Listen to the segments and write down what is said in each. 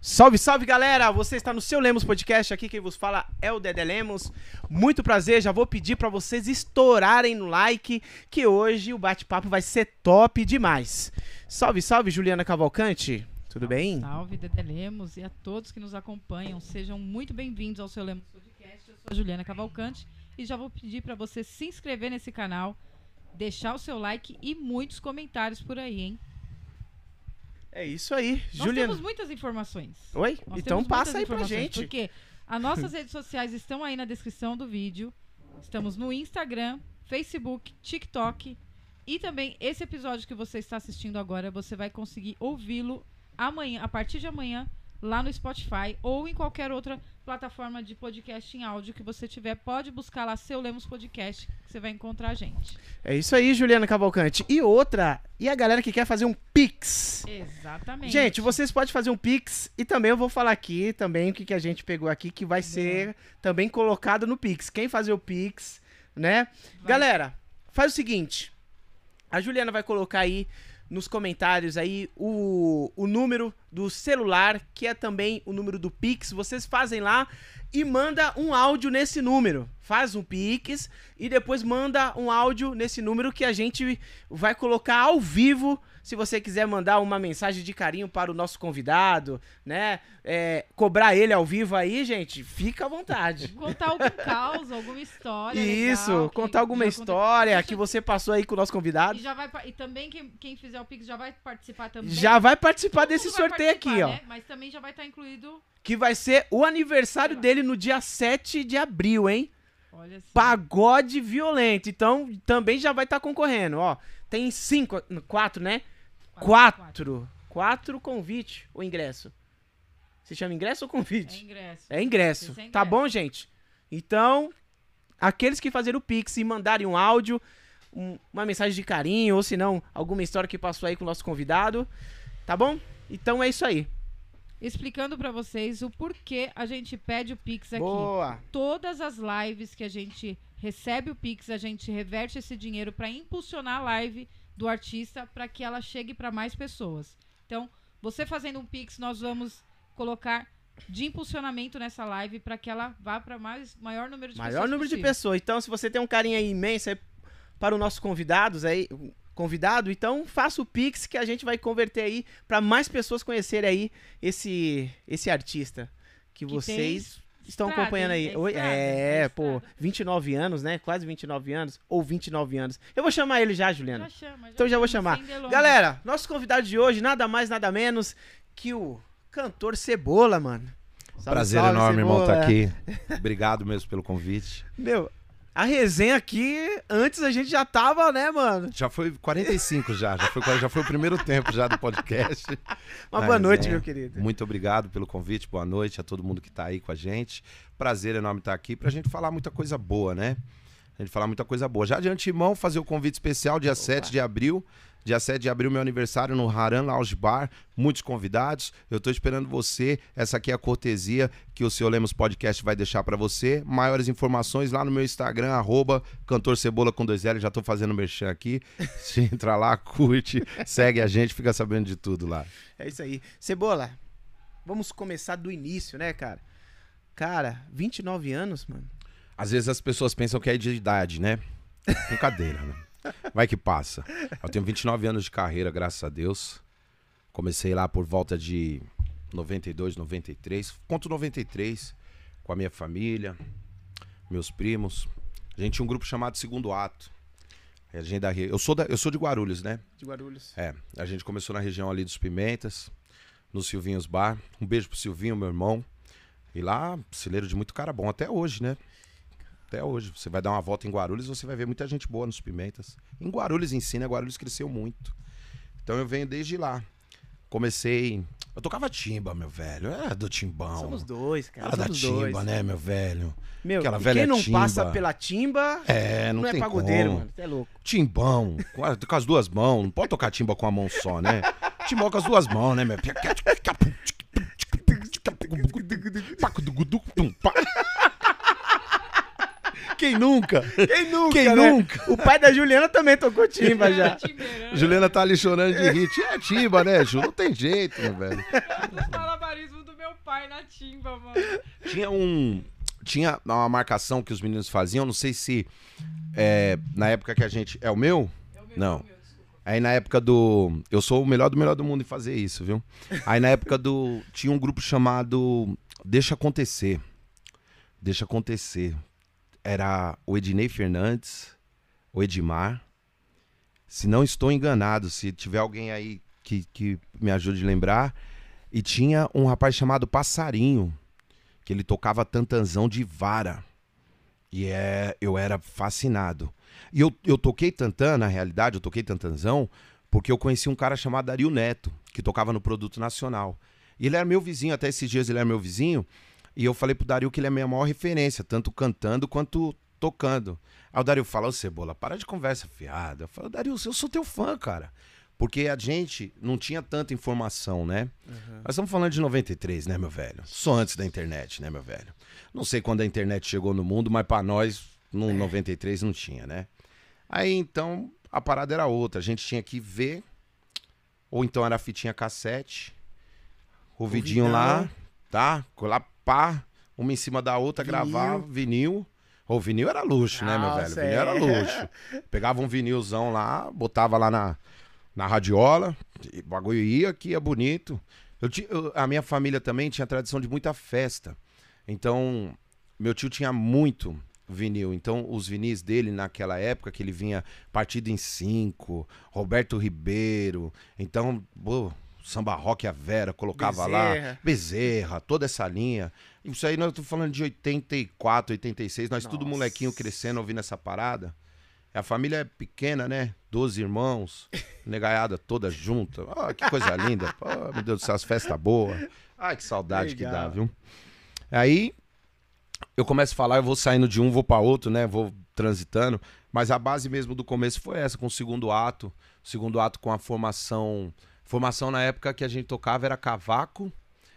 Salve, salve galera! Você está no seu Lemos Podcast. Aqui quem vos fala é o Dedé Lemos. Muito prazer. Já vou pedir para vocês estourarem no like, que hoje o bate-papo vai ser top demais. Salve, salve Juliana Cavalcante. Tudo bem? Salve, Dedé Lemos e a todos que nos acompanham. Sejam muito bem-vindos ao seu Lemos Podcast. Eu sou a Juliana Cavalcante e já vou pedir para você se inscrever nesse canal, deixar o seu like e muitos comentários por aí, hein? É isso aí, Nós Juliana. temos muitas informações. Oi? Nós então passa aí pra gente. Porque as nossas redes sociais estão aí na descrição do vídeo. Estamos no Instagram, Facebook, TikTok. E também esse episódio que você está assistindo agora, você vai conseguir ouvi-lo amanhã, a partir de amanhã, lá no Spotify ou em qualquer outra plataforma de podcast em áudio que você tiver. Pode buscar lá Seu Lemos Podcast, que você vai encontrar a gente. É isso aí, Juliana Cavalcante. E outra, e a galera que quer fazer um Pix? Exatamente. Gente, vocês podem fazer um Pix e também eu vou falar aqui também o que, que a gente pegou aqui que vai ser também colocado no Pix. Quem fazer o Pix, né? Vai. Galera, faz o seguinte. A Juliana vai colocar aí nos comentários aí o, o número do celular, que é também o número do Pix. Vocês fazem lá e manda um áudio nesse número. Faz um Pix e depois manda um áudio nesse número que a gente vai colocar ao vivo. Se você quiser mandar uma mensagem de carinho para o nosso convidado, né? É, cobrar ele ao vivo aí, gente, fica à vontade. Contar algum caos, alguma história. Isso, legal contar alguma história que você passou aí com o nosso convidado. E, já vai, e também quem, quem fizer o Pix já vai participar também. Já vai participar Todo desse sorteio aqui, participar, ó. né? Mas também já vai estar incluído. Que vai ser o aniversário dele no dia 7 de abril, hein? Olha assim. Pagode violento. Então também já vai estar concorrendo, ó. Tem cinco, quatro, né? Quatro. Quatro convite ou ingresso. Se chama ingresso ou É convite? ingresso. É ingresso. Esse é Tá ingresso. bom, gente? Então, aqueles que fazerem o Pix e mandarem um áudio, um- uma mensagem de carinho, ou se não, alguma história que passou aí com o nosso convidado, tá bom? Então é isso aí. Explicando pra vocês o porquê a gente pede o Pix aqui. Boa. Todas as lives que a gente recebe o Pix, a gente reverte esse dinheiro pra impulsionar a live do artista para que ela chegue pra mais pessoas. Então, você fazendo um Pix, nós vamos colocar de impulsionamento nessa live para que ela vá para mais maior número de Maior pessoas. número de possível. pessoas. Então, se você tem um carinho aí imenso aí para os nossos convidados aí, convidado, então faça o Pix que a gente vai converter aí para mais pessoas conhecerem aí esse esse artista que, Que vocês estão estrada, acompanhando hein? aí. É estrada, é, é pô, estrada. 29 anos, né? Quase 29 anos ou 29 anos. Eu vou chamar ele já, Juliana. Já chama, Então já vou chama, chamar. Galera, nosso convidado de hoje, nada mais, nada menos que o cantor Cebola, mano. Salve, Prazer salve, enorme, irmão, Cebola. estar aqui. Obrigado mesmo pelo convite. Meu, a resenha aqui, antes a gente já tava, né, mano? Já foi 45 já, já foi, já foi o primeiro tempo já do podcast. Uma boa noite, resenha. meu querido. Muito obrigado pelo convite, boa noite a todo mundo que tá aí com a gente. Prazer enorme estar aqui pra gente falar muita coisa boa, né? A gente falar muita coisa boa. Já de antemão, fazer o convite especial dia 7 de abril. Dia 7 de abril, meu aniversário no Haran Lounge Bar. Muitos convidados. Eu tô esperando você. Essa aqui é a cortesia que o seu Lemos Podcast vai deixar pra você. Maiores informações lá no meu Instagram, arroba cantor cebola com dois L. Já tô fazendo merchan aqui. Se entra lá, curte, segue a gente, fica sabendo de tudo lá. É isso aí. Cebola, vamos começar do início, né, cara? Cara, 29 anos, mano. Às vezes as pessoas pensam que é de idade, né? Brincadeira, né? Vai que passa. Eu tenho 29 anos de carreira, graças a Deus. Comecei lá por volta de 92, 93. Conto 93 com a minha família, meus primos. A gente tinha um grupo chamado Segundo Ato. A gente da, eu, sou da, eu sou de Guarulhos, né? De Guarulhos. É, a gente começou na região ali dos Pimentas, no Silvinhos Bar. Um beijo pro Silvinho, meu irmão. E lá, celeiro de muito cara bom, até hoje, né? Até hoje. Você vai dar uma volta em Guarulhos, você vai ver muita gente boa nos Pimentas. Em Guarulhos em si, né? Guarulhos cresceu muito. Então eu venho desde lá. Comecei. Eu tocava timba, meu velho. Era do timbão. Somos dois, cara. Era da somos timba, dois. né, meu velho? Meu, Aquela e velha quem não timba. passa pela timba É, não, não, é pagodeiro, como. mano. Você é louco. Timbão, com, com as duas mãos, não pode tocar timba com a mão só, né? Timbão com as duas mãos, né, meu? Quem nunca? Quem nunca, Quem né? nunca? O pai da Juliana também tocou timba já. Juliana tá ali chorando de hit. É timba, né, Ju? Não tem jeito, meu velho. O malabarismo do meu pai na timba, mano. Tinha um. Tinha uma marcação que os meninos faziam, não sei se é, na época que a gente. É o meu? É o meu, Não. é o meu. Aí na época do. Eu sou o melhor do melhor do mundo em fazer isso, viu? Aí na época do. Tinha um grupo chamado Deixa Acontecer. Deixa Acontecer. Era o Ednei Fernandes, o Edmar. Se não estou enganado, se tiver alguém aí que, que me ajude a lembrar. E tinha um rapaz chamado Passarinho, que ele tocava tantanzão de vara. E é, eu era fascinado. E eu, eu toquei tantã, na realidade, eu toquei tantanzão, porque eu conheci um cara chamado Dario Neto, que tocava no Produto Nacional. E ele era meu vizinho, até esses dias ele era meu vizinho. E eu falei pro Dario que ele é a minha maior referência, tanto cantando quanto tocando. Aí o Dario fala, ô Cebola, para de conversa fiada. Eu falo, Dario, eu sou teu fã, cara. Porque a gente não tinha tanta informação, né? Nós estamos falando de 93, né, meu velho? Só antes da internet, né, meu velho? Não sei quando a internet chegou no mundo, mas pra nós, no 93 não tinha, né? Aí então a parada era outra. A gente tinha que ver, ou então era a fitinha cassete, o vidinho lá, tá? Colar pá, uma em cima da outra, Vinil. gravar, vinil. O vinil era luxo, né, meu velho? Nossa, Vinil é. era luxo. Pegava um vinilzão lá, botava lá na, na radiola, e o bagulho ia que ia bonito. Eu eu- a minha família também tinha tradição de muita festa. Então, meu tio tinha muito vinil. Então, os vinis dele naquela época, que ele vinha partido em cinco, Roberto Ribeiro. Então, pô, samba rock a Vera, colocava lá. Bezerra. Bezerra, toda essa linha. Isso aí nós estamos falando de 84, 86. Nós tudo Nossa. molequinho crescendo ouvindo essa parada. A família é pequena, né? Doze irmãos, negaiada toda junta. Ah, que coisa linda. Pô, meu Deus do céu, as festas boas. Ai, que saudade que dá, Legal. viu? Aí eu começo a falar, eu vou saindo de um, vou para outro, né? Vou transitando. Mas a base mesmo do começo foi essa, com o segundo ato. O segundo ato com a formação. Formação na época que a gente tocava era cavaco,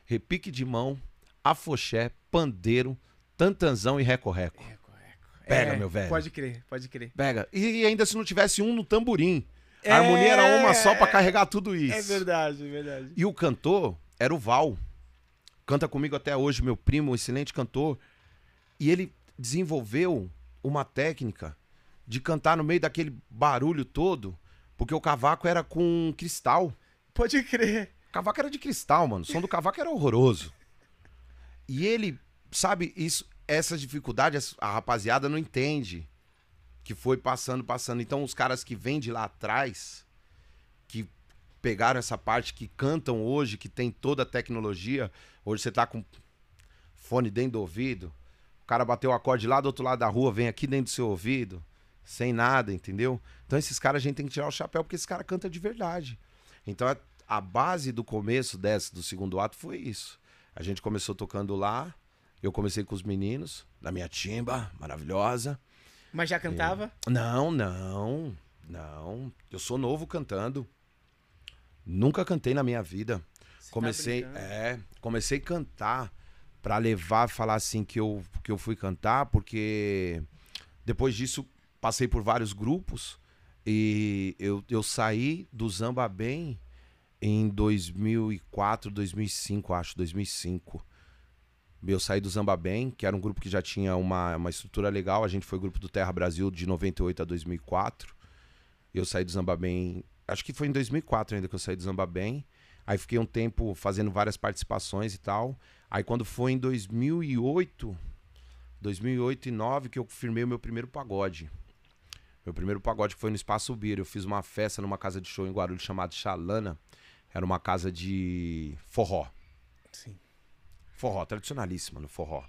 repique de mão, afoxé, pandeiro, tantanzão e reco-reco. Pega, meu velho. É, Pode crer, pode crer. Pega. E ainda se não tivesse um no tamborim. É. A harmonia era uma só pra carregar tudo isso. É verdade, é verdade. E o cantor era o Val. Canta comigo até hoje, meu primo, um excelente cantor. E ele desenvolveu uma técnica de cantar no meio daquele barulho todo, porque o cavaco era com cristal. Pode crer. Cavaco era de cristal, mano. O som do cavaco era horroroso. E ele, sabe, isso, essa dificuldade a rapaziada não entende. Que foi passando, passando. Então, os caras que vêm de lá atrás, que pegaram essa parte, que cantam hoje, que tem toda a tecnologia. Hoje você tá com fone dentro do ouvido. O cara bateu o acorde lá do outro lado da rua, vem aqui dentro do seu ouvido, sem nada, entendeu? Então, esses caras a gente tem que tirar o chapéu, porque esse cara canta de verdade. Então, a- a base do começo dessa, do segundo ato foi isso. A gente começou tocando lá. Eu comecei com os meninos, da minha timba, maravilhosa. Mas já cantava? Não, não, não. Eu sou novo cantando. Nunca cantei na minha vida. Você tá comecei, brincando? é, comecei a cantar pra levar, falar assim que eu que eu fui cantar, porque depois disso passei por vários grupos e eu, eu saí do Zamba Bem em 2004, 2005, acho, 2005. Eu saí do Zamba Bem, que era um grupo que já tinha uma, uma estrutura legal. A gente foi grupo do Terra Brasil de 98 a 2004. Eu saí do Zamba Bem, acho que foi em 2004 ainda que eu saí do Zamba Bem. Aí fiquei um tempo fazendo várias participações e tal. Aí quando foi em 2008, 2008 e 2009 que eu firmei o meu primeiro pagode. Meu primeiro pagode foi no Espaço Bira. Eu fiz uma festa numa casa de show em Guarulhos chamada Xalana. Era uma casa de forró. Sim. Forró, tradicionalíssima no forró.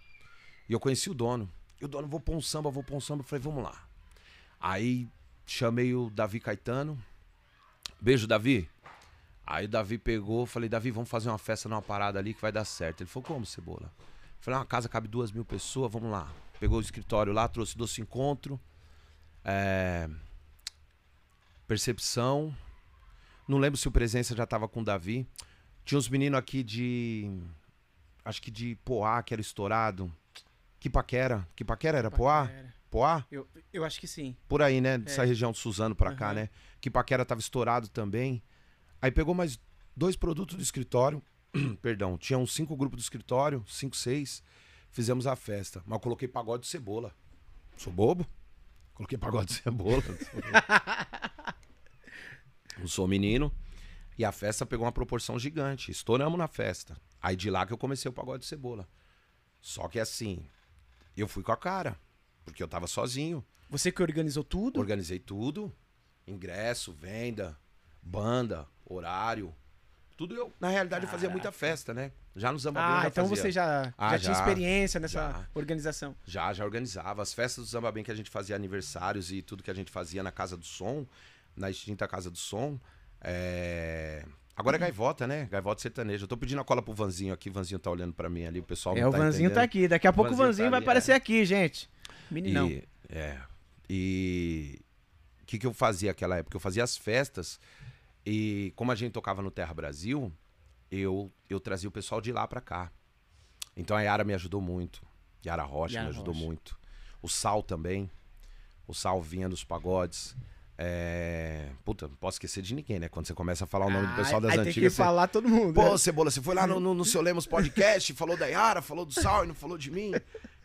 E eu conheci o dono. E o dono, vou pôr um samba, vou pôr um samba. Eu falei, vamos lá. Aí chamei o Davi Caetano. Beijo, Davi. Aí o Davi pegou, falei, Davi, vamos fazer uma festa numa parada ali que vai dar certo. Ele falou, como, Cebola? Eu falei, uma casa cabe duas mil pessoas, vamos lá. Pegou o escritório lá, trouxe doce encontro. É... Percepção. Não lembro se o presença já tava com o Davi. Tinha uns meninos aqui de. Acho que de Poá, que era estourado. Que paquera? Que paquera era Poá? Poá? Eu, eu acho que sim. Por aí, né? Dessa É. região de Suzano pra cá, Aham. né? Que Paquera tava estourado também. Aí pegou mais dois produtos do escritório. Perdão, tinha uns cinco grupos do escritório, cinco, seis. Fizemos a festa. Mas eu coloquei pagode de cebola. Sou bobo? Coloquei pagode de cebola. não sou menino. E a festa pegou uma proporção gigante. Estouramos na festa. Aí de lá que eu comecei o pagode de cebola. Só que assim, eu fui com a cara. Porque eu tava sozinho. Você que organizou tudo? Organizei tudo. Ingresso, venda, banda, horário. Tudo eu. Na realidade, eu fazia muita festa, né? Já no Zamba Bem Ah, já então fazia. você já, Ah, já tinha já, experiência nessa já. organização. Já, já organizava. As festas do Zamba Bem que a gente fazia aniversários e tudo que a gente fazia na Casa do Som, na extinta Casa do Som. é, Agora é gaivota, né? Gaivota sertaneja. Eu tô pedindo a cola pro Vanzinho aqui. O Vanzinho tá olhando pra mim ali. O pessoal É, não o tá Vanzinho tá entendendo. aqui. Daqui a pouco o Vanzinho Vanzinho tá vai ali, aparecer é. aqui, gente. Meninão. E, é. E o que, que eu fazia naquela época? Eu fazia as festas e como a gente tocava no Terra Brasil, eu, eu trazia o pessoal de lá pra cá. Então a Yara me ajudou muito. Yara Rocha Yara me ajudou Rocha. muito. O Sal também. O Sal vinha dos pagodes. É... Puta, não posso esquecer de ninguém, né? Quando você começa a falar o nome do pessoal das aí tem antigas. que você- falar todo mundo. Pô, né? Cebola, você foi lá no, no, no seu Lemos Podcast, falou da Yara, falou do Sal e não falou de mim.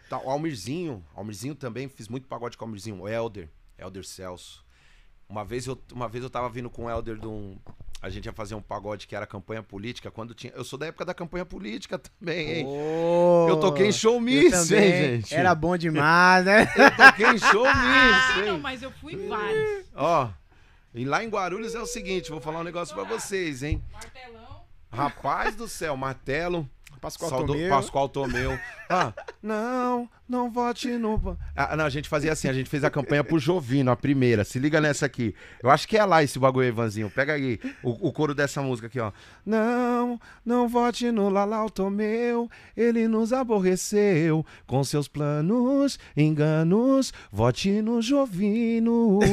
Tá, o Almirzinho, Almirzinho também, fiz muito pagode com o Almirzinho. O Elder, Elder Celso. Uma vez eu, uma vez eu tava vindo com o Elder de um... A gente ia fazer um pagode que era campanha política, quando tinha... Eu sou da época da campanha política também, hein? Pô, eu toquei em showmício, também. hein, gente? Era bom demais, né? Eu toquei em Ah, showmício, não, hein? mas eu fui em vários. Ó, e lá em Guarulhos é o seguinte, vou falar um negócio pra vocês, hein? Martelão. Rapaz do céu, martelo... Pascoal Saudo- Tomeu. Pascoal Tomeu. Ah, não, não vote no. Ah, não, a gente fazia assim, a gente fez a campanha pro Jovino, a primeira. Se liga nessa aqui. Eu acho que é lá esse bagulho, Ivanzinho. Pega aí o, o coro dessa música aqui, ó. Não, não vote no Lalau Tomeu, ele nos aborreceu com seus planos, enganos. Vote no Jovino.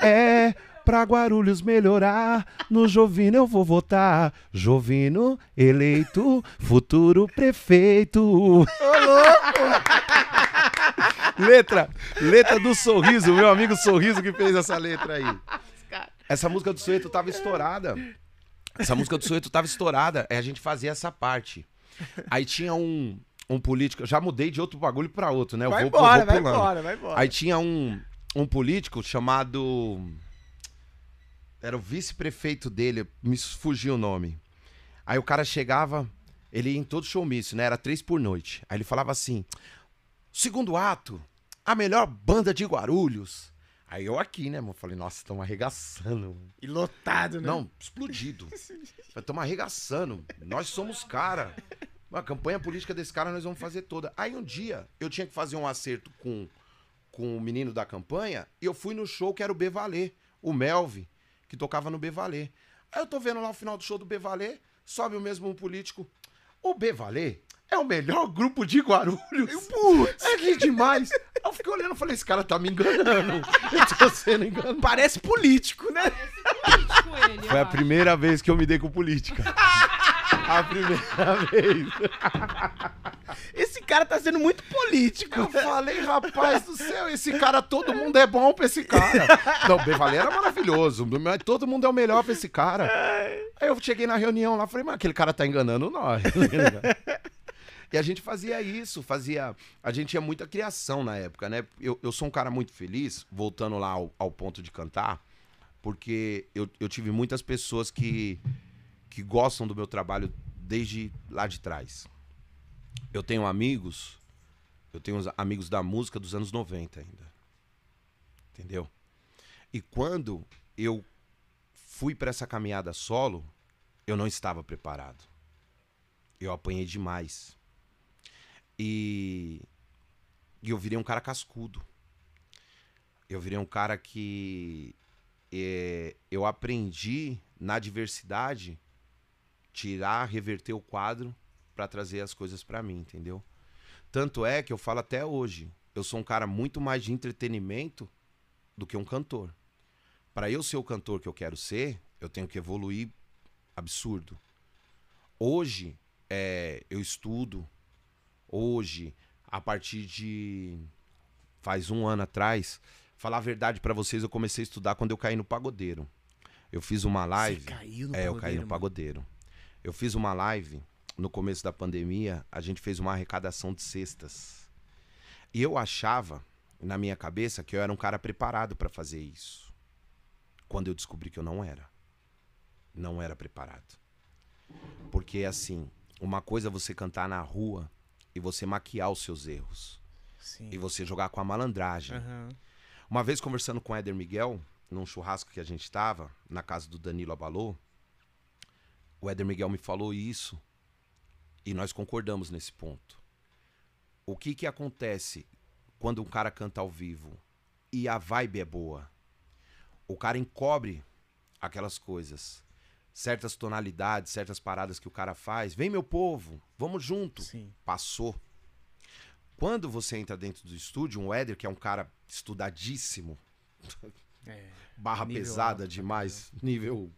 É. Pra Guarulhos melhorar, no Jovino eu vou votar. Jovino eleito, futuro prefeito. letra, letra do Sorriso, meu amigo Sorriso que fez essa letra aí. Essa música do Sueto tava estourada. Essa música do Sueto tava estourada, aí a gente fazia essa parte. Aí tinha um, um político, eu já mudei de outro bagulho pra outro, né? Eu Vai vou, embora, vou vai embora, vai embora. Aí tinha um, um político chamado. Era o vice-prefeito dele, me fugiu o nome. Aí o cara chegava, ele ia em todo showmício, né? Era três por noite. Aí ele falava assim: segundo ato, a melhor banda de Guarulhos. Aí eu aqui, né, mano? Falei, nossa, estão arregaçando. E lotado, né? Não, explodido. Estamos arregaçando. Nós somos cara. A campanha política desse cara nós vamos fazer toda. Aí um dia eu tinha que fazer um acerto com, com o menino da campanha e eu fui no show que era o B Valer, o Melvi, que tocava no B Valer. Aí eu tô vendo lá o final do show do B Valer, sobe o mesmo político. O B Valer é o melhor grupo de Guarulhos. Putz, é que demais. Aí eu fiquei olhando e falei, esse cara tá me enganando. Eu tô sendo enganado. Parece político, né? Político ele, Foi a primeira vez que eu me dei com política. A primeira vez. Cara tá sendo muito político. Eu falei, rapaz do céu, esse cara, todo mundo é bom pra esse cara. Não, o Bevalé era maravilhoso, mas todo mundo é o melhor pra esse cara. Aí eu cheguei na reunião lá, falei, mas aquele cara tá enganando nós. E a gente fazia isso, fazia. A gente tinha muita criação na época, né? Eu, eu sou um cara muito feliz, voltando lá ao, ao ponto de cantar, porque eu, eu tive muitas pessoas que, que gostam do meu trabalho desde lá de trás. Eu tenho amigos, eu tenho amigos da música dos anos 90 ainda. Entendeu? E quando eu fui para essa caminhada solo, eu não estava preparado. Eu apanhei demais. E, e eu virei um cara cascudo. Eu virei um cara que é, eu aprendi na diversidade tirar, reverter o quadro para trazer as coisas para mim, entendeu? Tanto é que eu falo até hoje, eu sou um cara muito mais de entretenimento do que um cantor. Para eu ser o cantor que eu quero ser, eu tenho que evoluir absurdo. Hoje, é, eu estudo. Hoje, a partir de faz um ano atrás. Falar a verdade pra vocês, eu comecei a estudar quando eu caí no pagodeiro. Eu fiz uma live. Você caiu no é, eu caí pagodeiro, no mano. pagodeiro. Eu fiz uma live no começo da pandemia, a gente fez uma arrecadação de cestas. E eu achava, na minha cabeça, que eu era um cara preparado pra fazer isso. Quando eu descobri que eu não era. Não era preparado. Porque assim, uma coisa é você cantar na rua e você maquiar os seus erros. Sim. E você jogar com a malandragem. Aham. Uma vez conversando com o Éder Miguel, num churrasco que a gente tava, na casa do Danilo Abalô, o Éder Miguel me falou isso e nós concordamos nesse ponto. O que que acontece quando um cara canta ao vivo e a vibe é boa? O cara encobre aquelas coisas, certas tonalidades, certas paradas que o cara faz. Vem meu povo, vamos junto Sim. passou. Quando você entra dentro do estúdio, um Éder, que é um cara estudadíssimo, É. barra pesada alto, demais, nível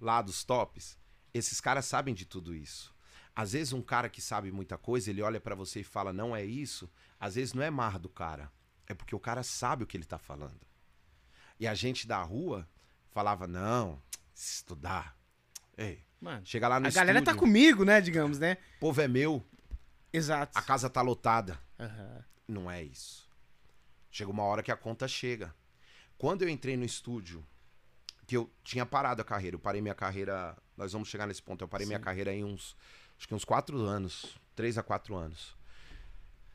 lá dos tops, esses caras sabem de tudo isso. Às vezes um cara que sabe muita coisa, ele olha pra você e fala, não é isso. Às vezes não é marra do cara, é porque o cara sabe o que ele tá falando. E a gente da rua falava, não, estudar. Ei, Mano, chega lá no a galera tá comigo, né, digamos, né? o povo é meu, Exato. a casa tá lotada. Aham. Não é isso. Chega uma hora que a conta chega. Quando eu entrei no estúdio, que eu tinha parado a carreira, eu parei minha carreira. Nós vamos chegar nesse ponto. Eu parei minha carreira em uns. Acho que uns quatro anos. Três a quatro anos.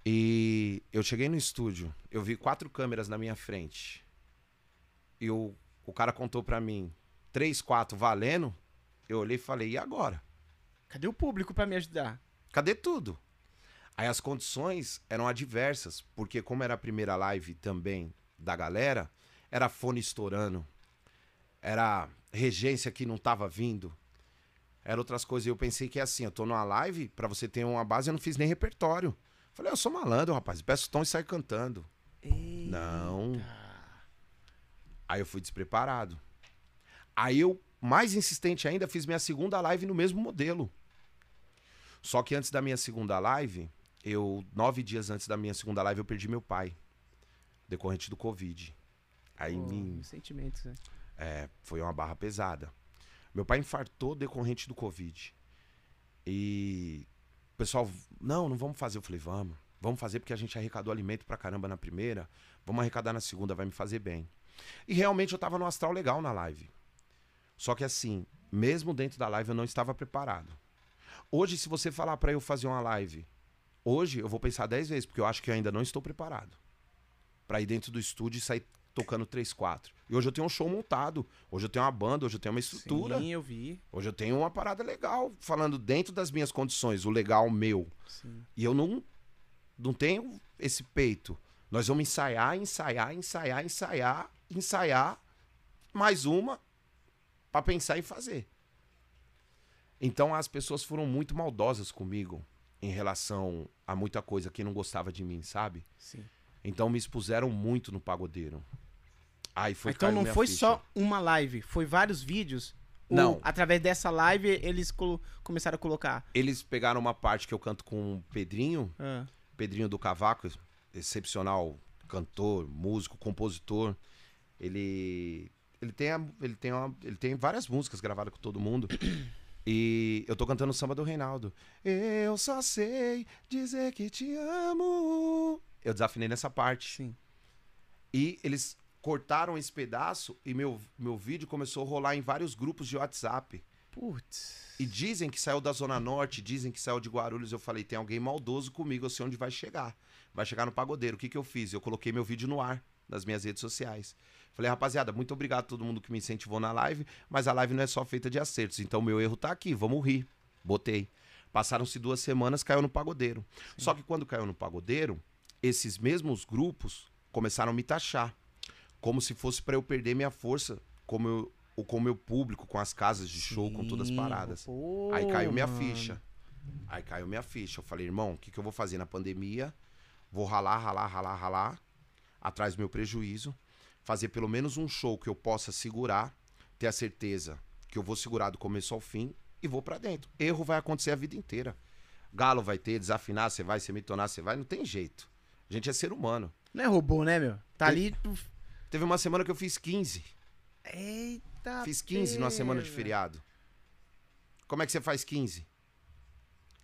E eu cheguei no estúdio, eu vi quatro câmeras na minha frente. E o, o cara contou pra mim, três, quatro valendo. Eu olhei e falei, e agora? Cadê o público pra me ajudar? Cadê tudo? Aí as condições eram adversas, porque como era a primeira live também da galera, era fone estourando, era regência que não tava vindo, era outras coisas. E eu pensei que é assim, eu tô numa live, pra você ter uma base, eu não fiz nem repertório. Falei, eu sou malandro, rapaz, peço tom e saio cantando. Não. Aí eu fui despreparado. Aí eu, mais insistente ainda, fiz minha segunda live no mesmo modelo. Só que antes da minha segunda live, eu, nove dias antes da minha segunda live, eu perdi meu pai. Decorrente do Covid. Aí Pô, me, Sentimentos, né? é, foi uma barra pesada. Meu pai infartou decorrente do Covid. E o pessoal, não, não vamos fazer. Eu falei, vamos. Vamos fazer porque a gente arrecadou alimento pra caramba na primeira. Vamos arrecadar na segunda, vai me fazer bem. E realmente eu tava no astral legal na live. Só que assim, mesmo dentro da live eu não estava preparado. Hoje, se você falar pra eu fazer uma live, hoje eu vou pensar 10 vezes, porque eu acho que eu ainda não estou preparado. Pra ir dentro do estúdio e sair tocando 3, 4. E hoje eu tenho um show montado. Hoje eu tenho uma banda, hoje eu tenho uma estrutura. Sim, eu vi. Hoje eu tenho uma parada legal, falando dentro das minhas condições, o legal meu. Sim. E eu não, não tenho esse peito. Nós vamos ensaiar, ensaiar, ensaiar, ensaiar, ensaiar, mais uma, pra pensar em fazer. Então as pessoas foram muito maldosas comigo em relação a muita coisa que não gostava de mim, sabe? Sim. Então me expuseram muito no pagodeiro. Aí foi então não foi ficha. só uma live, foi vários vídeos. Não. através dessa live, eles começaram a colocar. Eles pegaram uma parte que eu canto com o Pedrinho, Ah, Pedrinho do Cavaco, excepcional cantor, músico, compositor. Ele ele tem a- ele tem uma- ele tem várias músicas gravadas com todo mundo. E eu tô cantando o samba do Reinaldo. Eu só sei dizer que te amo. Eu desafinei nessa parte. sim. E eles cortaram esse pedaço e meu, meu vídeo começou a rolar em vários grupos de WhatsApp. Putz. E dizem que saiu da Zona Norte, dizem que saiu de Guarulhos. Eu falei, tem alguém maldoso comigo, eu sei onde vai chegar. Vai chegar no pagodeiro. O que, que eu fiz? Eu coloquei meu vídeo no ar, nas minhas redes sociais. Falei, rapaziada, muito obrigado a todo mundo que me incentivou na live, mas a live não é só feita de acertos. Então meu erro tá aqui, vamos rir. Botei. Passaram-se duas semanas, caiu no pagodeiro. Só que quando caiu no pagodeiro, esses mesmos grupos começaram a me taxar. Como se fosse pra eu perder minha força, como eu, ou com o meu público, com as casas de show, com todas as Sim, paradas. pô, Aí caiu minha mano. ficha. Aí caiu minha ficha. Eu falei, irmão, o que, que eu vou fazer na pandemia? Vou ralar, ralar, ralar, ralar, atrás do meu prejuízo, fazer pelo menos um show que eu possa segurar, ter a certeza que eu vou segurar do começo ao fim e vou pra dentro. Erro vai acontecer a vida inteira. Galo vai ter, desafinar, você vai, semitonar, você vai, não tem jeito. A gente é ser humano. Não é robô, né, meu? Tá ali. Teve uma semana que eu fiz 15. Eita. Fiz 15 numa semana de feriado. Como é que você faz 15?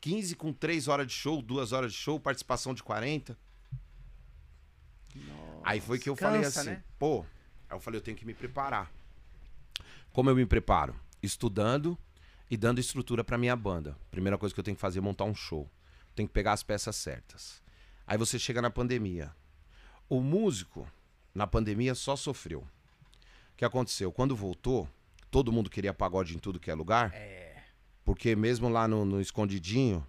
15 com 3 horas de show, 2 horas de show, participação de 40. Aí foi que eu falei cansa, assim, né? pô, aí eu falei, eu tenho que me preparar. Como eu me preparo? Estudando e dando estrutura pra minha banda. Primeira coisa que eu tenho que fazer é montar um show. Tem que pegar as peças certas. Aí você chega na pandemia. O músico, na pandemia, só sofreu. O que aconteceu? Quando voltou, todo mundo queria pagode em tudo que é lugar. É. Porque mesmo lá no, no escondidinho,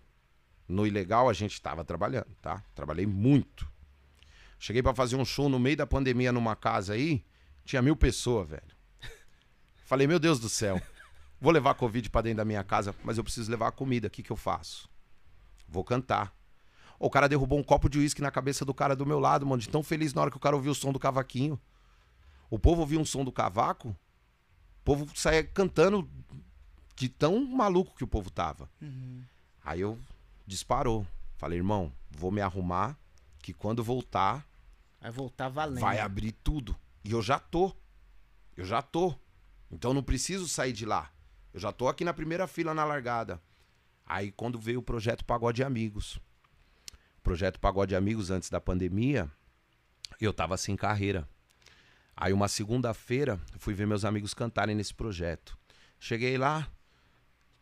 no ilegal, a gente tava trabalhando, tá? Trabalhei muito. Cheguei pra fazer um show no meio da pandemia numa casa aí, tinha mil pessoas, velho. Falei, meu Deus do céu, vou levar Covid pra dentro da minha casa, mas eu preciso levar a comida, o que que eu faço? Vou cantar. O cara derrubou um copo de uísque na cabeça do cara do meu lado, mano, de tão feliz na hora que o cara ouviu o som do cavaquinho. O povo ouvia um som do cavaco, o povo saía cantando de tão maluco que o povo tava. Uhum. Aí eu disparou. Falei, irmão, vou me arrumar que quando voltar Vai voltar valendo. vai abrir tudo. E eu já tô. Eu já tô. Então não preciso sair de lá. Eu já tô aqui na primeira fila na largada. Aí quando veio o projeto Pagode Amigos. Projeto Pagode Amigos antes da pandemia, eu tava sem carreira. Aí uma segunda-feira, fui ver meus amigos cantarem nesse projeto. Cheguei lá,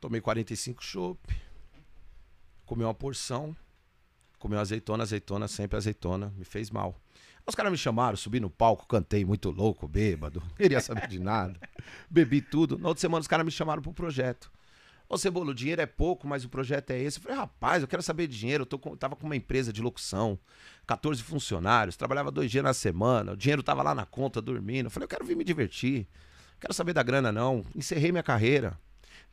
tomei 45 chopp, comi uma porção, comi uma azeitona, azeitona, sempre azeitona, me fez mal. Os caras me chamaram, subi no palco, cantei muito louco, bêbado, não queria saber de nada. Bebi tudo. Na outra semana os caras me chamaram pro projeto. Ô Cebola, o dinheiro é pouco, mas o projeto é esse. Eu falei, rapaz, eu quero saber de dinheiro. Eu tô com- tava com uma empresa de locução, 14 funcionários, trabalhava dois dias na semana, o dinheiro tava lá na conta, dormindo. Eu falei, eu quero vir me divertir. Não quero saber da grana, não. Encerrei minha carreira.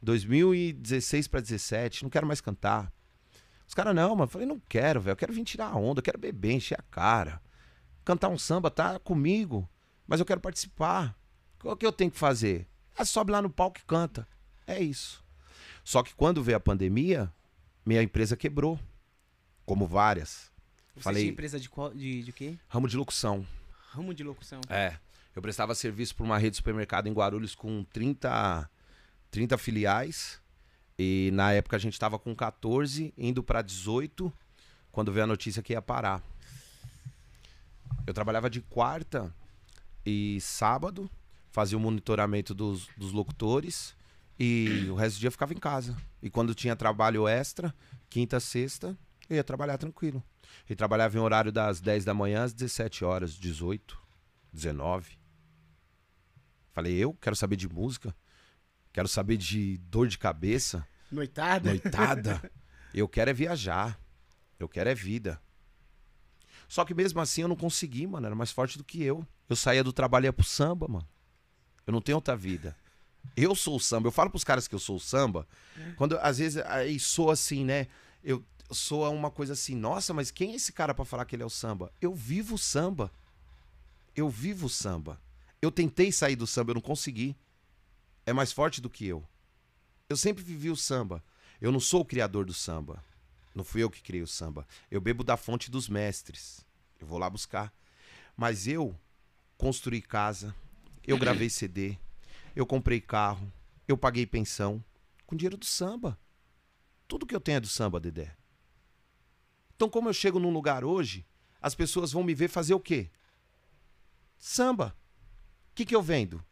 2016 pra 17, não quero mais cantar. Os caras, não, mano. Eu falei, não quero, velho. Eu quero vir tirar a onda, eu quero beber, encher a cara. Cantar um samba, tá comigo. Mas eu quero participar. O que eu tenho que fazer? Ah, sobe lá no palco e canta. É isso. Só que quando veio a pandemia, minha empresa quebrou. Como várias. Você Falei- tinha empresa de, qual, de, de quê? Ramo de locução. Ramo de locução. É. Eu prestava serviço para uma rede de supermercado em Guarulhos com 30, 30 filiais. E na época a gente estava com 14, indo para 18, quando veio a notícia que ia parar. Eu trabalhava de quarta e sábado, fazia o monitoramento dos, dos locutores e o resto do dia eu ficava em casa. E quando tinha trabalho extra, quinta, sexta, eu ia trabalhar tranquilo. E trabalhava em horário das 10 da manhã às 17 horas, 18, 19. Falei, eu quero saber de música, quero saber de dor de cabeça, Noitada? noitada. eu quero é viajar, eu quero é vida. Só que mesmo assim eu não consegui, mano, era mais forte do que eu. Eu saía do trabalho e ia pro samba, mano. Eu não tenho outra vida. Eu sou o samba. Eu falo pros caras que eu sou o samba. Quando às vezes aí soa assim, né? Eu soa uma coisa assim, nossa, mas quem é esse cara pra falar que ele é o samba? Eu vivo o samba. Eu vivo o samba. Eu tentei sair do samba, eu não consegui. É mais forte do que eu. Eu sempre vivi o samba. Eu não sou o criador do samba. Não fui eu que criei o samba. Eu bebo da fonte dos mestres. Eu vou lá buscar. Mas eu construí casa, eu gravei CD, eu comprei carro, eu paguei pensão com dinheiro do samba. Tudo que eu tenho é do samba, Dedé. Então, como eu chego num lugar hoje, as pessoas vão me ver fazer o quê? Samba. O que, que eu vendo?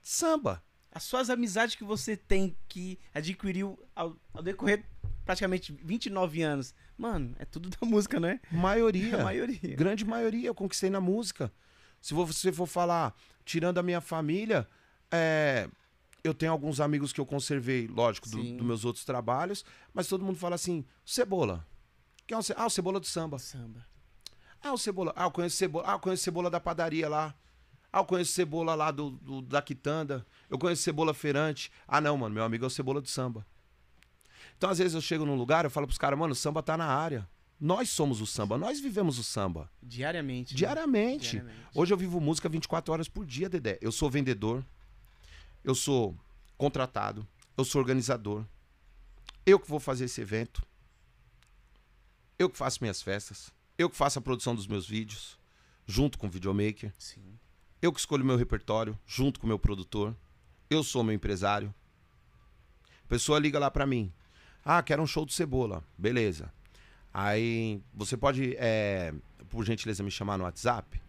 Samba. As suas amizades que você tem, que adquiriu ao, ao decorrer praticamente 29 anos. Mano, é tudo da música, né? Maioria. A maioria. Grande maioria eu conquistei na música. Se você for falar, tirando a minha família, é, eu tenho alguns amigos que eu conservei, lógico, do- dos meus outros trabalhos, mas todo mundo fala assim: Cebola. Quem é o Ce- ah, o Cebola do samba. Samba. Ah, o Cebola. Ah, eu conheço Cebola. Ah, eu conheço Cebola da padaria lá. Ah, eu conheço Cebola lá do, do- da Quitanda. Eu conheço Cebola Feirante. Ah, não, mano, meu amigo é o Cebola do samba. Então, às vezes, eu chego num lugar, eu falo pros caras, mano, o samba tá na área. Nós somos o samba, nós vivemos o samba. Diariamente. né? Diariamente. Diariamente. Hoje eu vivo música 24 horas por dia, Dedé. Eu sou vendedor. Eu sou contratado. Eu sou organizador. Eu que vou fazer esse evento. Eu que faço minhas festas. Eu que faço a produção dos meus vídeos. junto com o videomaker. Sim. Eu que escolho meu repertório, junto com o meu produtor. Eu sou meu empresário. A pessoa liga lá pra mim. Ah, quero um show do Cebola. Beleza. Aí você pode, é, por gentileza, me chamar no WhatsApp?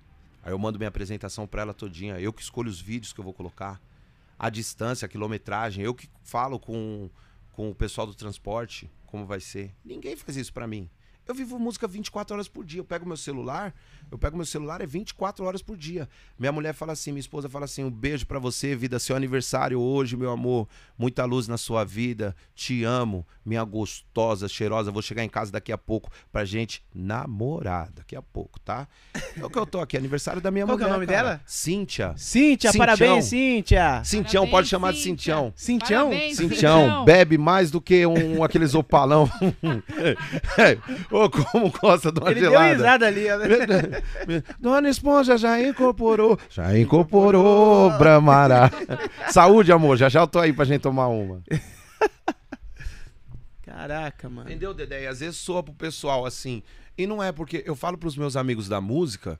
Aí eu mando minha apresentação pra ela todinha. Eu que escolho os vídeos que eu vou colocar. A distância, a quilometragem. Eu que falo com, com o pessoal do transporte como vai ser. Ninguém faz isso pra mim. Eu vivo música 24 horas por dia. Eu pego meu celular, eu pego meu celular é 24 horas por dia. Minha mulher fala assim, minha esposa fala assim: "Um beijo pra você, vida, seu aniversário hoje, meu amor. Muita luz na sua vida. Te amo, minha gostosa, cheirosa. Vou chegar em casa daqui a pouco pra gente namorar, daqui a pouco, tá? É o que eu tô aqui, aniversário da minha Qual que mulher. é o nome cara. dela? Cíntia. Cíntia, Cintião. parabéns, Cíntia. Cintião, Parabéns, pode chamar de. Cintião. Cintião? Parabéns, Cintião, bebe mais do que um aqueles opalão. Ô, como gosta de uma Ele deu gelada. risada ali, ó. né? Dona Esponja já incorporou, já incorporou Bramará. Saúde, amor, já já eu tô aí pra gente tomar uma. Caraca, mano. Entendeu, Dedé? E às vezes soa pro pessoal assim. E não é porque eu falo pros meus amigos da música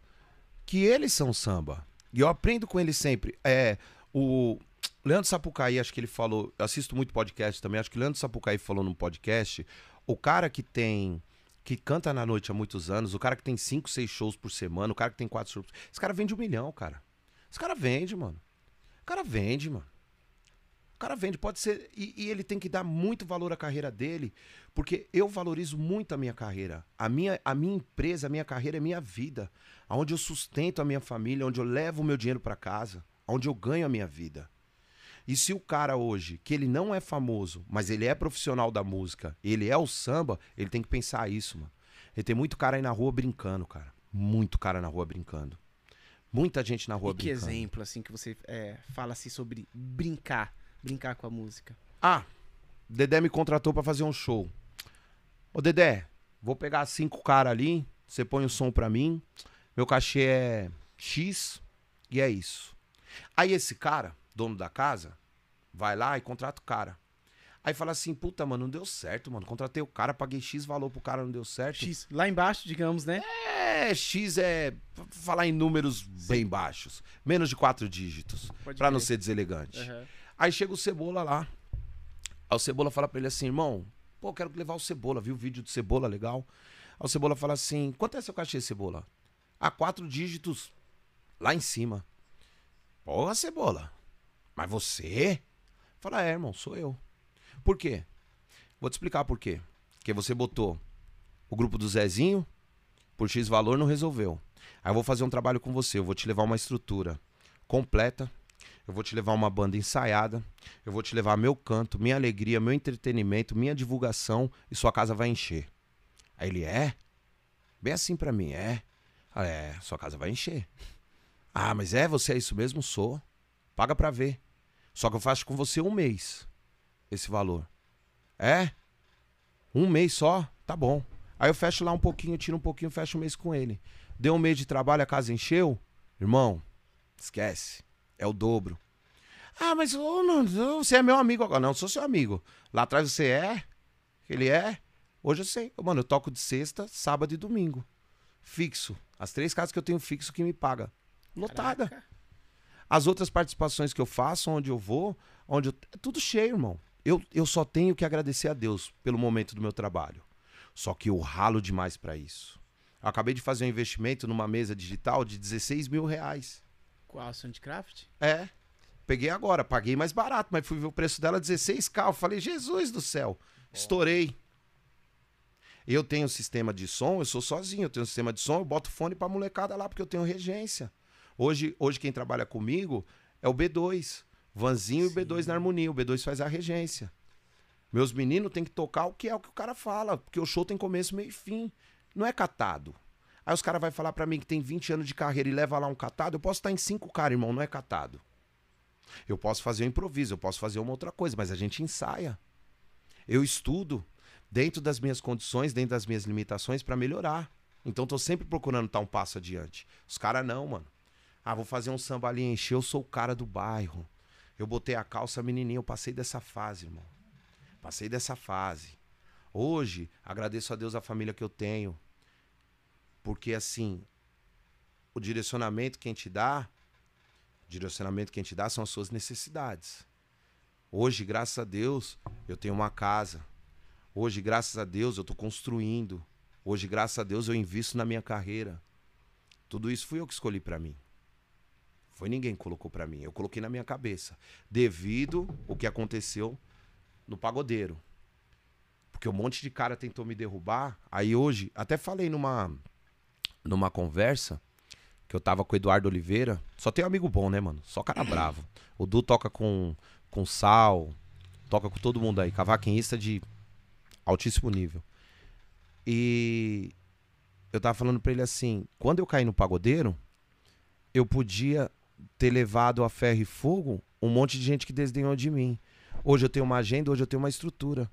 que eles são samba. E eu aprendo com eles sempre. É, o Leandro Sapucaí, acho que ele falou, eu assisto muito podcast também, acho que o Leandro Sapucaí falou num podcast, o cara que tem que canta na noite há muitos anos, o cara que tem cinco, seis shows por semana, o cara que tem quatro shows, esse cara vende um milhão, cara. Esse cara vende, mano. O cara vende, mano. O cara vende, pode ser. E, e ele tem que dar muito valor à carreira dele, porque eu valorizo muito a minha carreira. A minha, a minha empresa, a minha carreira é minha vida. Onde eu sustento a minha família, onde eu levo o meu dinheiro pra casa, onde eu ganho a minha vida. E se o cara hoje, que ele não é famoso, mas ele é profissional da música, ele é o samba, ele tem que pensar isso, mano. Ele tem muito cara aí na rua brincando, cara. Muito cara na rua brincando. Muita gente na rua E que brincando. exemplo, assim, que você é, fala assim sobre brincar. Brincar com a música. Ah, Dedé me contratou pra fazer um show. Ô, Dedé, vou pegar cinco caras ali, você põe o som pra mim, meu cachê é X e é isso. Aí esse cara, dono da casa, vai lá e contrata o cara. Aí fala assim, puta, mano, não deu certo, mano. Contratei o cara, paguei X valor pro cara, não deu certo. X. Lá embaixo, digamos, né? É, X é falar em números bem baixos. Menos de quatro dígitos. Pra não ser deselegante. Aham. Aí chega o Cebola lá. Aí o Cebola fala pra ele assim, irmão, pô, quero levar o Cebola, viu o vídeo do Cebola, legal? Aí o Cebola fala assim, quanto é seu cachê, Cebola? Ah, quatro dígitos lá em cima. Porra, Cebola, mas você? Fala, é, irmão, sou eu. Por quê? Vou te explicar por quê. Porque você botou o grupo do Zezinho, por X valor não resolveu. Aí eu vou fazer um trabalho com você, eu vou te levar uma estrutura completa, eu vou te levar uma banda ensaiada, eu vou te levar meu canto, minha alegria, meu entretenimento, minha divulgação e sua casa vai encher. Aí ele é? Bem assim pra mim, é. Ah, é, sua casa vai encher. Ah, mas é, você é isso mesmo? Sou. Paga pra ver. Só que eu faço com você um mês esse valor. É? Um mês só? Tá bom. Aí eu fecho lá um pouquinho, tiro um pouquinho, fecho um mês com ele. Deu um mês de trabalho, a casa encheu? Irmão, esquece. É o dobro. Ah, mas não, não, você é meu amigo agora. Não, eu sou seu amigo. Lá atrás você é? Ele é? Hoje eu sei. Mano, eu toco de sexta, sábado e domingo. Fixo. As três casas que eu tenho fixo que me paga. Lotada. Caraca. As outras participações que eu faço, onde eu vou, onde eu... é tudo cheio, irmão. Eu, eu só tenho que agradecer a Deus pelo momento do meu trabalho. Só que eu ralo demais pra isso. Eu acabei de fazer um investimento numa mesa digital de 16 mil reais. Qual? Soundcraft? É. Peguei agora, paguei mais barato, mas fui ver o preço dela 16k. Eu falei, Jesus do céu, estourei. Eu tenho um sistema de som, eu sou sozinho, eu tenho um sistema de som, eu boto fone pra molecada lá, porque eu tenho regência. Hoje, hoje quem trabalha comigo é o B2. Vanzinho e o B2 na harmonia. O B2 faz a regência. Meus meninos têm que tocar o que é o que o cara fala, porque o show tem começo, meio e fim. Não é catado. Aí os caras vão falar pra mim que tem 20 anos de carreira e leva lá um catado. Eu posso estar em cinco caras, irmão, não é catado. Eu posso fazer um improviso, eu posso fazer uma outra coisa, mas a gente ensaia. Eu estudo dentro das minhas condições, dentro das minhas limitações pra melhorar. Então tô sempre procurando estar um passo adiante. Os caras não, mano. Ah, vou fazer um samba ali encher, eu sou o cara do bairro. Eu botei a calça menininha, eu passei dessa fase, irmão. Passei dessa fase. Hoje, agradeço a Deus a família que eu tenho. Porque assim, o direcionamento quem te dá, o direcionamento quem te dá são as suas necessidades. Hoje, graças a Deus, eu tenho uma casa. Hoje, graças a Deus, eu estou construindo. Hoje, graças a Deus, eu invisto na minha carreira. Tudo isso fui eu que escolhi para mim. Foi ninguém que colocou para mim. Eu coloquei na minha cabeça. Devido o que aconteceu no pagodeiro. Porque um monte de cara tentou me derrubar. Aí hoje, até falei numa numa conversa que eu tava com o Eduardo Oliveira. Só tem um amigo bom, né, mano? Só cara bravo. O Du toca com, com Sal, toca com todo mundo aí. Cavaquinista de altíssimo nível. E eu tava falando pra ele assim: quando eu caí no pagodeiro, eu podia ter levado a ferro e fogo um monte de gente que desdenhou de mim. Hoje eu tenho uma agenda, hoje eu tenho uma estrutura.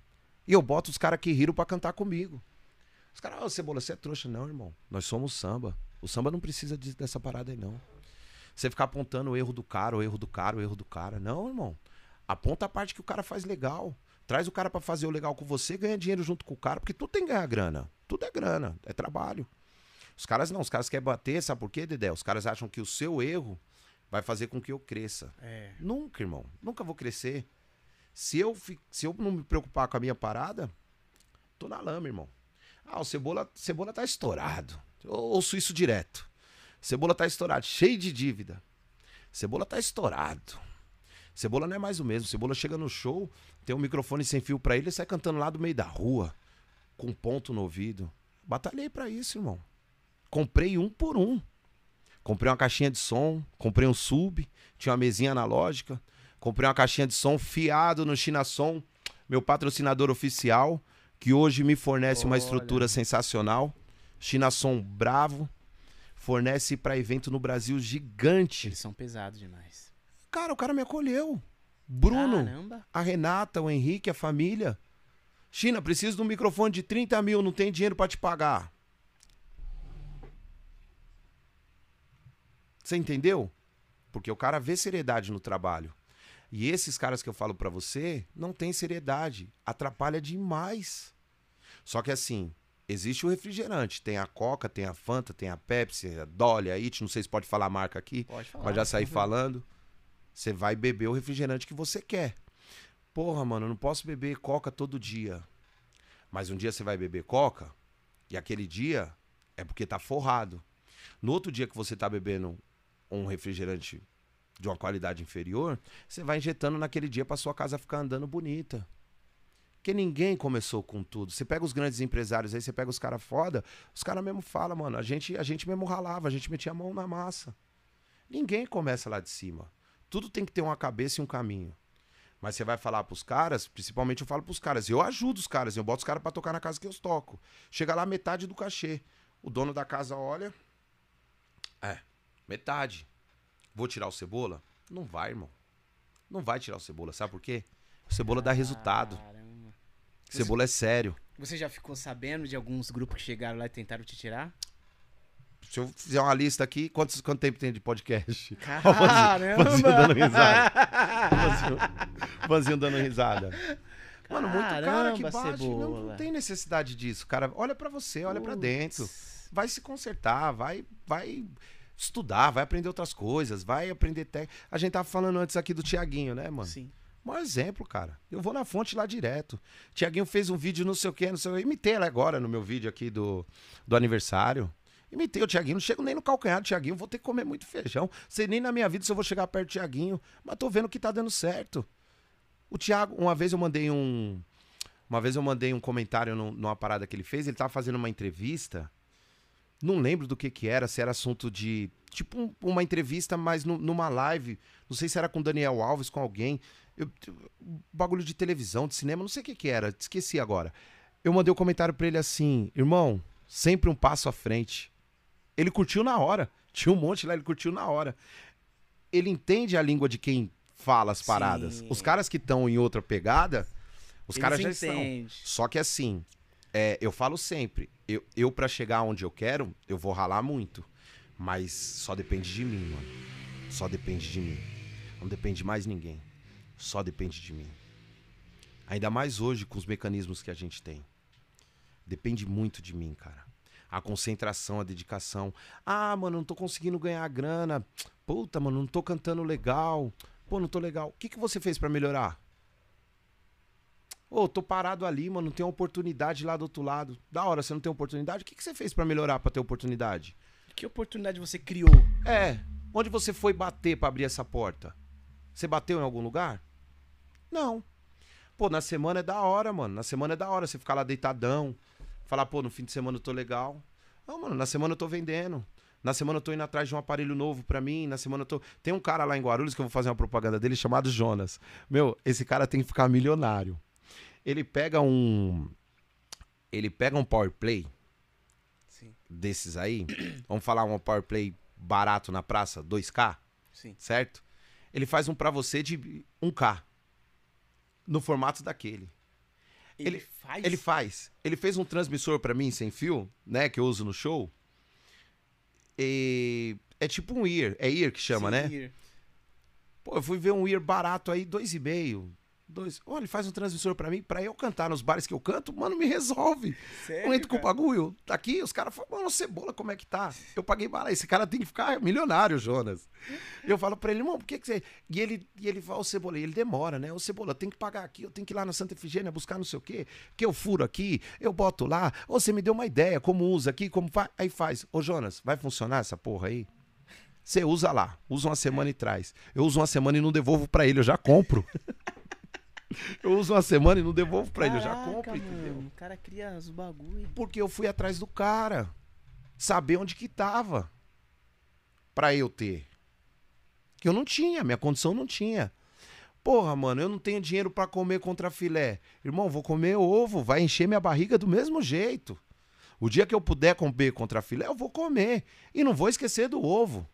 E eu boto os caras que riram para cantar comigo. Os caras, ô oh, Cebola, você é trouxa. Não, irmão. Nós somos samba. O samba não precisa de, dessa parada aí, não. Você ficar apontando o erro do cara, o erro do cara, o erro do cara. Não, irmão. Aponta a parte que o cara faz legal. Traz o cara para fazer o legal com você, ganha dinheiro junto com o cara, porque tudo tem que ganhar grana. Tudo é grana, é trabalho. Os caras não, os caras querem bater, sabe por quê, Dedé? Os caras acham que o seu erro vai fazer com que eu cresça. É. Nunca, irmão. Nunca vou crescer. Se eu, se eu não me preocupar com a minha parada, tô na lama, irmão. Ah, o Cebola, Cebola tá estourado. Eu ouço isso direto. Cebola tá estourado, cheio de dívida. Cebola tá estourado. Cebola não é mais o mesmo. Cebola chega no show, tem um microfone sem fio para ele e sai cantando lá do meio da rua, com ponto no ouvido. Batalhei para isso, irmão. Comprei um por um. Comprei uma caixinha de som, comprei um sub, tinha uma mesinha analógica, comprei uma caixinha de som fiado no China Som, meu patrocinador oficial, que hoje me fornece Olha. uma estrutura sensacional. China Som bravo, fornece para evento no Brasil gigante. Eles são pesados demais. Cara, o cara me acolheu. Bruno, Caramba. a Renata, o Henrique, a família. China, preciso de um microfone de 30 mil, não tem dinheiro para te pagar. Você entendeu? Porque o cara vê seriedade no trabalho. E esses caras que eu falo para você não tem seriedade, atrapalha demais. Só que assim, existe o refrigerante, tem a Coca, tem a Fanta, tem a Pepsi, a Dolly, a It, não sei se pode falar a marca aqui, pode falar, mas já sair falando. Você vai beber o refrigerante que você quer. Porra, mano, eu não posso beber Coca todo dia. Mas um dia você vai beber Coca e aquele dia é porque tá forrado. No outro dia que você tá bebendo um refrigerante de uma qualidade inferior, você vai injetando naquele dia para sua casa ficar andando bonita. Porque ninguém começou com tudo. Você pega os grandes empresários aí, você pega os caras foda, os caras mesmo falam, mano, a gente, a gente mesmo ralava, a gente metia a mão na massa. Ninguém começa lá de cima. Tudo tem que ter uma cabeça e um caminho. Mas você vai falar pros caras, principalmente eu falo pros caras, eu ajudo os caras, eu boto os caras pra tocar na casa que eu toco. Chega lá metade do cachê. O dono da casa olha. É, Metade. Vou tirar o cebola? Não vai, irmão. Não vai tirar o cebola. Sabe por quê? O cebola dá resultado. Caramba. Cebola é sério. Você já ficou sabendo de alguns grupos que chegaram lá e tentaram te tirar? Se eu fizer uma lista aqui, quantos, quanto tempo tem de podcast? Caramba! Vanzinho dando risada. Vanzinho dando risada. Mano, muito cara que bate. Não, não, tem necessidade disso, cara. Olha para você, olha para dentro. Vai se consertar, vai, vai estudar, vai aprender outras coisas, vai aprender técnica. A gente tava falando antes aqui do Tiaguinho, né, mano? Sim. Maior exemplo, cara. Eu vou na fonte lá direto. Tiaguinho fez um vídeo não sei o que, não sei o que. Imitei ela agora no meu vídeo aqui do, do aniversário. Imitei o Tiaguinho, não chego nem no calcanhar do Tiaguinho, vou ter que comer muito feijão. Sei nem na minha vida se eu vou chegar perto do Tiaguinho, mas tô vendo que tá dando certo. O Tiago, uma vez eu mandei um. Uma vez eu mandei um comentário numa parada que ele fez, ele tava fazendo uma entrevista não lembro do que que era, se era assunto de. Tipo um, uma entrevista, mas no, numa live. Não sei se era com Daniel Alves, com alguém. Eu, bagulho de televisão, de cinema, não sei o que que era, esqueci agora. Eu mandei um comentário para ele assim: irmão, sempre um passo à frente. Ele curtiu na hora. Tinha um monte lá, ele curtiu na hora. Ele entende a língua de quem fala as paradas. Sim. Os caras que estão em outra pegada, os Eles caras já entendem. estão. Só que assim, é, eu falo sempre, eu, eu para chegar onde eu quero, eu vou ralar muito. Mas só depende de mim, mano. Só depende de mim. Não depende de mais ninguém. Só depende de mim. Ainda mais hoje com os mecanismos que a gente tem. Depende muito de mim, cara. A concentração, a dedicação. Ah, mano, não tô conseguindo ganhar grana. Puta, mano, não tô cantando legal. Pô, não tô legal. O que, que você fez para melhorar? Ô, tô parado ali, mano, não tem oportunidade lá do outro lado. Da hora, você não tem oportunidade? O que, que você fez para melhorar para ter oportunidade? Que oportunidade você criou? É. Onde você foi bater para abrir essa porta? Você bateu em algum lugar? Não. Pô, na semana é da hora, mano. Na semana é da hora você ficar lá deitadão. Falar, pô, no fim de semana eu tô legal. Não, mano, na semana eu tô vendendo. Na semana eu tô indo atrás de um aparelho novo para mim. Na semana eu tô. Tem um cara lá em Guarulhos que eu vou fazer uma propaganda dele chamado Jonas. Meu, esse cara tem que ficar milionário. Ele pega um. Ele pega um Power Play. Sim. Desses aí. Vamos falar um Power Play barato na praça, 2K. Sim. Certo? Ele faz um para você de 1K. No formato daquele. Ele, Ele- faz. Ele faz. Ele fez um transmissor pra mim sem fio, né? Que eu uso no show. E é tipo um ear. É ear que chama, Sim, né? ir. Pô, eu fui ver um ear barato aí, dois e meio. Dois. Olha, ele faz um transmissor pra mim, pra eu cantar nos bares que eu canto, mano, me resolve. Sério, Eu entro com o bagulho. Tá aqui, os caras falam, mano, cebola, como é que tá? Eu paguei barato. Esse cara tem que ficar milionário, Jonas. Eu falo pra ele, irmão, por que, que você. E ele, e ele fala, ô cebola, e ele demora, né? Ô cebola, tem que pagar aqui, eu tenho que ir lá na Santa Efigênia buscar não sei o quê. Que eu furo aqui, eu boto lá. Ô, você me deu uma ideia, como usa aqui, como faz. Aí faz. Ô, Jonas, vai funcionar essa porra aí? Você usa lá, usa uma semana e traz. Eu uso uma semana e não devolvo pra ele, eu já compro. eu uso uma semana e não devolvo pra ele, eu já Caraca, compro, entendeu? mano, O cara cria os bagulho. Porque eu fui atrás do cara. Saber onde que tava. Pra eu ter. Que eu não tinha, minha condição não tinha. Porra, mano, eu não tenho dinheiro pra comer contra filé. Irmão, vou comer ovo, vai encher minha barriga do mesmo jeito. O dia que eu puder comer contra filé, eu vou comer. E não vou esquecer do ovo.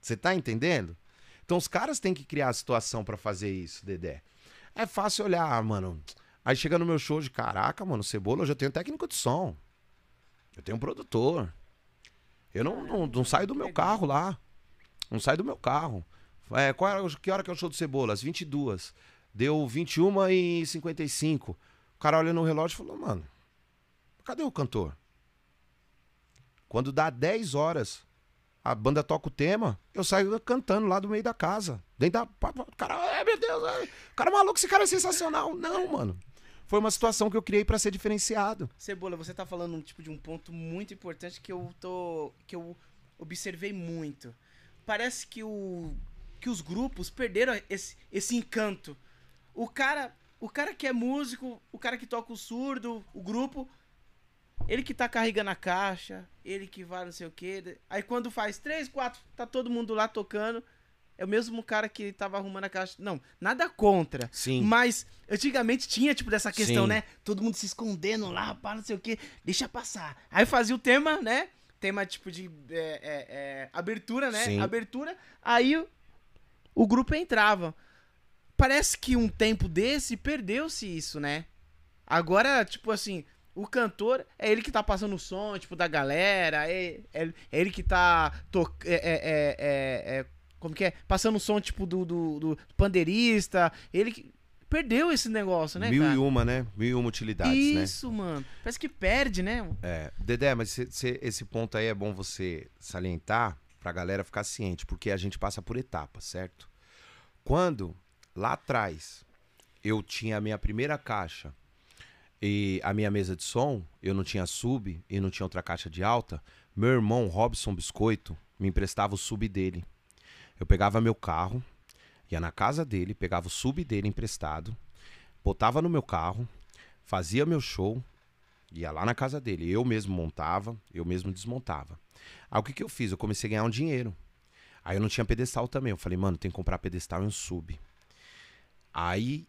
Você tá entendendo? Então os caras têm que criar a situação pra fazer isso, Dedé. É fácil olhar, ah, mano. Aí chega no meu show de caraca, mano, cebola, eu já tenho técnico de som. Eu tenho um produtor. Eu não, não, não saio do meu carro lá. Não saio do meu carro. É, qual era, que hora que é o show do Cebola? Às 22. Deu 21 e 55. O cara olha no relógio e falou, mano, cadê o cantor? Quando dá 10 horas, a banda toca o tema, eu saio cantando lá do meio da casa. Dentro da. Cara, ai meu Deus, o cara é maluco, esse cara é sensacional. Não, mano. Foi uma situação que eu criei pra ser diferenciado. Cebola, você tá falando um tipo de um ponto muito importante que eu tô que eu observei muito. Parece que o que os grupos perderam esse, esse encanto. O cara, o cara que é músico, o cara que toca o surdo, o grupo, ele que tá carregando a caixa, ele que vai não sei o quê. Aí quando faz três, quatro, tá todo mundo lá tocando, é o mesmo cara que tava arrumando a caixa. Não, nada contra. Sim. Mas antigamente tinha, tipo, dessa questão, Sim. né? Todo mundo se escondendo lá, pá, não sei o quê. Deixa passar. Aí fazia o tema, né? Tema, tipo, de é, é, é, abertura, né? Sim. Abertura. Aí o, o grupo entrava. Parece que um tempo desse perdeu-se isso, né? Agora, tipo assim, o cantor é ele que tá passando o som, tipo, da galera. É, é, é ele que tá... To é, é, é, é, como que é? Passando o som, tipo, do, do, do pandeirista. Ele que... Perdeu esse negócio, né, Mil cara? e uma, né? Mil e uma utilidades, né? Isso, mano. Parece que perde, né? É, Dedé, mas cê- cê- esse ponto aí é bom você salientar pra galera ficar ciente, porque a gente passa por etapas, certo? Quando lá atrás eu tinha a minha primeira caixa e a minha mesa de som, eu não tinha sub e não tinha outra caixa de alta, meu irmão Robson Biscoito me emprestava o sub dele. Eu pegava meu carro, ia na casa dele, pegava o sub dele emprestado, botava no meu carro, fazia meu show, Ia lá na casa dele. Eu mesmo montava, eu mesmo desmontava. Aí o que, que eu fiz? Eu comecei a ganhar um dinheiro. Aí eu não tinha pedestal também. Eu falei, mano, tem que comprar pedestal e um sub. Aí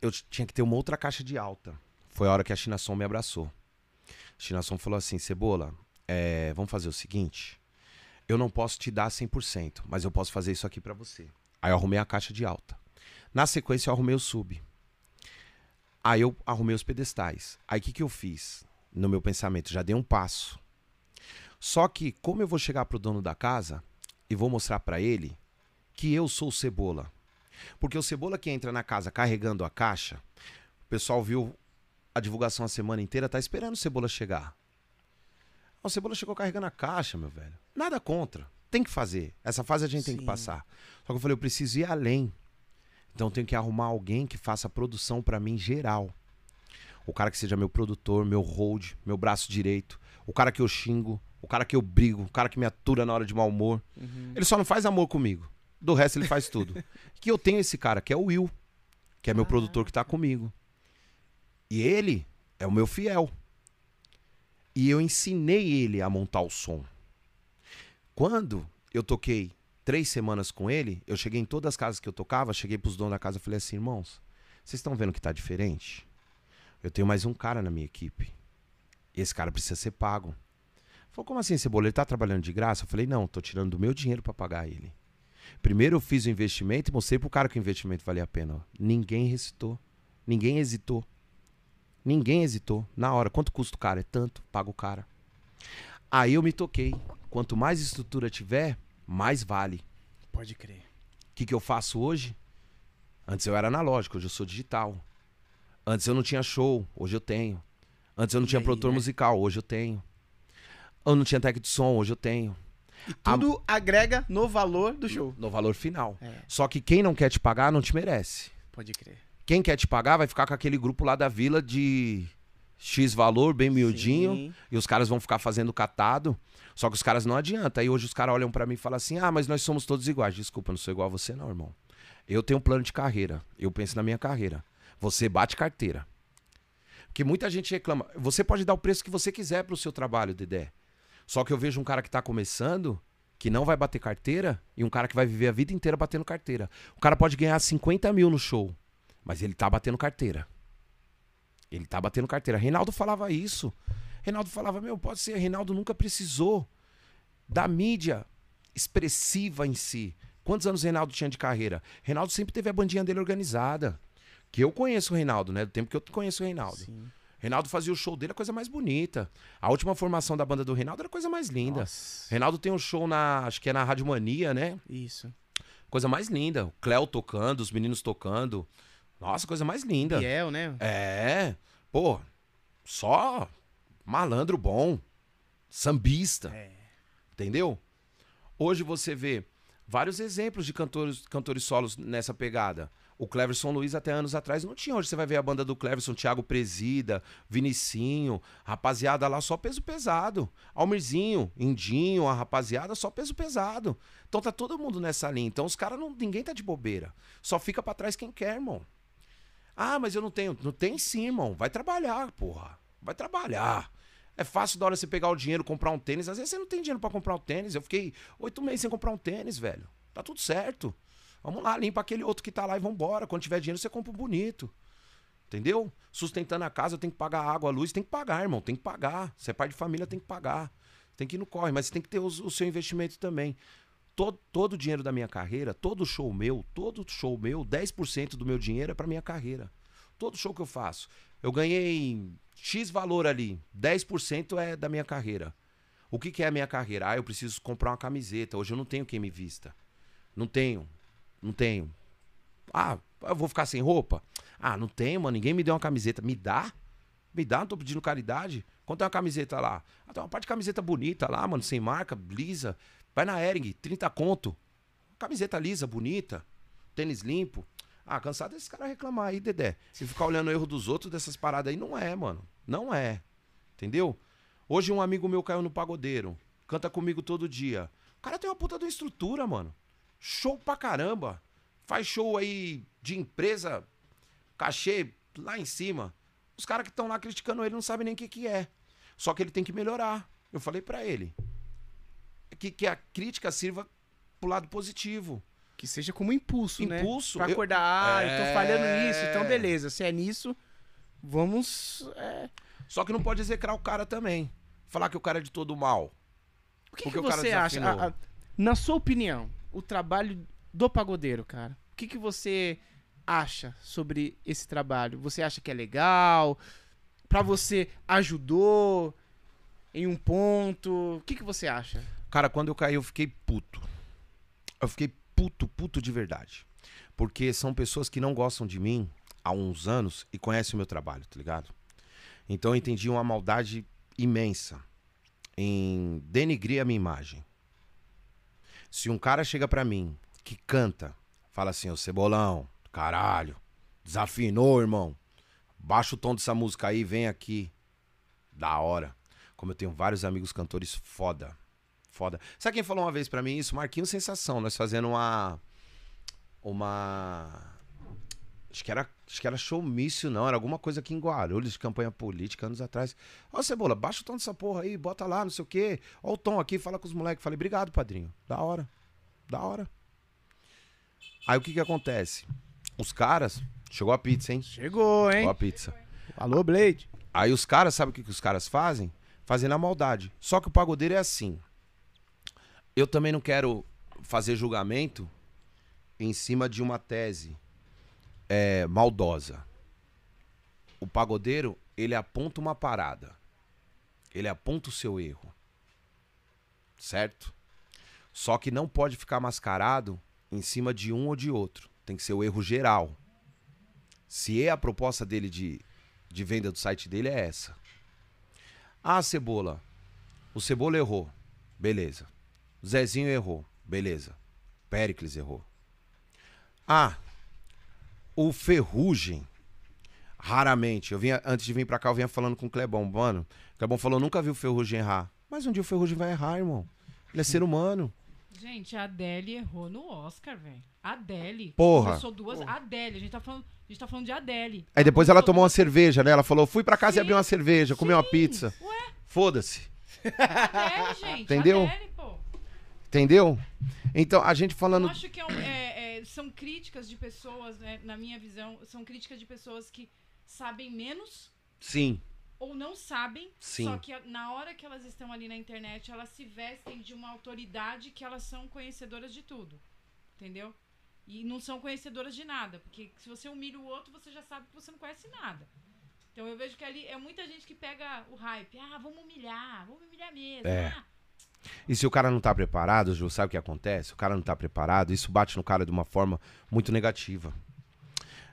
eu tinha que ter uma outra caixa de alta. Foi a hora que a China Som me abraçou. A China Som falou assim: Cebola, é, vamos fazer o seguinte. Eu não posso te dar 100%, mas eu posso fazer isso aqui pra você. Aí eu arrumei a caixa de alta. Na sequência, eu arrumei o sub. Aí eu arrumei os pedestais. Aí o que, que eu fiz? No meu pensamento, já dei um passo. Só que, como eu vou chegar pro dono da casa e vou mostrar pra ele que eu sou o cebola. Porque o cebola que entra na casa carregando a caixa, o pessoal viu a divulgação a semana inteira, tá esperando o cebola chegar. O Cebola chegou carregando a caixa, meu velho. Nada contra. Tem que fazer. Essa fase a gente tem que Sim. passar. Só que eu falei, eu preciso ir além. Então eu tenho que arrumar alguém que faça produção pra mim geral. O cara que seja meu produtor, meu hold, meu braço direito. O cara que eu xingo. O cara que eu brigo. O cara que me atura na hora de mau humor. Uhum. Ele só não faz amor comigo. Do resto ele faz tudo. que eu tenho esse cara, que é o Will. Que é meu Ah. produtor que tá comigo. E ele é o meu fiel. E eu ensinei ele a montar o som. Quando eu toquei três semanas com ele, eu cheguei em todas as casas que eu tocava, cheguei pros donos da casa e falei assim, irmãos, vocês estão vendo que tá diferente? Eu tenho mais um cara na minha equipe. Esse cara precisa ser pago. Falou, como assim, Cebola? Ele tá trabalhando de graça? Eu falei, não, tô tirando do meu dinheiro para pagar ele. Primeiro eu fiz o investimento e mostrei pro cara que o investimento valia a pena. Ninguém hesitou. Ninguém hesitou. Ninguém hesitou. Na hora, quanto custa o cara? É tanto, paga o cara. Aí eu me toquei. Quanto mais estrutura tiver, mais vale. Pode crer. O que, que eu faço hoje? Antes eu era analógico, hoje eu sou digital. Antes eu não tinha show, hoje eu tenho. Antes eu não E tinha aí, produtor né? musical, hoje eu tenho. Eu não tinha técnico de som, hoje eu tenho. E tudo agrega no valor do show. No valor final. É, Só que quem não quer te pagar não te merece. pode crer. Quem quer te pagar vai ficar com aquele grupo lá da vila de X valor, bem miudinho, Sim. e os caras vão ficar fazendo catado. Só que os caras não adianta. Aí hoje os caras olham pra mim e falam assim: "Ah, mas nós somos todos iguais". Desculpa, não sou igual a você não, irmão. Eu tenho um plano de carreira. Eu penso na minha carreira. Você bate carteira. Porque muita gente reclama. Você pode dar o preço que você quiser pro seu trabalho, Dedé. Só que eu vejo um cara que tá começando, que não vai bater carteira, e um cara que vai viver a vida inteira batendo carteira. O cara pode ganhar 50 mil no show, mas ele tá batendo carteira. Ele tá batendo carteira. Reinaldo falava isso. Reinaldo falava, meu, pode ser. Reinaldo nunca precisou da mídia expressiva em si. Quantos anos Reinaldo tinha de carreira? Reinaldo sempre teve a bandinha dele organizada. Que eu conheço o Reinaldo, né? Do tempo que eu conheço o Reinaldo. Sim. Reinaldo fazia o show dele, a coisa mais bonita. A última formação da banda do Reinaldo era a coisa mais linda. Nossa. Reinaldo tem um show na, acho que é na Rádio Mania, né? Isso. Coisa mais linda. O Cléo tocando, os meninos tocando. Nossa, coisa mais linda. Biel, né? É. Pô, só malandro bom. Sambista. É. Entendeu? Hoje você vê vários exemplos de cantores, cantores solos nessa pegada. O Cleverson Luiz até anos atrás não tinha. Hoje você vai ver a banda do Cleverson, Thiago Presida, Vinicinho, rapaziada lá só peso pesado. Almirzinho, Indinho, a rapaziada só peso pesado. Então tá todo mundo nessa linha. Então os caras não. Ninguém tá de bobeira. Só fica pra trás quem quer, irmão. Ah, mas eu não tenho. Não tem sim, irmão. Vai trabalhar, porra. Vai trabalhar. É fácil da hora você pegar o dinheiro, comprar um tênis. Às vezes você não tem dinheiro pra comprar um tênis. Eu fiquei oito meses sem comprar um tênis, velho. Tá tudo certo. Vamos lá, limpa aquele outro que tá lá e vambora. Quando tiver dinheiro, você compra um bonito. Entendeu? Sustentando a casa, tem que pagar água, luz, tem que pagar, irmão. Tem que pagar. Se é pai de família, tem que pagar. Tem que ir no corre, mas você tem que ter os- o, seu investimento também. Todo, todo o dinheiro da minha carreira, todo show meu, todo show meu, 10% do meu dinheiro é pra minha carreira. Todo show que eu faço. Eu ganhei X valor ali, 10% é da minha carreira. O que, que é a minha carreira? Ah, eu preciso comprar uma camiseta. Hoje eu não tenho quem me vista. Não tenho. Não tenho. Ah, eu vou ficar sem roupa? Ah, não tenho, mano. Ninguém me deu uma camiseta. Me dá? Me dá, não tô pedindo caridade. Quanto é uma camiseta lá? Ah, tem uma parte de camiseta bonita lá, mano, sem marca, lisa. Vai na Ering, 30 conto. Camiseta lisa, bonita. Tênis limpo. Ah, cansado desses caras reclamar aí, Dedé. Se ficar olhando o erro dos outros dessas paradas aí, não é, mano. Não é. Entendeu? Hoje um amigo meu caiu no pagodeiro. Canta comigo todo dia. O cara tem uma puta de uma estrutura, mano. Show pra caramba. Faz show aí de empresa, cachê lá em cima. Os caras que estão lá criticando ele não sabem nem o que, que é. Só que ele tem que melhorar. Eu falei pra ele. Que, que a crítica sirva pro lado positivo. Que seja como impulso, né? Impulso. Pra Eu- acordar, ah, eu É. tô falhando nisso, então beleza. Se é nisso, vamos. é, Só que não pode execrar o cara também. Falar que o cara é de todo mal. O que, Porque você acha? a- a- na sua opinião, o trabalho do pagodeiro, cara. O que, que você acha sobre esse trabalho? Você acha que é legal? Pra você ajudou em um ponto? O que, que você acha? Cara, quando eu caí, eu fiquei puto. Eu fiquei puto, puto de verdade. Porque são pessoas que não gostam de mim há uns anos e conhecem o meu trabalho, tá ligado? Então eu entendi uma maldade imensa. em denigrir a minha imagem. Se um cara chega pra mim que canta, fala assim, ô Cebolão, caralho, desafinou, irmão. Baixa o tom dessa música aí, vem aqui. Da hora. Como eu tenho vários amigos cantores foda. Foda. Sabe quem falou uma vez pra mim isso? Marquinhos Sensação. Nós fazendo uma. Uma. Acho que era, acho que era showmício, não. Era alguma coisa aqui em Guarulhos, de campanha política, anos atrás. Ó, Cebola, baixa o tom dessa porra aí, bota lá, não sei o quê. Ó o tom aqui, fala com os moleques. Falei, obrigado, padrinho. Da hora. Da hora. Aí o que que acontece? Os caras. Chegou a pizza, hein? Chegou, hein? Chegou a pizza. Alô, Blade. Aí os caras, sabe o que, que os caras fazem? Fazem na maldade. Só que o pagodeiro é assim. Eu também não quero fazer julgamento em cima de uma tese é, maldosa. O pagodeiro, ele aponta uma parada. Ele aponta o seu erro. Certo? Só que não pode ficar mascarado em cima de um ou de outro. Tem que ser o erro geral. Se é a proposta dele de, de venda do site dele, é essa. Ah, Cebola. O Cebola errou. Beleza. Zezinho errou. Beleza. Pericles errou. Ah, o Ferrugem. Raramente. Eu vinha, antes de vir pra cá, eu vinha falando com o Clebão. Mano, o Clebão falou, nunca viu o Ferrugem errar. Mas um dia o Ferrugem vai errar, irmão. Ele é ser humano. Gente, a Adele errou no Oscar, velho. Adele. Porra. Começou duas. Adele, a gente tá falando, a gente tá falando de Adele. Aí depois ela tomou uma cerveja, né? Ela falou, fui pra casa e Sim, abri uma cerveja, comi uma pizza. Ué, Foda-se. Adele, gente. Entendeu? Adele. Entendeu? Então, a gente Eu falando. acho que é um- é- é- são críticas de pessoas, né, na minha visão, são críticas de pessoas que sabem menos Sim, ou não sabem, Sim. só que na hora que elas estão ali na internet, elas se vestem de uma autoridade que elas são conhecedoras de tudo. Entendeu? E não são conhecedoras de nada, porque se você humilha o outro, você já sabe que você não conhece nada. Então eu vejo que ali é muita gente que pega o hype. Ah, vamos humilhar, vamos humilhar mesmo. É. Ah, E se o cara não tá preparado, Ju, sabe o que acontece? O cara não tá preparado, isso bate no cara de uma forma muito negativa.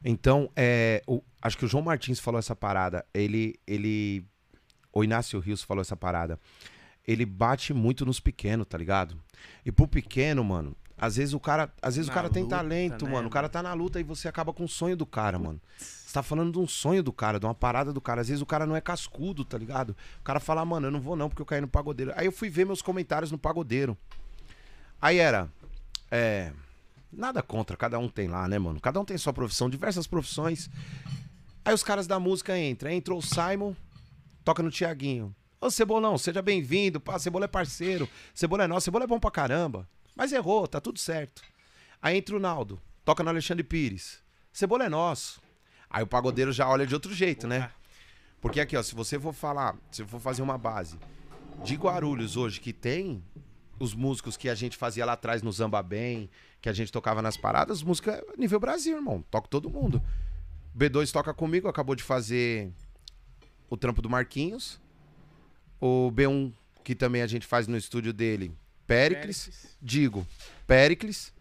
Então, é, o- acho que o João Martins falou essa parada. Ele, ele, o Inácio Rios falou essa parada. Ele bate muito nos pequenos, tá ligado? E pro pequeno, mano, às vezes o cara, às vezes Na o cara tem luta, talento, né, mano. O cara tá na luta e você acaba com o sonho do cara, mano. Tá falando de um sonho do cara, de uma parada do cara. Às vezes o cara não é cascudo, tá ligado? O cara fala, mano, eu não vou não porque eu caí no pagodeiro. Aí eu fui ver meus comentários no pagodeiro. Aí era, é, nada contra, cada um tem lá, né, mano? Cada um tem sua profissão, diversas profissões. Aí os caras da música entram. Aí entrou o Simon, toca no Tiaguinho. Ô, Cebolão, seja bem-vindo. Pá, Cebola é parceiro. Cebola é nosso. Cebola é bom pra caramba. Mas errou, tá tudo certo. Aí entra o Naldo, toca no Alexandre Pires. Cebola é nosso. Aí o pagodeiro já olha de outro jeito, né? Porque aqui, ó, se você for falar, se eu for fazer uma base de Guarulhos hoje que tem os músicos que a gente fazia lá atrás no Zamba Bem, que a gente tocava nas paradas, música nível Brasil, irmão. Toca todo mundo. B2 toca comigo, acabou de fazer o trampo do Marquinhos. O B1, que também a gente faz no estúdio dele, Pericles. Digo, Pericles.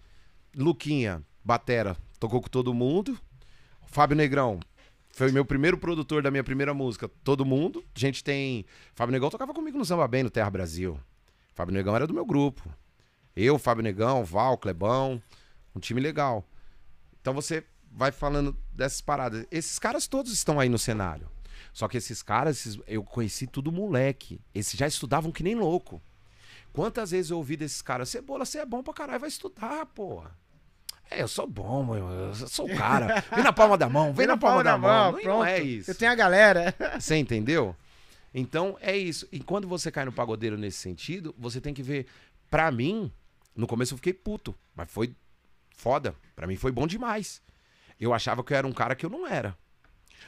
Luquinha, Batera, tocou com todo mundo. Fábio Negrão, foi meu primeiro produtor da minha primeira música, todo mundo. A gente tem. Fábio Negão tocava comigo no Samba Bem, no Terra Brasil. Fábio Negão era do meu grupo. Eu, Fábio Negão, Val, Clebão. Um time legal. Então você vai falando dessas paradas. Esses caras todos estão aí no cenário. Só que esses caras, esses- eu conheci tudo moleque. Esses já estudavam que nem louco. Quantas vezes eu ouvi desses caras, Cebola, você é bom pra caralho, vai estudar, porra. É, eu sou bom, meu, eu sou o cara. Vem na palma da mão, vem, na palma, da, mão. Não, não é isso. Eu tenho a galera. Você entendeu? Então é isso. E quando você cai no pagodeiro nesse sentido, você tem que ver. Pra mim, no começo eu fiquei puto, mas foi foda. Pra mim foi bom demais. Eu achava que eu era um cara que eu não era.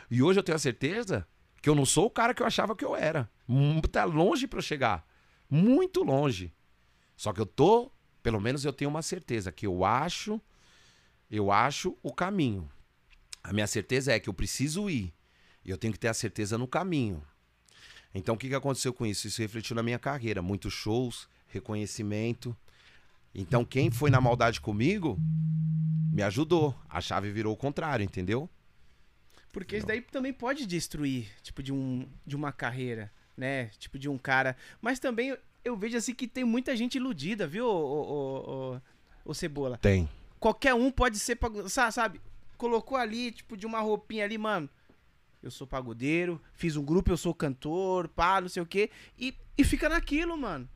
E hoje eu tenho a certeza que eu não sou o cara que eu achava que eu era. Hum, Tá longe pra eu chegar. Muito longe. Só que eu tô, pelo menos eu tenho uma certeza que eu acho, eu acho o caminho. A minha certeza é que eu preciso ir. E eu tenho que ter a certeza no caminho. Então, o que, que aconteceu com isso? Isso refletiu na minha carreira. Muitos shows, reconhecimento. Então, quem foi na maldade comigo, me ajudou. A chave virou o contrário, entendeu? Porque isso daí também pode destruir, tipo, de, um, de uma carreira. né? Tipo de um cara. Mas também eu vejo assim que tem muita gente iludida, viu, o, o, o, o Cebola? Tem. Qualquer um pode ser, pago- sa- sabe? Colocou ali, tipo, de uma roupinha ali, mano. Eu sou pagodeiro, fiz um grupo, eu sou cantor, pá, não sei o quê. E, e fica naquilo, mano.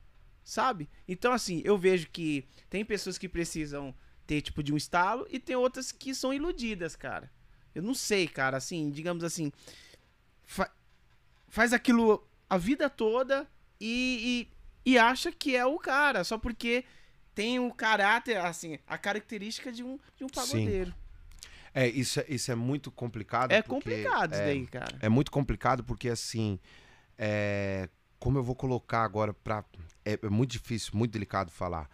Sabe? Então, assim, eu vejo que tem pessoas que precisam ter, tipo, de um estalo e tem outras que são iludidas, cara. Eu não sei, cara, assim, digamos assim. fa- faz aquilo a vida toda e, e, e acha que é o cara, só porque tem o caráter, assim, a característica de um, de um Sim. pagodeiro. É, isso, é- isso é muito complicado. É porque- complicado isso é, daí, cara. É muito complicado porque, assim, é, como eu vou colocar agora pra. É, é muito difícil, muito delicado falar.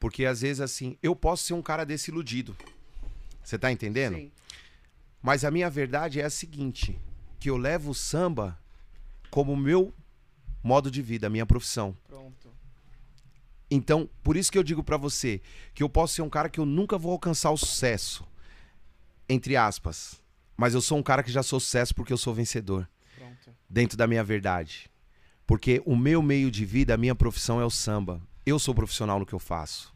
Porque, às vezes, assim, eu posso ser um cara desse iludido. Você tá entendendo? Sim. Mas a minha verdade é a seguinte: que eu levo o samba como meu modo de vida, a minha profissão. Pronto. Então, por isso que eu digo pra você que eu posso ser um cara que eu nunca vou alcançar o sucesso, entre aspas. Mas eu sou um cara que já sou sucesso porque eu sou vencedor, Pronto. dentro da minha verdade. Porque o meu meio de vida, a minha profissão é o samba. Eu sou profissional no que eu faço.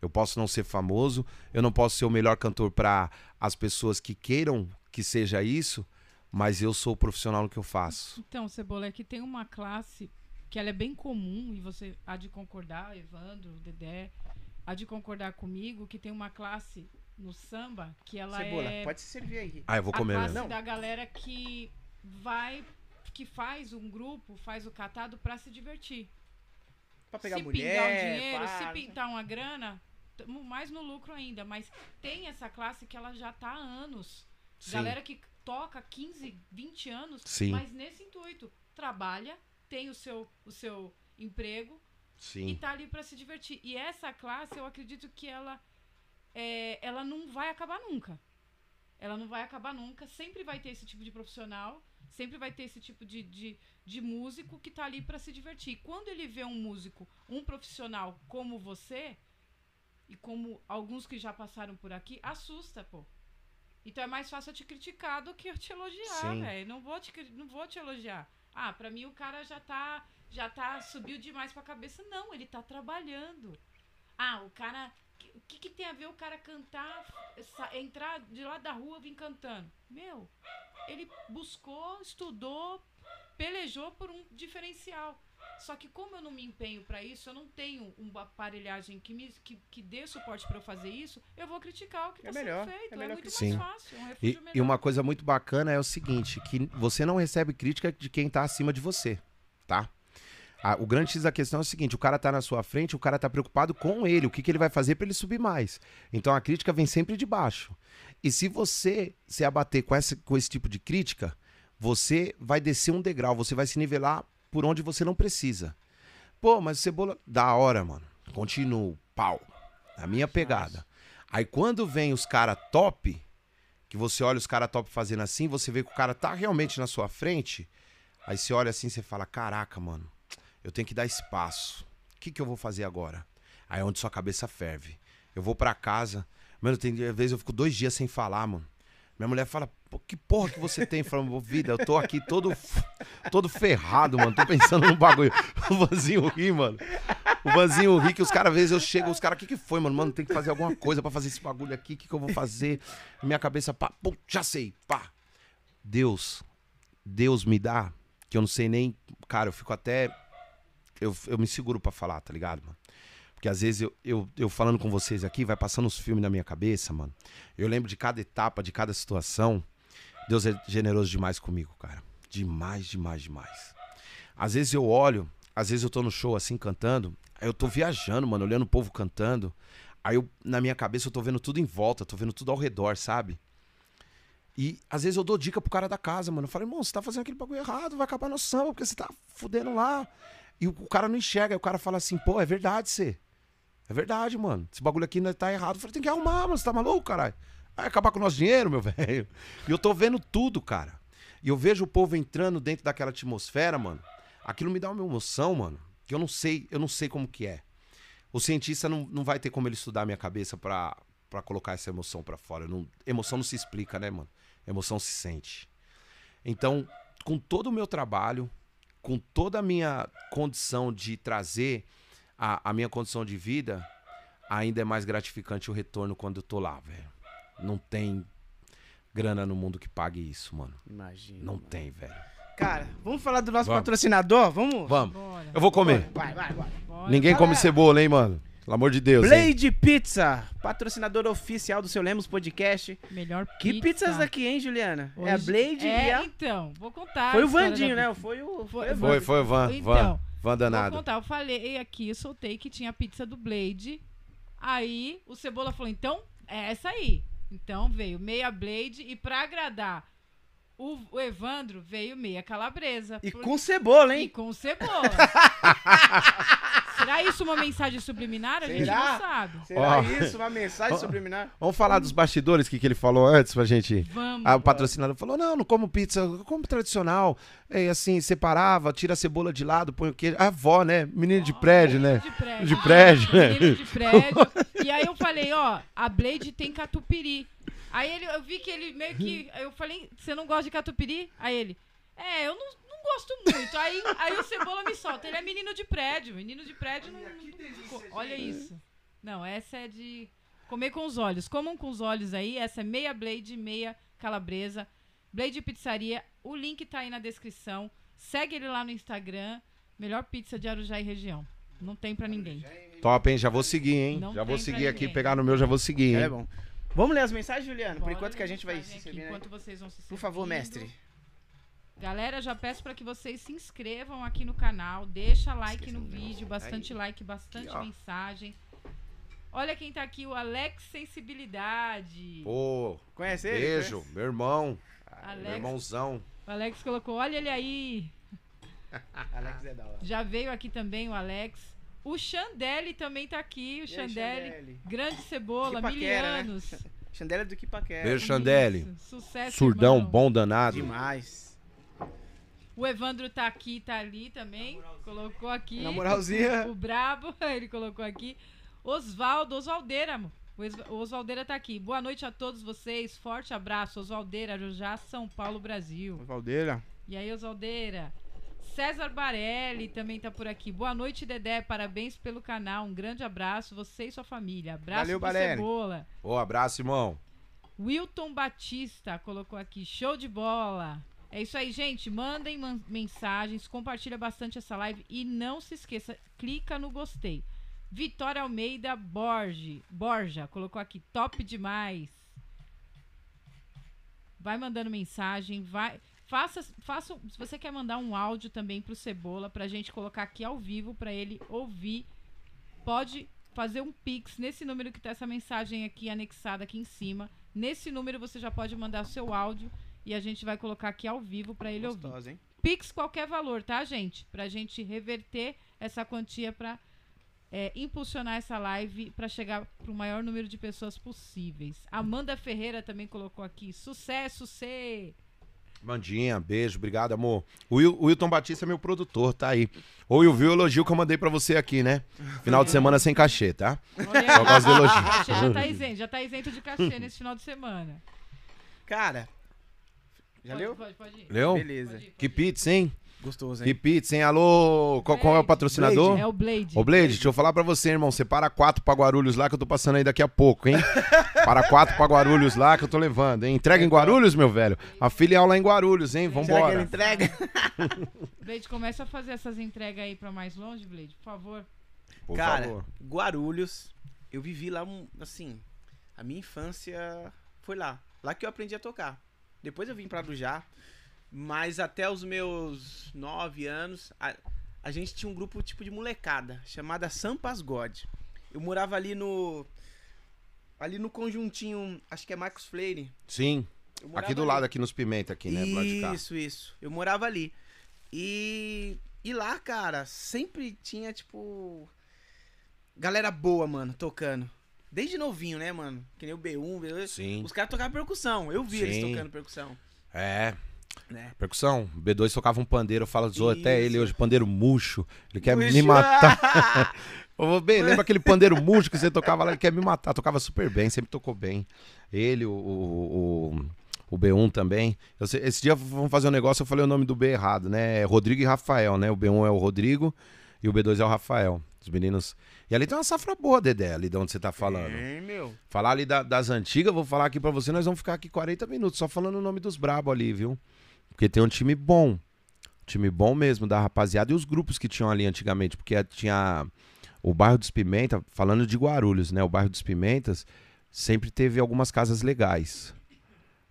Eu posso não ser famoso, eu não posso ser o melhor cantor para as pessoas que queiram que seja isso, mas eu sou profissional no que eu faço. Então, Cebola, é que tem uma classe que ela é bem comum, e você há de concordar, Evandro, Dedé, há de concordar comigo, que tem uma classe no samba que ela Cebola, é pode se servir aí. Ah, eu vou a comer classe mesmo. Não. da galera que vai, que faz um grupo, faz o catado pra se divertir. Pra pegar se mulher, pintar um dinheiro, pá, se pintar uma grana, mais no lucro ainda. Mas tem essa classe que ela já tá há anos. Sim. Galera que toca 15, 20 anos, Sim. mas nesse intuito, trabalha, tem o seu, o seu emprego e Sim. tá ali pra se divertir. E essa classe, eu acredito que ela, é, ela não vai acabar nunca. Ela não vai acabar nunca. Sempre vai ter esse tipo de profissional, sempre vai ter esse tipo de, de, de músico que tá ali pra se divertir. Quando ele vê um músico, um profissional como você, e como alguns que já passaram por aqui, assusta, pô. Então é mais fácil eu te criticar do que eu te elogiar, velho. Não vou te não vou te elogiar. Ah, pra mim o cara já tá já tá subiu demais pra cabeça. Não, ele tá trabalhando. Ah, o cara o que, que tem a ver o cara cantar, entrar de lá da rua vir cantando? Meu, ele buscou, estudou, pelejou por um diferencial. Só que como eu não me empenho pra isso, eu não tenho uma aparelhagem que, me, que, que dê suporte pra eu fazer isso, eu vou criticar o que É está melhor, sendo feito. é É, muito mais fácil. É um E, e uma coisa muito bacana é o seguinte, que você não recebe crítica de quem tá acima de você, tá? Ah, o grande X da questão é o seguinte, o cara tá na sua frente, o cara tá preocupado com ele, o que, que ele vai fazer pra ele subir mais. Então a crítica vem sempre de baixo. E se você se abater com, essa, com esse tipo de crítica, você vai descer um degrau, você vai se nivelar por onde você não precisa. Pô, mas cebola, da hora, mano. Continuo, pau. A minha pegada. Aí quando vem os cara top, que você olha os cara top fazendo assim, você vê que o cara tá realmente na sua frente, aí você olha assim e você fala: "Caraca, mano, eu tenho que dar espaço. O que que eu vou fazer agora?" Aí é onde sua cabeça ferve. Eu vou pra casa, mano, tem às vezes eu fico dois dias sem falar, mano. Minha mulher fala: que porra que você tem? Falando, vida, eu tô aqui todo, todo ferrado, mano. Tô pensando no bagulho. O Vanzinho ri, mano. O Vanzinho ri que os caras, às vezes eu chego, os caras, o que que foi, mano? Mano, tem que fazer alguma coisa pra fazer esse bagulho aqui. O que que eu vou fazer? Minha cabeça, pá, pum, já sei, pá. Deus, Deus me dá, que eu não sei nem. Cara, eu fico até. Eu, eu me seguro pra falar, tá ligado, mano? Porque às vezes eu, eu, eu falando com vocês aqui, vai passando os filmes na minha cabeça, mano. Eu lembro de cada etapa, de cada situação. Deus é generoso demais comigo, cara. Demais, demais, demais. Às vezes eu olho, às vezes eu tô no show assim cantando, aí eu tô viajando, mano, olhando o povo cantando. Aí eu, na minha cabeça eu tô vendo tudo em volta, tô vendo tudo ao redor, sabe? E às vezes eu dou dica pro cara da casa, mano. Eu falo, irmão, você tá fazendo aquele bagulho errado, vai acabar nosso samba, porque você tá fudendo lá. E o, o cara não enxerga, aí o cara fala assim, pô, é verdade, você. É verdade, mano. Esse bagulho aqui ainda tá errado. Eu falei, tem que arrumar, mano. Você tá maluco, caralho? Vai acabar com o nosso dinheiro, meu velho. E eu tô vendo tudo, cara. E eu vejo o povo entrando dentro daquela atmosfera, mano. Aquilo me dá uma emoção, mano. Que eu não sei, eu não sei como que é. O cientista não, não vai ter como ele estudar a minha cabeça pra, pra colocar essa emoção pra fora. Não- emoção não se explica, né, mano? Emoção se sente. Então, com todo o meu trabalho, com toda a minha condição de trazer a, a minha condição de vida, ainda é mais gratificante o retorno quando eu tô lá, velho. Não tem grana no mundo que pague isso, mano. Imagina. Não mano. tem, velho. Cara, vamos falar do nosso Vamos. patrocinador? Vamos? Vamos. Bora. Eu vou comer. Vai, vai, vai. bora. Ninguém come Galera. cebola, hein, mano? Pelo amor de Deus. hein? Blade Pizza, patrocinador oficial do seu Lemos Podcast. Melhor Que pizza. pizzas aqui, hein, Juliana? É a Hoje- Blade é, e a... então, vou contar. Foi a o Vandinho, né? Foi o... Foi- Foi, o Foi, Van. Van. Então, Van Vou danado. contar, eu falei aqui, eu soltei que tinha pizza do Blade. Aí o Cebola falou, então, é essa aí. Então veio meia Blade e pra agradar o, o Evandro, veio meia calabresa. E Por- com cebola, e hein? com cebola. Será isso uma mensagem subliminar? A gente Será? não sabe. Será Ó. isso uma mensagem subliminar? Vamos falar dos bastidores que, que ele falou antes pra gente. Vamos. Ah, o patrocinador falou: não, não como pizza, eu como tradicional. É assim, separava, tira a cebola de lado, põe o queijo. A avó, né? Menino de prédio, né? De prédio. De prédio, né? Menino de prédio. E aí eu falei, ó, a Blade tem catupiry. Aí ele, eu vi que ele meio que. Eu falei, você não gosta de catupiry? Aí ele, é, eu não gosto muito. Aí, aí o Cebola me solta. Ele é menino de prédio. Menino de prédio não. Co- Olha isso. Não, essa é de comer com os olhos. Comam com os olhos aí. Essa é meia Blade, meia calabresa. Blade Pizzaria. O link tá aí na descrição. Segue ele lá no Instagram. Melhor pizza de Arujá e região. Não tem pra ninguém. Top, hein? Já vou seguir, hein? Não já vou seguir aqui, ninguém. pegar no meu, já vou seguir, hein? É bom. Vamos ler as mensagens, Juliano? Por enquanto que a gente vai se aqui, servindo aí. Enquanto vocês vão se Por favor, mestre. Galera, já peço para que vocês se inscrevam aqui no canal, deixa like no vídeo, bastante like, bastante Aqui, mensagem. Olha quem tá aqui, o Alex Sensibilidade. Pô, Conhece ele? beijo, Conhece? meu irmão, meu Alex, irmãozão. o Alex colocou, olha ele aí. Alex é da hora. Já veio aqui também o Alex. O Xandelli também tá aqui, o aí, Xandelli. Xandelli? Grande cebola, Que paquera, né? milianos. Chandela do que paquera. Beijo, Xandelli. Sucesso, Surdão, irmão. bom danado. Demais. O Evandro tá aqui, tá ali também. Colocou aqui. Na moralzinha. O Brabo, ele colocou aqui. Osvaldo, Osvaldeira, amor. O Os- o Osvaldeira tá aqui. Boa noite a todos vocês. Forte abraço, Osvaldeira, Arujá, São Paulo, Brasil. Valdeira. E aí, Osvaldeira? César Barelli também tá por aqui. Boa noite, Dedé. Parabéns pelo canal. Um grande abraço, você e sua família. Abraço Valeu, Barelli. Cebola. Ô, abraço, irmão. Wilton Batista colocou aqui, show de bola. É isso aí, gente. Mandem man- mensagens, compartilha bastante essa live e não se esqueça, clica no gostei. Vitória Almeida Borge, Borja colocou aqui, top demais. Vai mandando mensagem, vai. Faça, faça, se você quer mandar um áudio também pro Cebola pra gente colocar aqui ao vivo pra ele ouvir, pode fazer um pix nesse número que tá essa mensagem aqui anexada aqui em cima. Nesse número você já pode mandar seu áudio e a gente vai colocar aqui ao vivo pra ele ouvir. Gostosa, hein? Pix qualquer valor, tá, gente? Pra gente reverter essa quantia pra é, impulsionar essa live pra chegar pro maior número de pessoas possíveis. Amanda Ferreira também colocou aqui. Sucesso, C! Mandinha, beijo, obrigado, amor. O, Wil- o Wilton Batista é meu produtor, tá aí. Ou ouviu o elogio que eu mandei pra você aqui, né? Final de semana sem cachê, tá? Olha Só gosto aí, elogio. já tá isento, já tá isento de cachê nesse final de semana. Cara. Já pode, leu? Pode, pode ir. Leu? Beleza. Pode ir, pode Que pizza, hein? Gostoso, Que hein? pizza, hein? Alô, qual, qual é o Blade. patrocinador? É o Blade. Ô, Blade, deixa eu falar pra você, irmão. Separa quatro pra Guarulhos lá que eu tô passando aí daqui a pouco, hein? Para quatro pra Guarulhos lá que eu tô levando, hein? Entrega em Guarulhos, meu velho? A filial lá em Guarulhos, hein? Será que Vambora. ele entrega? Blade, começa a fazer essas entregas aí pra mais longe, Blade, por favor. Por Cara, favor. Guarulhos, eu vivi lá, um, assim, a minha infância foi lá. Lá que eu aprendi a tocar. Depois eu vim pra Arujá, mas até os meus nove anos, a, a gente tinha um grupo tipo de molecada, chamada Sampas God. Eu morava ali no... Ali no conjuntinho, acho que é Marcos Freire. Sim, aqui do ali. lado, aqui nos Pimenta, aqui, né? Isso, isso. Eu morava ali. E, e lá, cara, sempre tinha, tipo. Galera boa, mano, tocando. Desde novinho, né, mano? Que nem o B1, B2. Sim. Os caras tocavam percussão. Eu vi eles Sim. tocando percussão. É, Né? percussão. O B2 tocava um pandeiro, eu falo, zoou até ele hoje, pandeiro murcho. Ele quer me matar. Ô, bem, lembra aquele pandeiro murcho que você tocava lá? Ele quer me matar. Tocava super bem, sempre tocou bem. Ele, o, o, o, O B1 também. Eu esse dia vamos fazer um negócio, eu falei o nome do B errado, né? É Rodrigo e Rafael, né? O B1 é o Rodrigo e o B2 é o Rafael. Os meninos. E ali tem uma safra boa, Dedé, ali de onde você tá falando. É, meu. Falar ali da- das antigas, vou falar aqui pra você, nós vamos ficar aqui 40 minutos só falando o nome dos brabo ali, viu? Porque tem um time bom. Time bom mesmo da rapaziada e os grupos que tinham ali antigamente, porque tinha o bairro dos Pimenta, falando de Guarulhos, né? O bairro dos Pimentas sempre teve algumas casas legais.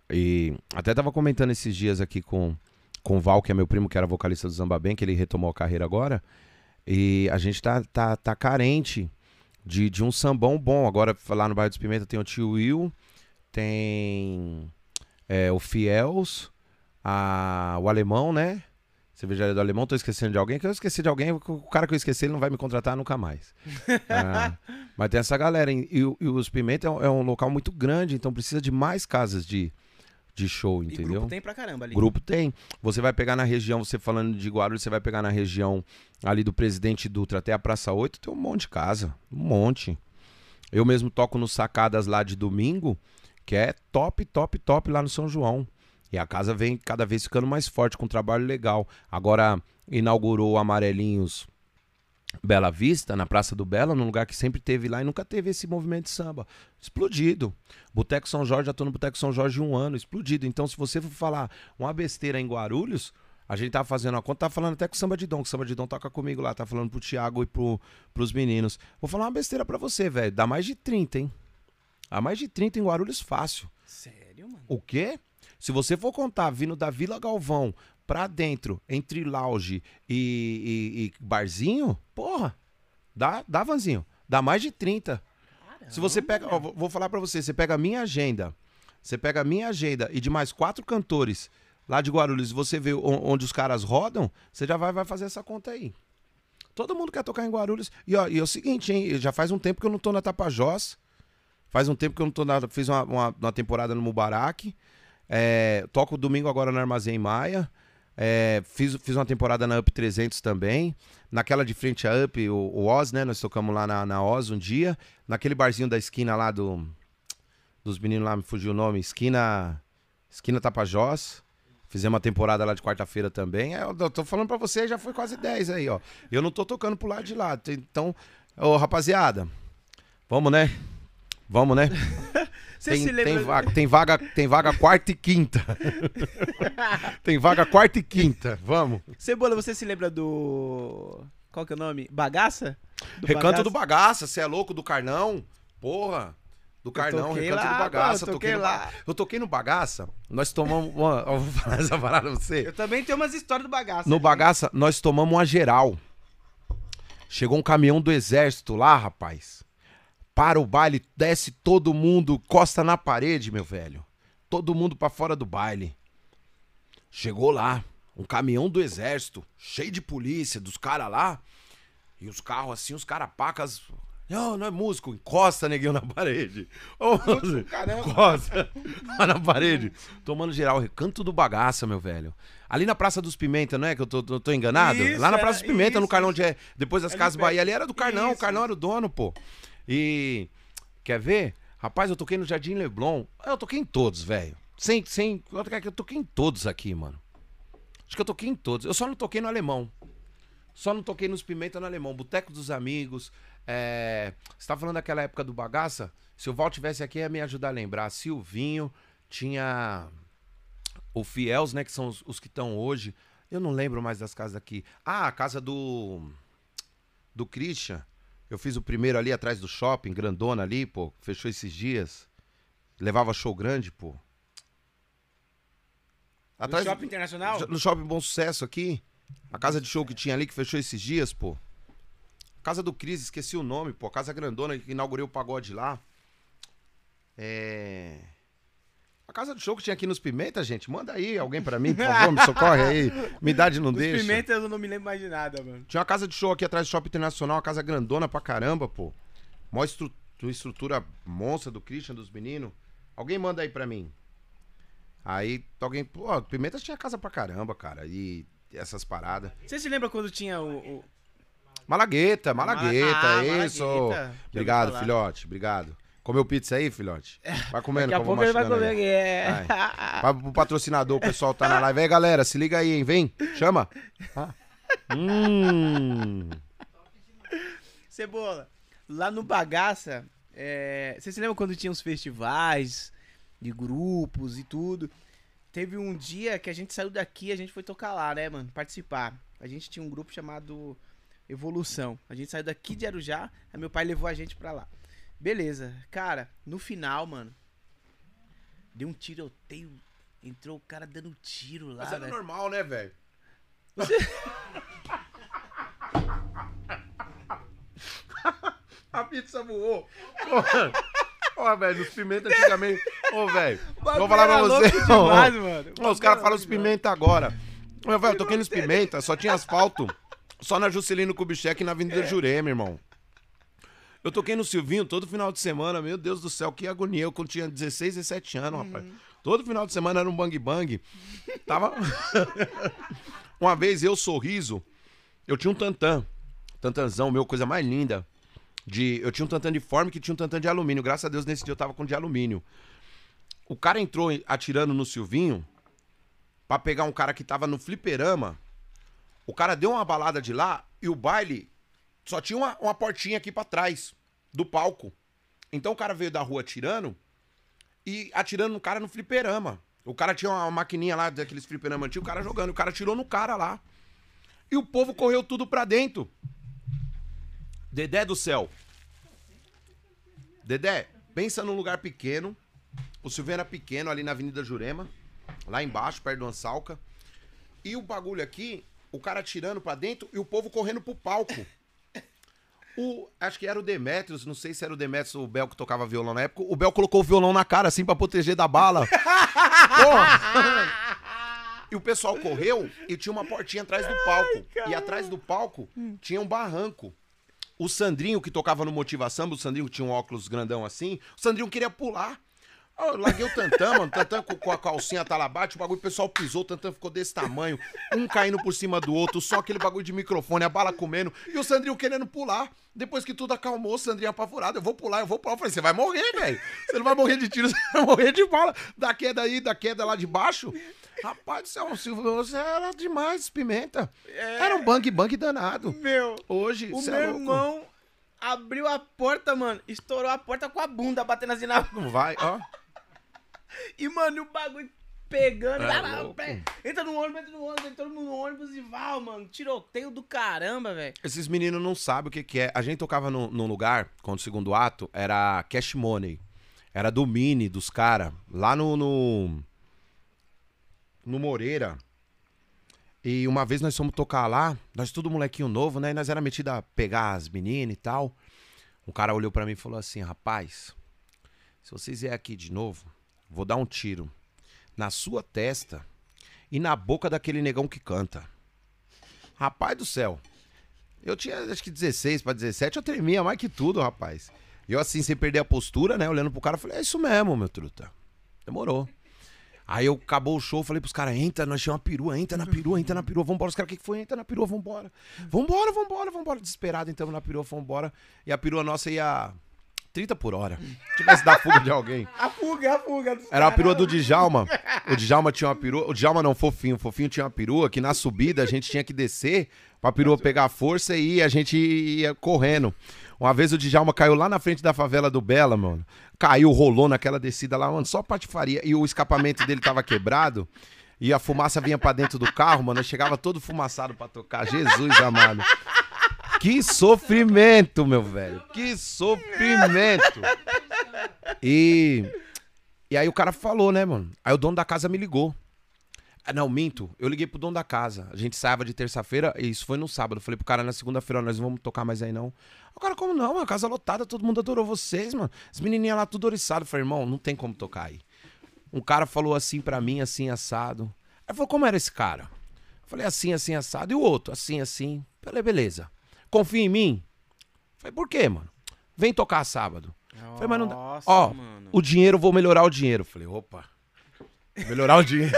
E até tava comentando esses dias aqui com, com o Val, que é meu primo, que era vocalista do Zamba Bem, que ele retomou a carreira agora. E a gente tá, tá, tá carente de, de um sambão bom. Agora, lá no bairro dos Pimenta tem o tio Will, tem é, o Fiels, a, o Alemão, né? Cervejaria do Alemão, tô esquecendo de alguém. Que eu esqueci de alguém, o cara que eu esqueci, ele não vai me contratar nunca mais. Ah, mas tem essa galera. E, e os Pimenta é um, é um local muito grande, então precisa de mais casas de, de show, E entendeu? grupo tem pra caramba ali. Grupo tem. Você vai pegar na região, você falando de Guarulhos, você vai pegar na região ali do Presidente Dutra até a Praça 8, tem um monte de casa. Um monte. Eu mesmo toco nos sacadas lá de domingo, que é top, top, top lá no São João. E a casa vem cada vez ficando mais forte, com um trabalho legal. Agora inaugurou o Amarelinhos Bela Vista, na Praça do Bela, num lugar que sempre teve lá e nunca teve esse movimento de samba. Explodido. Boteco São Jorge, já tô no Boteco São Jorge um ano, explodido. Então, se você for falar uma besteira em Guarulhos, a gente tá fazendo a conta, tá falando até com o Samba de Dom, que o Samba de Dom toca comigo lá, tá falando pro Thiago e pro, pros meninos. Vou falar uma besteira pra você, velho. Dá mais de 30, hein? Dá mais de 30 em Guarulhos fácil. Sério, mano? O quê? Se você for contar vindo da Vila Galvão pra dentro, entre lounge e, e- e barzinho, porra, dá, dá, Vanzinho. Dá mais de 30. Se você pega, ó, vou- falar pra você, você pega a minha agenda, você pega a minha agenda e de mais quatro cantores lá de Guarulhos, e você vê onde os caras rodam, você já vai, vai fazer essa conta aí. Todo mundo quer tocar em Guarulhos. E, ó, e é o seguinte, hein? Já faz um tempo que eu não tô na Tapajós. Faz um tempo que eu não tô na. Fiz uma, uma, uma temporada no Mubarak. É, toco domingo agora no Armazém Maia. É, fiz, fiz uma temporada na Up 300 também. Naquela de frente a Up, o, o Oz, né? Nós tocamos lá na, na Oz um dia. Naquele barzinho da esquina lá do. Dos meninos lá, me fugiu o nome. Esquina. Esquina Tapajós. Fizemos uma temporada lá de quarta-feira também. É, eu tô falando pra você, já foi quase 10 aí, ó. Eu não tô tocando pro lado de lá. Então, ô, rapaziada, vamos, né? Vamos, né? Você Tem, se lembra... tem, vaga, tem, vaga, tem vaga quarta e quinta. tem vaga quarta e quinta. Vamos. Cebola, você se lembra do... Qual que é o nome? Bagaça? Do Recanto Bagaça? do Bagaça, você é louco do Carnão? Porra. Do Carnão, toquei Recanto lá, do Bagaça. eu toquei no lá. Ba- Eu toquei no Bagaça, nós tomamos. Uma... Eu vou falar essa parada pra você. Eu também tenho umas histórias do Bagaça. No né? Bagaça, nós tomamos uma geral. Chegou um caminhão do exército lá, rapaz. Para o baile, desce todo mundo, costa na parede, meu velho. Todo mundo pra fora do baile. Chegou lá, um caminhão do exército, cheio de polícia, dos caras lá. E os carros assim, os caras pacas. Não, não é músico, encosta neguinho na parede. Ô, caramba. Encosta lá na parede. Tomando geral, recanto do bagaça, meu velho. Ali na Praça dos Pimenta, não é que eu tô, tô- tô enganado? Isso, lá na Praça dos Pimenta, no isso, Carlão de. Depois das Ali Casas. Bahia, ali era do Carlão, o Isso. Carlão era o dono, pô. E. Quer ver? Rapaz, eu toquei no Jardim Leblon. Eu toquei em todos, velho. Sem, sem. Eu toquei em todos aqui, mano. Acho que eu toquei em todos. Eu só não toquei no alemão. Só não toquei nos Pimenta no alemão. Boteco dos Amigos. É... Você tá falando daquela época do bagaça? Se o Val tivesse aqui, ia me ajudar a lembrar. Silvinho, tinha o Fiels, né? Que são os, os que estão hoje. Eu não lembro mais das casas aqui. Ah, a casa do. Do Christian. Eu fiz o primeiro ali atrás do shopping, grandona ali, pô. Fechou esses dias. Levava show grande, pô. No Shopping Internacional? no shopping Bom Sucesso aqui. A casa de show que tinha ali que fechou esses dias, pô. Casa do Cris, esqueci o nome, pô. Casa grandona que inaugurei o pagode lá. É. A casa de show que tinha aqui nos Pimenta, gente, manda aí alguém pra mim, por favor, me socorre aí. Me idade não Os deixa. Pimentas eu não me lembro mais de nada, mano. Tinha uma casa de show aqui atrás do Shopping Internacional, uma casa grandona pra caramba, pô. Mó estru- estrutura monstra do Christian, dos meninos. Alguém manda aí pra mim. Aí, alguém. Pô, Pimentas tinha casa pra caramba, cara. E essas paradas. Você se lembra quando tinha o... o- Malagueta, Malagueta, Ah, isso. Malagueta. Obrigado, filhote, obrigado. Comeu pizza aí, filhote? Vai comendo, Daqui a pouco ele vai comer aí. aqui. É. Vai pro patrocinador, o pessoal tá na live. Aí, galera, se liga aí, hein? Vem, chama. Ah. Hum. Cebola, lá no Bagaça, é, você se lembra quando tinha os festivais de grupos e tudo? Teve um dia que a gente saiu daqui a gente foi tocar lá, né, mano? Participar. A gente tinha um grupo chamado Evolução. A gente saiu daqui de Arujá, aí meu pai levou a gente pra lá. Beleza. Cara, no final, mano, deu um tiroteio. Entrou o cara dando tiro lá, Mas era velho. normal, né, velho? A pizza voou. Ó, velho, os pimentas antigamente. Ô, velho, vou falar pra você. demais. Ó, os caras falam os pimenta agora. Ô, velho, eu toquei nos pimenta, só tinha asfalto. Só na Juscelino Kubitschek e na Avenida Jurema, irmão. Eu toquei no Silvinho todo final de semana, meu Deus do céu, que agonia. Eu quando tinha 16, 17 anos, rapaz. Todo final de semana era um bang bang. Tava. Uma vez eu, sorriso, eu tinha um tantã. Tantanzão, meu, coisa mais linda. De, eu tinha um tantã de forma que tinha um tantã de alumínio. Graças a Deus nesse dia eu tava com de alumínio. O cara entrou atirando no Silvinho pra pegar um cara que tava no fliperama. O cara deu uma balada de lá e o baile só tinha uma, uma portinha aqui pra trás do palco. Então o cara veio da rua atirando e atirando no cara no fliperama. O cara tinha uma maquininha lá daqueles fliperama antigos, o cara jogando. O cara atirou no cara lá. E o povo correu tudo pra dentro. Dedé do céu. Dedé, pensa num lugar pequeno. O Silvio era pequeno ali na Avenida Jurema, lá embaixo, perto do Ansalca. E o bagulho aqui, o cara atirando pra dentro e o povo correndo pro palco. O, acho que era o Demetrius, não sei se era o Demetrius ou o Bel que tocava violão na época. O Bel colocou o violão na cara assim pra proteger da bala. Porra! E o pessoal correu e tinha uma portinha atrás do palco. e atrás do palco tinha um barranco. O Sandrinho, que tocava no Motivação, o Sandrinho tinha um óculos grandão assim, o Sandrinho queria pular. Eu larguei o Tantã, mano. Tantã com, com a calcinha talabate, o bagulho, o pessoal pisou, o Tantã ficou desse tamanho, um caindo por cima do outro, só aquele bagulho de microfone, a bala comendo, e o Sandrinho querendo pular. Depois que tudo acalmou, o Sandrinho apavorado, eu vou pular, eu vou pular. Eu falei, você vai morrer, velho. Você não vai morrer de tiro, você vai morrer de bala. Da queda aí, da queda lá de baixo. Rapaz do céu, Silvio, você era demais, pimenta. Era um bang bang danado. Meu, Hoje, o cê meu é irmão abriu a porta, mano, estourou a porta com a bunda batendo assim na Não vai, ó. E, mano, e o bagulho pegando. É pé, entra no ônibus, entra no ônibus, entra todo mundo no ônibus e vai, mano. Tiroteio do caramba, velho. Esses meninos não sabem o que, que é. A gente tocava num, num lugar, quando o segundo ato, era Cash Money. Era do Mini, dos caras. Lá no, no. No Moreira. E uma vez nós fomos tocar lá, nós tudo molequinho novo, né? E nós era metido a pegar as meninas e tal. Um cara olhou pra mim e falou assim: rapaz, se vocês vier aqui de novo, vou dar um tiro na sua testa e na boca daquele negão que canta. Rapaz do céu. Eu tinha acho que 16 pra 17, eu tremia mais que tudo, rapaz. E eu assim, sem perder a postura, né? Olhando pro cara, falei, é isso mesmo, meu truta. Demorou. Aí eu acabou o show, falei pros caras, entra, nós tinha uma perua, entra na perua, entra na perua, vambora. Os caras, o que que foi? Entra na perua, vambora. Vambora, vambora, vambora. Desesperado, entramos na perua, vambora. E a perua nossa ia 30 por hora. Tivesse dar fuga de alguém. A fuga, a fuga. dos Era a perua do Djalma. O Djalma tinha uma perua. O Djalma não, fofinho. O fofinho tinha uma perua que na subida a gente tinha que descer pra perua pegar força e a gente ia correndo. Uma vez o Djalma caiu lá na frente da favela do Bela, mano. Caiu, rolou naquela descida lá, mano, só patifaria. E o escapamento dele tava quebrado. E a fumaça vinha pra dentro do carro, mano. Eu chegava todo fumaçado pra tocar. Jesus amado. Que sofrimento, meu velho. Que sofrimento. E. E aí o cara falou, né, mano? Aí o dono da casa me ligou. Ah, não, minto. Eu liguei pro dono da casa. A gente saiva de terça-feira e isso foi no sábado. Falei pro cara na segunda-feira, nós não vamos tocar mais aí não. O cara, como não? A casa lotada, todo mundo adorou vocês, mano. As menininhas lá tudo oriçado. Falei, irmão, não tem como tocar aí. Um cara falou assim pra mim, assim, assado. Aí falou, como era esse cara? Falei, assim, assim, assado. E o outro, assim, assim. Falei, beleza. Confia em mim? Falei, por quê, mano? Vem tocar sábado. Eu Falei, mas não dá. Nossa, Ó, mano. o dinheiro, vou melhorar o dinheiro. Falei, opa. Melhorar o dinheiro.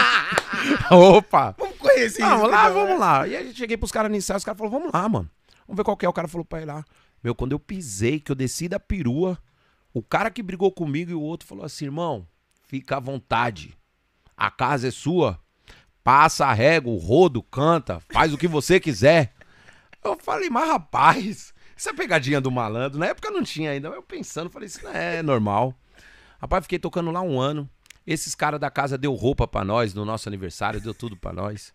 opa. Vamos conhecer Vamos lá, então, vamos né? lá. E aí cheguei pros caras no ensaio, os caras falaram, vamos lá, mano. Vamos ver qual que é. O cara falou pra ir lá. Meu, quando eu pisei, que eu desci da perua, O cara que brigou comigo e o outro falou assim: irmão, fica à vontade. A casa é sua. Passa a régua, o rodo, canta, faz o que você quiser. Eu falei, mas rapaz, isso é pegadinha do malandro. Na época não tinha ainda, eu pensando, falei, isso não é normal. Rapaz, fiquei tocando lá um ano. Esses caras da casa deu roupa pra nós no nosso aniversário, deu tudo pra nós.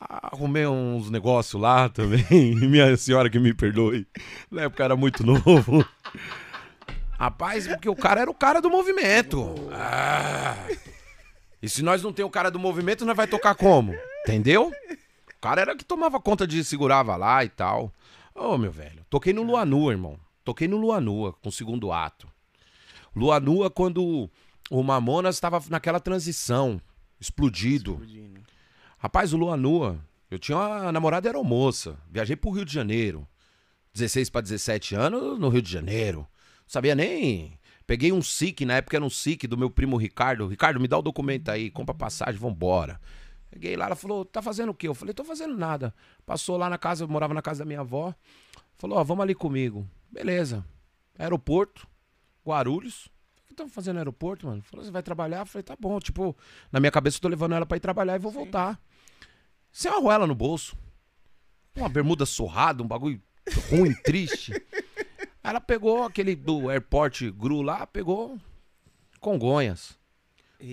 Arrumei uns negócios lá também. Minha senhora que me perdoe. Na época era muito novo. Rapaz, porque o cara era o cara do movimento. Ah. E se nós não tem o cara do movimento, nós vai tocar como? Entendeu? O cara era que tomava conta de segurava lá e tal. Ô, oh, meu velho, toquei no Lua Nua, irmão. Toquei no Lua Nua, com o segundo ato. Lua Nua, quando o Mamonas estava naquela transição, explodido. Explodindo. Rapaz, o Lua Nua, eu tinha uma namorada aeromoça. Viajei pro Rio de Janeiro. 16 para 17 anos no Rio de Janeiro. Sabia nem. Peguei um SIC, na época era um SIC do meu primo Ricardo. Ricardo, me dá o documento aí, compra passagem, vambora. Peguei lá, ela falou, tá fazendo o quê? Eu falei, tô fazendo nada. Passou lá na casa, eu morava na casa da minha avó. Falou, ó, vamos ali comigo. Beleza. Aeroporto, Guarulhos. O que estão fazendo no aeroporto, mano? Falou, você vai trabalhar? Eu falei, tá bom. Tipo, na minha cabeça eu tô levando ela pra ir trabalhar e vou Sim. voltar. Sem uma arruela no bolso. Uma bermuda surrada, um bagulho ruim, triste. Ela pegou aquele do airport Gru lá, pegou Congonhas.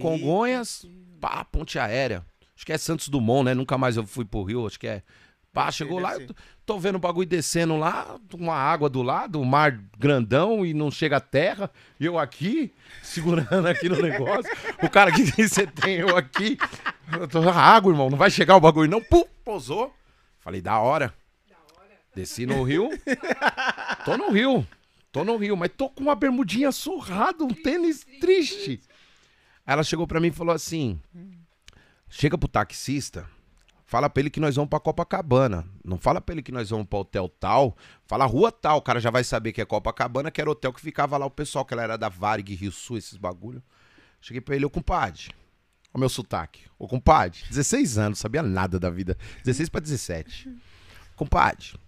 Congonhas, pá, ponte aérea. Acho que é Santos Dumont, né? Nunca mais eu fui pro Rio, acho que é. Pá, chegou lá, eu tô vendo o bagulho descendo lá, uma água do lado, um mar grandão e não chega a terra. E eu aqui, segurando aqui no negócio. o cara que você tem, eu aqui. Eu tô, água, irmão, não vai chegar o bagulho não. Pum, pousou. Falei, da hora. Desci no Rio. Tô no Rio. Tô no Rio, mas tô com uma bermudinha surrada, um tênis triste. Aí ela chegou pra mim e falou assim: chega pro taxista, fala pra ele que nós vamos pra Copacabana. Não fala pra ele que nós vamos pra hotel tal, fala rua tal. O cara já vai saber que é Copacabana, que era hotel que ficava lá o pessoal, que ela era da Varig, Rio Sul, esses bagulho. Cheguei pra ele, ô compadre. O meu sotaque. Ô compadre, 16 anos, sabia nada da vida. 16 pra 17. Compadre,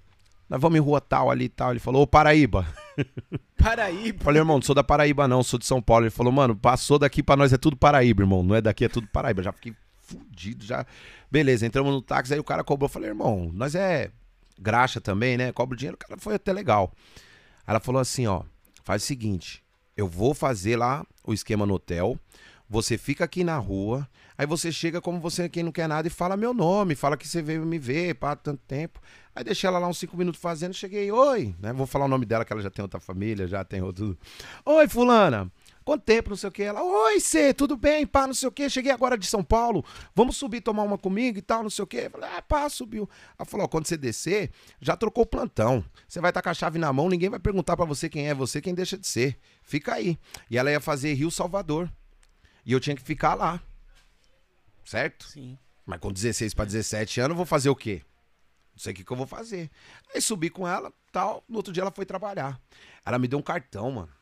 nós vamos em rua tal ali e tal. Ele falou, ô Paraíba. Paraíba? Falei, irmão, não sou da Paraíba não, sou de São Paulo. Ele falou, mano, passou daqui pra nós é tudo Paraíba, irmão. Não é daqui, é tudo Paraíba. Já fiquei fudido, já. Beleza, entramos no táxi, aí o cara cobrou. Falei, irmão, nós é graxa também, né? Cobra dinheiro, o cara foi até legal. Aí ela falou assim, ó, faz o seguinte, eu vou fazer lá o esquema no hotel, você fica aqui na rua, aí você chega como você quem não quer nada e fala meu nome, fala que você veio me ver, para tanto tempo. Aí deixei ela lá uns cinco minutos fazendo, cheguei, oi, né? Vou falar o nome dela, que ela já tem outra família, já tem outro. Oi, fulana. Quanto tempo, não sei o que. Ela, oi, Cê, tudo bem? Pá, não sei o que. Cheguei agora de São Paulo. Vamos subir tomar uma comigo e tal, não sei o que. Eu falei, ah, pá, subiu. Ela falou, ó, quando você descer, já trocou o plantão. Você vai estar com a chave na mão, ninguém vai perguntar para você quem é você, quem deixa de ser. Fica aí. E ela ia fazer Rio Salvador. E eu tinha que ficar lá. Certo? Sim. Mas com 16 para 17 anos, eu vou fazer o quê? Não sei o que, que eu vou fazer. Aí subi com ela, tal. No outro dia ela foi trabalhar. Ela me deu um cartão, mano.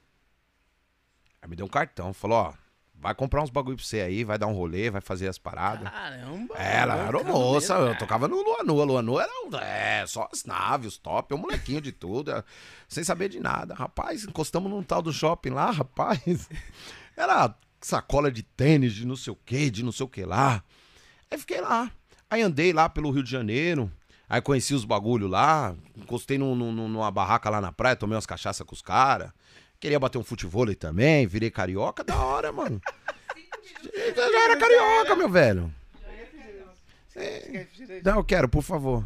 Ela me deu um cartão. Falou, ó, vai comprar uns bagulho pra você aí, vai dar um rolê, vai fazer as paradas. Caramba. Ela era moça, eu tocava no Lua Nua. Lua Nua era é, só as naves, os top, o molequinho de tudo, é, sem saber de nada. Rapaz, encostamos num tal do shopping lá, rapaz. Era sacola de tênis, de não sei o que, de não sei o que lá. Aí fiquei lá. Aí andei lá pelo Rio de Janeiro. Aí conheci os bagulho lá, encostei num, num, numa barraca lá na praia, tomei umas cachaças com os caras. Queria bater um futebol também, virei carioca, da hora, mano. já era carioca, meu velho. É. Não, eu quero, por favor.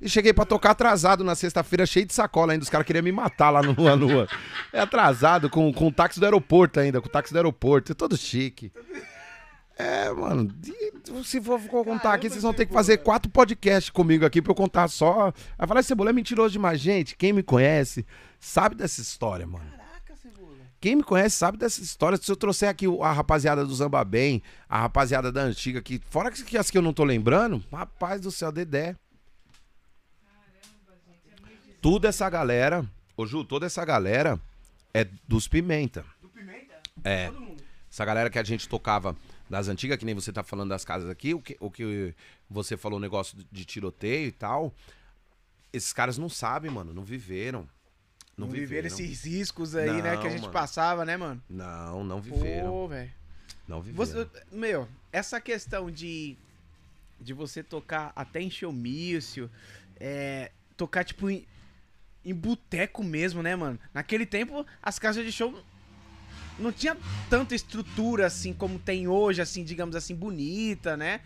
E cheguei pra tocar atrasado na sexta-feira, cheio de sacola ainda. Os caras queriam me matar lá no Lua Lua. É atrasado, com, com o táxi do aeroporto ainda, com o táxi do aeroporto. É todo chique. É, mano, se for, for contar Caramba, aqui, vocês vão ter que fazer quatro podcasts comigo aqui pra eu contar só. Vai falar, Cebola é mentiroso demais. Gente, quem me conhece sabe dessa história, mano. Quem me conhece sabe dessa história. Se eu trouxer aqui a rapaziada do Zamba Bem, a rapaziada da antiga aqui, fora que as que eu não tô lembrando, rapaz do céu, Dedé. Caramba, gente, é Tudo essa galera, ô Ju, toda essa galera é dos Pimenta. Do Pimenta? É. Essa galera que a gente tocava das antigas, que nem você tá falando das casas aqui, o que, o que você falou, o negócio de tiroteio e tal. Esses caras não sabem, mano, não viveram. Não, Não viveram viveram. esses riscos aí, né, que a Não, gente mano. passava, né, mano? Não, não viveram. Pô, velho. Não viveram. Você, meu, essa questão de, de você tocar até em showmício, é, tocar, tipo, em, em boteco mesmo, né, mano? Naquele tempo, as casas de show não tinha tanta estrutura, assim, como tem hoje, assim, digamos assim, bonita, né?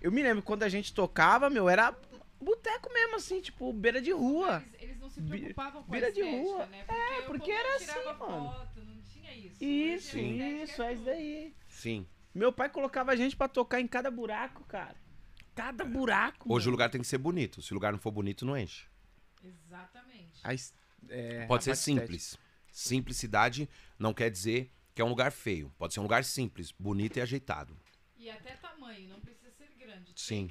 Eu me lembro quando a gente tocava, meu, era boteco mesmo, assim, tipo, beira de rua. Eles, eles não se preocupavam com beira a de estética, rua. né? É, o porque era assim, mano. foto, não tinha isso. Isso, estética isso, é isso tudo. daí. Sim. Meu pai colocava a gente pra tocar em cada buraco, cara. Cada buraco. Hoje o mano. lugar tem que ser bonito. Se o lugar não for bonito, não enche. Exatamente. É, Pode a ser simples. Simplicidade não quer dizer que é um lugar feio. Pode ser um lugar simples, bonito e ajeitado. E até tamanho, não precisa ser grande. Sim.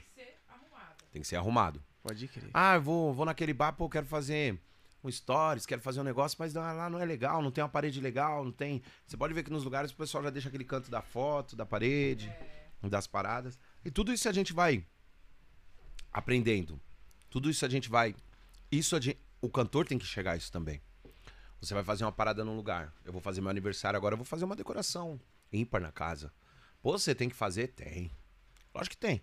Tem que ser arrumado. Pode crer. Ah, vou, vou naquele bar, pô, quero fazer um stories, quero fazer um negócio, mas lá não é legal, não tem uma parede legal, não tem. Você pode ver que nos lugares o pessoal já deixa aquele canto da foto, da parede, das paradas. E tudo isso a gente vai aprendendo. Tudo isso a gente vai. Isso gente, o cantor tem que chegar a isso também. Você vai fazer uma parada num lugar. Eu vou fazer meu aniversário agora, eu vou fazer uma decoração ímpar na casa. Pô, você tem que fazer? Tem. Lógico que tem.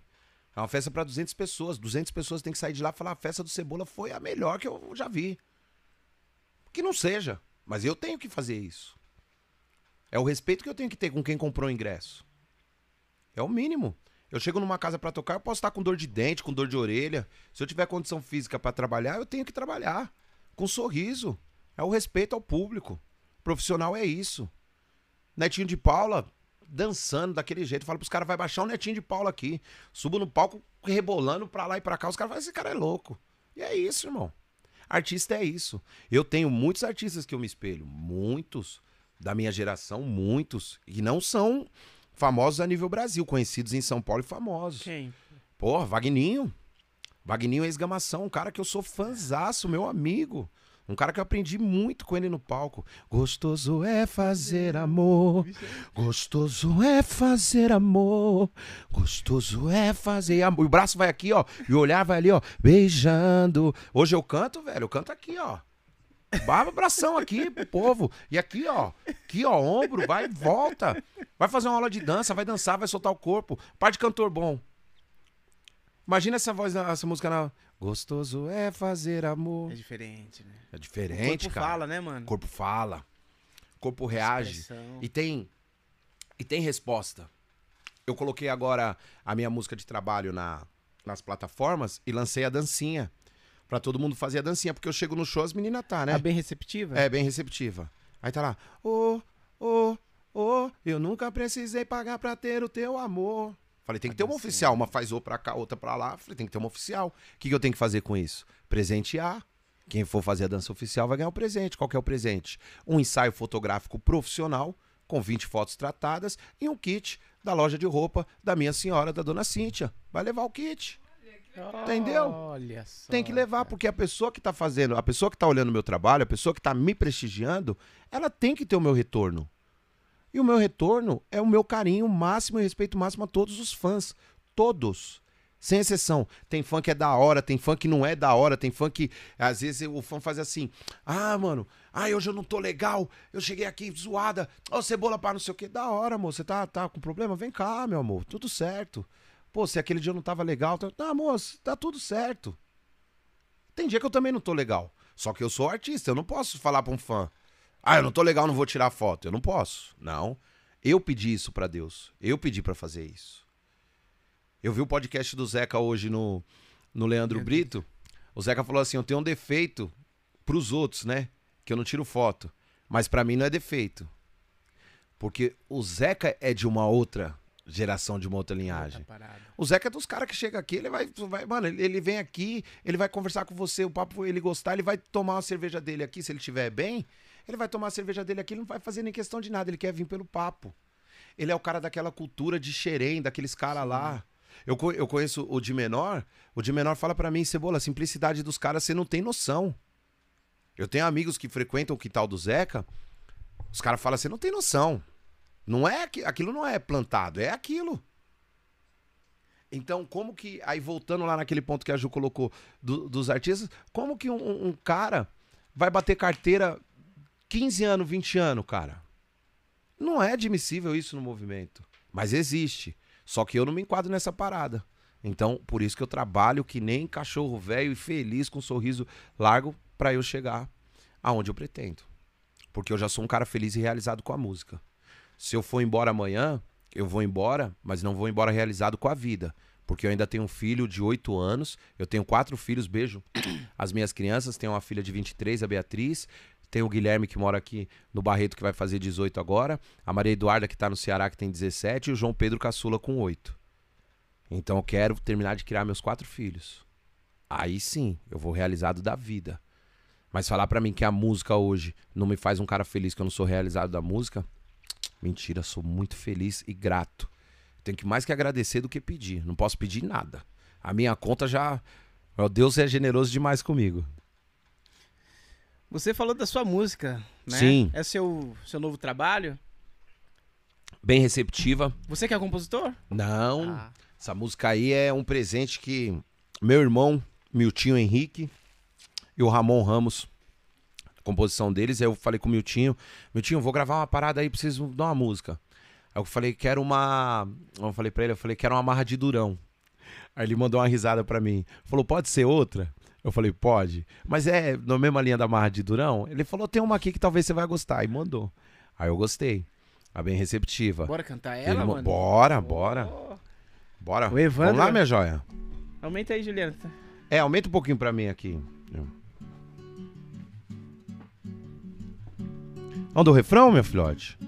É uma festa pra 200 pessoas. 200 pessoas têm que sair de lá e falar: a festa do Cebola foi a melhor que eu já vi. Que não seja. Mas eu tenho que fazer isso. É o respeito que eu tenho que ter com quem comprou o ingresso. É o mínimo. Eu chego numa casa pra tocar, eu posso estar com dor de dente, com dor de orelha. Se eu tiver condição física pra trabalhar, eu tenho que trabalhar. Com sorriso. É o respeito ao público. Profissional é isso. Netinho de Paula dançando daquele jeito. Fala pros caras, vai baixar o Netinho de Paula aqui. Subo no palco rebolando pra lá e pra cá. Os caras falam, esse cara é louco. E é isso, irmão. Artista é isso. Eu tenho muitos artistas que eu me espelho. Muitos. Da minha geração, muitos. E não são famosos a nível Brasil. Conhecidos em São Paulo e famosos. Quem? Porra, Vagninho. Vagninho é esgamação, um cara que eu sou fanzaço, meu amigo. Um cara que eu aprendi muito com ele no palco. Gostoso é fazer amor. Gostoso é fazer amor. Gostoso é fazer amor. E o braço vai aqui, ó. E o olhar vai ali, ó. Beijando. Hoje eu canto, velho. Eu canto aqui, ó. Baba abração aqui pro povo. E aqui, ó. Aqui, ó. Ombro. Vai volta. Vai fazer uma aula de dança. Vai dançar. Vai soltar o corpo. Par de cantor bom. Imagina essa voz, essa música na. Gostoso é fazer amor. É diferente, né? É O diferente, corpo cara. fala, né, mano? O corpo fala. O corpo reage. E tem. E tem resposta. Eu coloquei agora a minha música de trabalho na, nas plataformas e lancei a dancinha. Pra todo mundo fazer a dancinha. Porque eu chego no show, as meninas tá, né? Tá bem receptiva? É, bem receptiva. Aí tá lá. Ô, ô, ô, eu nunca precisei pagar pra ter o teu amor. Falei, tem que ter uma oficial. Uma faz ou pra cá, outra pra lá. Falei, tem que ter uma oficial. O que, que eu tenho que fazer com isso? Presentear. Quem for fazer a dança oficial vai ganhar o presente. Qual que é o presente? Um ensaio fotográfico profissional, com 20 fotos tratadas, e um kit da loja de roupa da minha senhora, da dona Cíntia. Vai levar o kit. Entendeu? Olha só. Tem que levar, cara. porque a pessoa que tá fazendo, a pessoa que tá olhando o meu trabalho, a pessoa que tá me prestigiando, ela tem que ter o meu retorno. E o meu retorno é o meu carinho máximo e respeito máximo a todos os fãs. Todos. Sem exceção. Tem fã que é da hora, tem fã que não é da hora, tem fã que. Às vezes o fã faz assim: Ah, mano, ai, hoje eu não tô legal, eu cheguei aqui zoada, ó, cebola para não sei o quê. Da hora, amor, você tá, tá com problema? Vem cá, meu amor, tudo certo. Pô, se aquele dia eu não tava legal, tá, tá moço, tá tudo certo. Tem dia que eu também não tô legal. Só que eu sou artista, eu não posso falar pra um fã. Ah, eu não tô legal, não vou tirar foto. Eu não posso. Não. Eu pedi isso pra Deus. Eu pedi pra fazer isso. Eu vi o podcast do Zeca hoje no, no Leandro Brito. O Zeca falou assim: eu tenho um defeito pros outros, né? Que eu não tiro foto. Mas pra mim não é defeito. Porque o Zeca é de uma outra geração, de uma outra linhagem. O Zeca é dos caras que chega aqui, ele vai, vai- Mano, ele, ele vem aqui, ele vai conversar com você, o papo ele gostar, ele vai tomar uma cerveja dele aqui, se ele estiver bem, ele vai tomar a cerveja dele aqui, ele não vai fazer nem questão de nada, ele quer vir pelo papo. Ele é o cara daquela cultura de xerém, daqueles caras lá. Eu, eu conheço o de menor, o de menor fala pra mim, Cebola, a simplicidade dos caras você não tem noção. Eu tenho amigos que frequentam o quintal do Zeca, os caras falam, você não tem noção. Não é aqui- aquilo não é plantado, é aquilo. Então, como que. Aí, voltando lá naquele ponto que a Ju colocou do- dos artistas, como que um, um cara vai bater carteira 15 anos, 20 anos, cara. Não é admissível isso no movimento. Mas existe. Só que eu não me enquadro nessa parada. Então, por isso que eu trabalho que nem cachorro velho e feliz, com um sorriso largo, para eu chegar aonde eu pretendo. Porque eu já sou um cara feliz e realizado com a música. Se eu for embora amanhã, eu vou embora, mas não vou embora realizado com a vida. Porque eu ainda tenho um filho de 8 anos, eu tenho quatro filhos, beijo as minhas crianças, tenho uma filha de 23, a Beatriz, tem o Guilherme que mora aqui no Barreto, que vai fazer 18 agora, a Maria Eduarda que tá no Ceará, que tem 17, e o João Pedro Caçula com 8. Então eu quero terminar de criar meus quatro filhos. Aí sim, eu vou realizado da vida. Mas falar para mim que a música hoje não me faz um cara feliz, que eu não sou realizado da música, mentira, sou muito feliz e grato. Tenho que mais que agradecer do que pedir. Não posso pedir nada. A minha conta já. Meu Deus é generoso demais comigo. Você falou da sua música, né? Sim. É seu, seu novo trabalho? Bem receptiva. Você que é compositor? Não. Ah. Essa música aí é um presente que meu irmão, Miltinho Henrique, e o Ramon Ramos, a composição deles, aí eu falei com o Miltinho, Miltinho, vou gravar uma parada aí, preciso dar uma música. Aí eu falei, quero uma. Eu falei pra ele, eu falei, quero uma marra de durão. Aí ele mandou uma risada pra mim. Falou, pode ser outra? Eu falei, pode. Mas é na mesma linha da marra de durão? Ele falou, tem uma aqui que talvez você vai gostar. E mandou. Aí eu gostei. A bem receptiva. Bora cantar Ele ela, mo- mano? Bora, bora. Oh. Bora. O Evandro- Vamos lá, minha joia. Aumenta aí, Juliana. É, aumenta um pouquinho pra mim aqui. Vamos do refrão, meu filhote?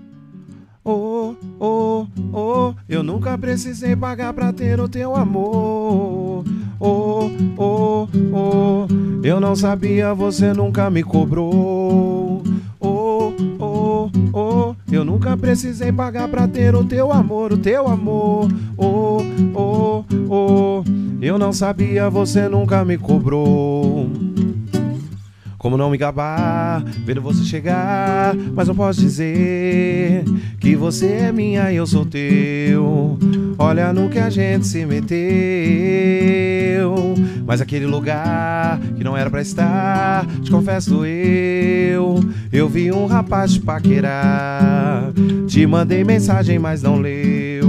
Oh, oh, oh, eu nunca precisei pagar pra ter o teu amor. Oh, oh, oh, eu não sabia, você nunca me cobrou. Oh, oh, oh, eu nunca precisei pagar pra ter o teu amor, o teu amor. Oh, oh, oh, eu não sabia, você nunca me cobrou. Como não me gabar, vendo você chegar, mas não posso dizer que você é minha e eu sou teu. Olha no que a gente se meteu. Mas aquele lugar que não era pra estar, te confesso eu. Eu vi um rapaz te paquerar. Te mandei mensagem, mas não leu.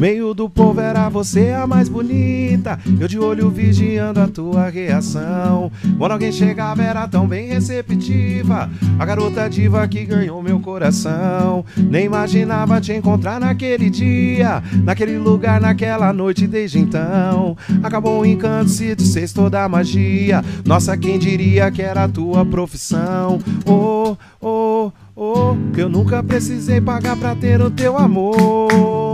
Meio do povo era você a mais bonita. Eu de olho vigiando a tua reação. Quando alguém chegava, era tão bem receptiva. A garota diva que ganhou meu coração. Nem imaginava te encontrar naquele dia, naquele lugar, naquela noite. Desde então, acabou o encanto, se desfez toda a magia. Nossa, quem diria que era a tua profissão? Oh, oh, oh, eu nunca precisei pagar pra ter o teu amor.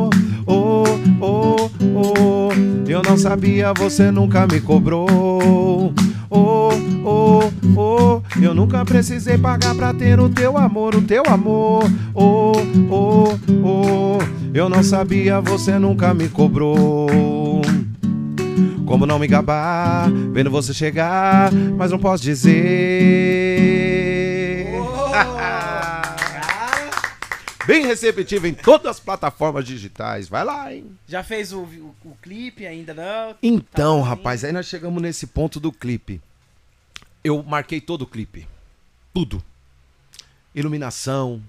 Oh, oh, oh, eu não sabia, você nunca me cobrou. Oh, oh, oh, eu nunca precisei pagar pra ter o teu amor, o teu amor. Oh, oh, oh, eu não sabia, você nunca me cobrou. Como não me gabar, vendo você chegar, mas não posso dizer. Bem receptivo em todas as plataformas digitais. Vai lá, hein? Já fez o, o, o clipe? Ainda não? Então, Tá rapaz, aí nós chegamos nesse ponto do clipe. Eu marquei todo o clipe. Tudo. Iluminação,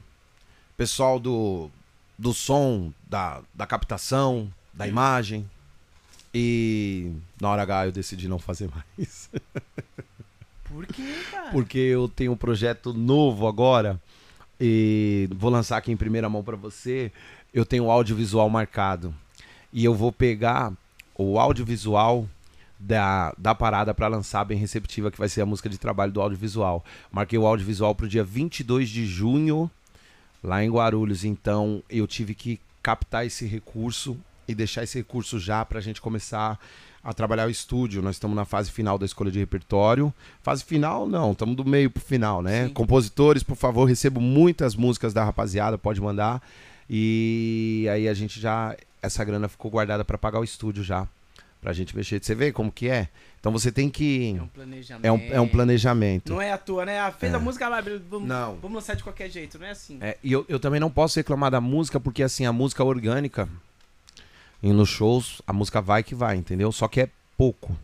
pessoal do, do som, da, da captação, da imagem. E na hora H eu decidi não fazer mais. Por quê, cara? Porque eu tenho um projeto novo agora. E vou lançar aqui em primeira mão pra você. Eu tenho o audiovisual marcado. E eu vou pegar o audiovisual da, da parada pra lançar bem receptiva, que vai ser a música de trabalho do audiovisual. Marquei o audiovisual pro dia 22 de junho, lá em Guarulhos. Então eu tive que captar esse recurso e deixar esse recurso já pra gente começar a trabalhar o estúdio. Nós estamos na fase final da escolha de repertório. Fase final, não, estamos do meio pro final, né? Sim. Compositores, por favor, recebo muitas músicas da rapaziada, pode mandar. E aí a gente já. Essa grana ficou guardada para pagar o estúdio já. Pra gente mexer. Você vê como que é? Então você tem que. É um planejamento. É um, é um planejamento. Não é à toa, né? Ah, fez a É. música, vai, vamos, Não. vamos lançar de qualquer jeito, não é assim. É, e eu, eu também não posso reclamar da música, porque assim, a música orgânica, e nos shows, a música vai que vai, entendeu? Só que é pouco.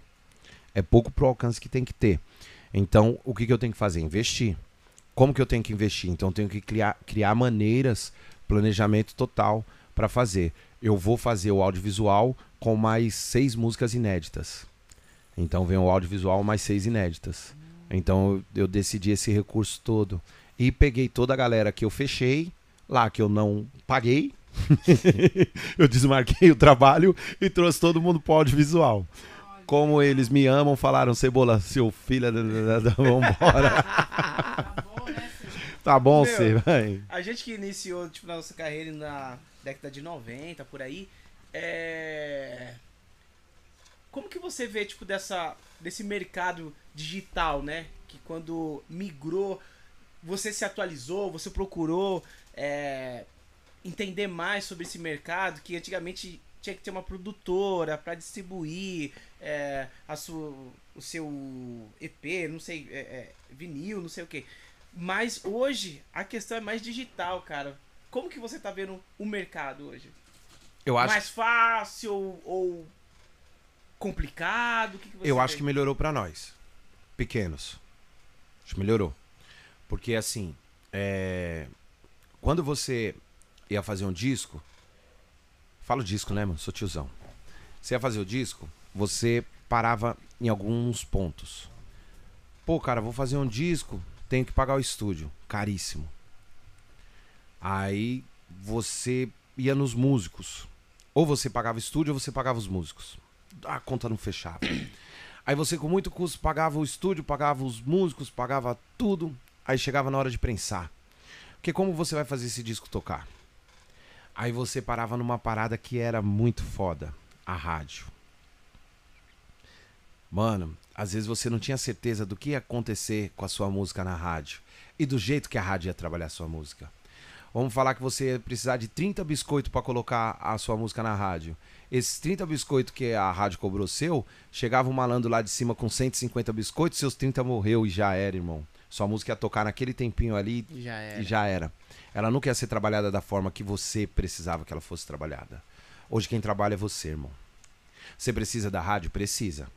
É pouco pro alcance que tem que ter. Então, o que, que eu tenho que fazer? Investir. Como que eu tenho que investir? Então, eu tenho que criar, criar maneiras, planejamento total para fazer. Eu vou fazer o audiovisual com mais seis músicas inéditas. Então, vem o audiovisual mais seis inéditas. Então, eu, eu decidi esse recurso todo. E peguei toda a galera que eu fechei, lá que eu não paguei. eu desmarquei o trabalho e trouxe todo mundo pro audiovisual. Como eles me amam, falaram, Cebola, seu filho, da- vambora. tá bom, Meu, você, vai. A gente que iniciou, tipo, na nossa carreira na década de 90, por aí, é... Como que você vê, tipo, dessa, desse mercado digital, né? Que quando migrou, você se atualizou, você procurou é, entender mais sobre esse mercado, que antigamente tinha que ter uma produtora para distribuir é, a sua, o seu EP, não sei, é, é, vinil, não sei o que. Mas hoje a questão é mais digital, cara. Como que você tá vendo o mercado hoje? Eu acho, Mais fácil ou complicado? Que que eu vê? acho que melhorou pra nós, pequenos. Acho que melhorou. Porque, assim, é, quando você ia fazer um disco, falo disco, né, mano? Sou tiozão. Você ia fazer o disco, você parava em alguns pontos. Pô, cara, vou fazer um disco, tenho que pagar o estúdio, caríssimo. Aí você ia nos músicos. Ou você pagava o estúdio ou você pagava os músicos. A conta não fechava. Aí você com muito custo pagava o estúdio, pagava os músicos, pagava tudo. Aí chegava na hora de prensar. Porque como você vai fazer esse disco tocar? Aí você parava numa parada que era muito foda, a rádio. Mano, às vezes você não tinha certeza do que ia acontecer com a sua música na rádio e do jeito que a rádio ia trabalhar a sua música. Vamos falar que você ia precisar de 30 biscoitos para colocar a sua música na rádio. Esses 30 biscoitos que a rádio cobrou seu, chegava um malandro lá de cima com 150 biscoitos, seus 30 morreu e já era, irmão. Sua música ia tocar naquele tempinho ali Já era. e já era. Ela nunca ia ser trabalhada da forma que você precisava que ela fosse trabalhada. Hoje quem trabalha é você, irmão. Você precisa da rádio? Precisa.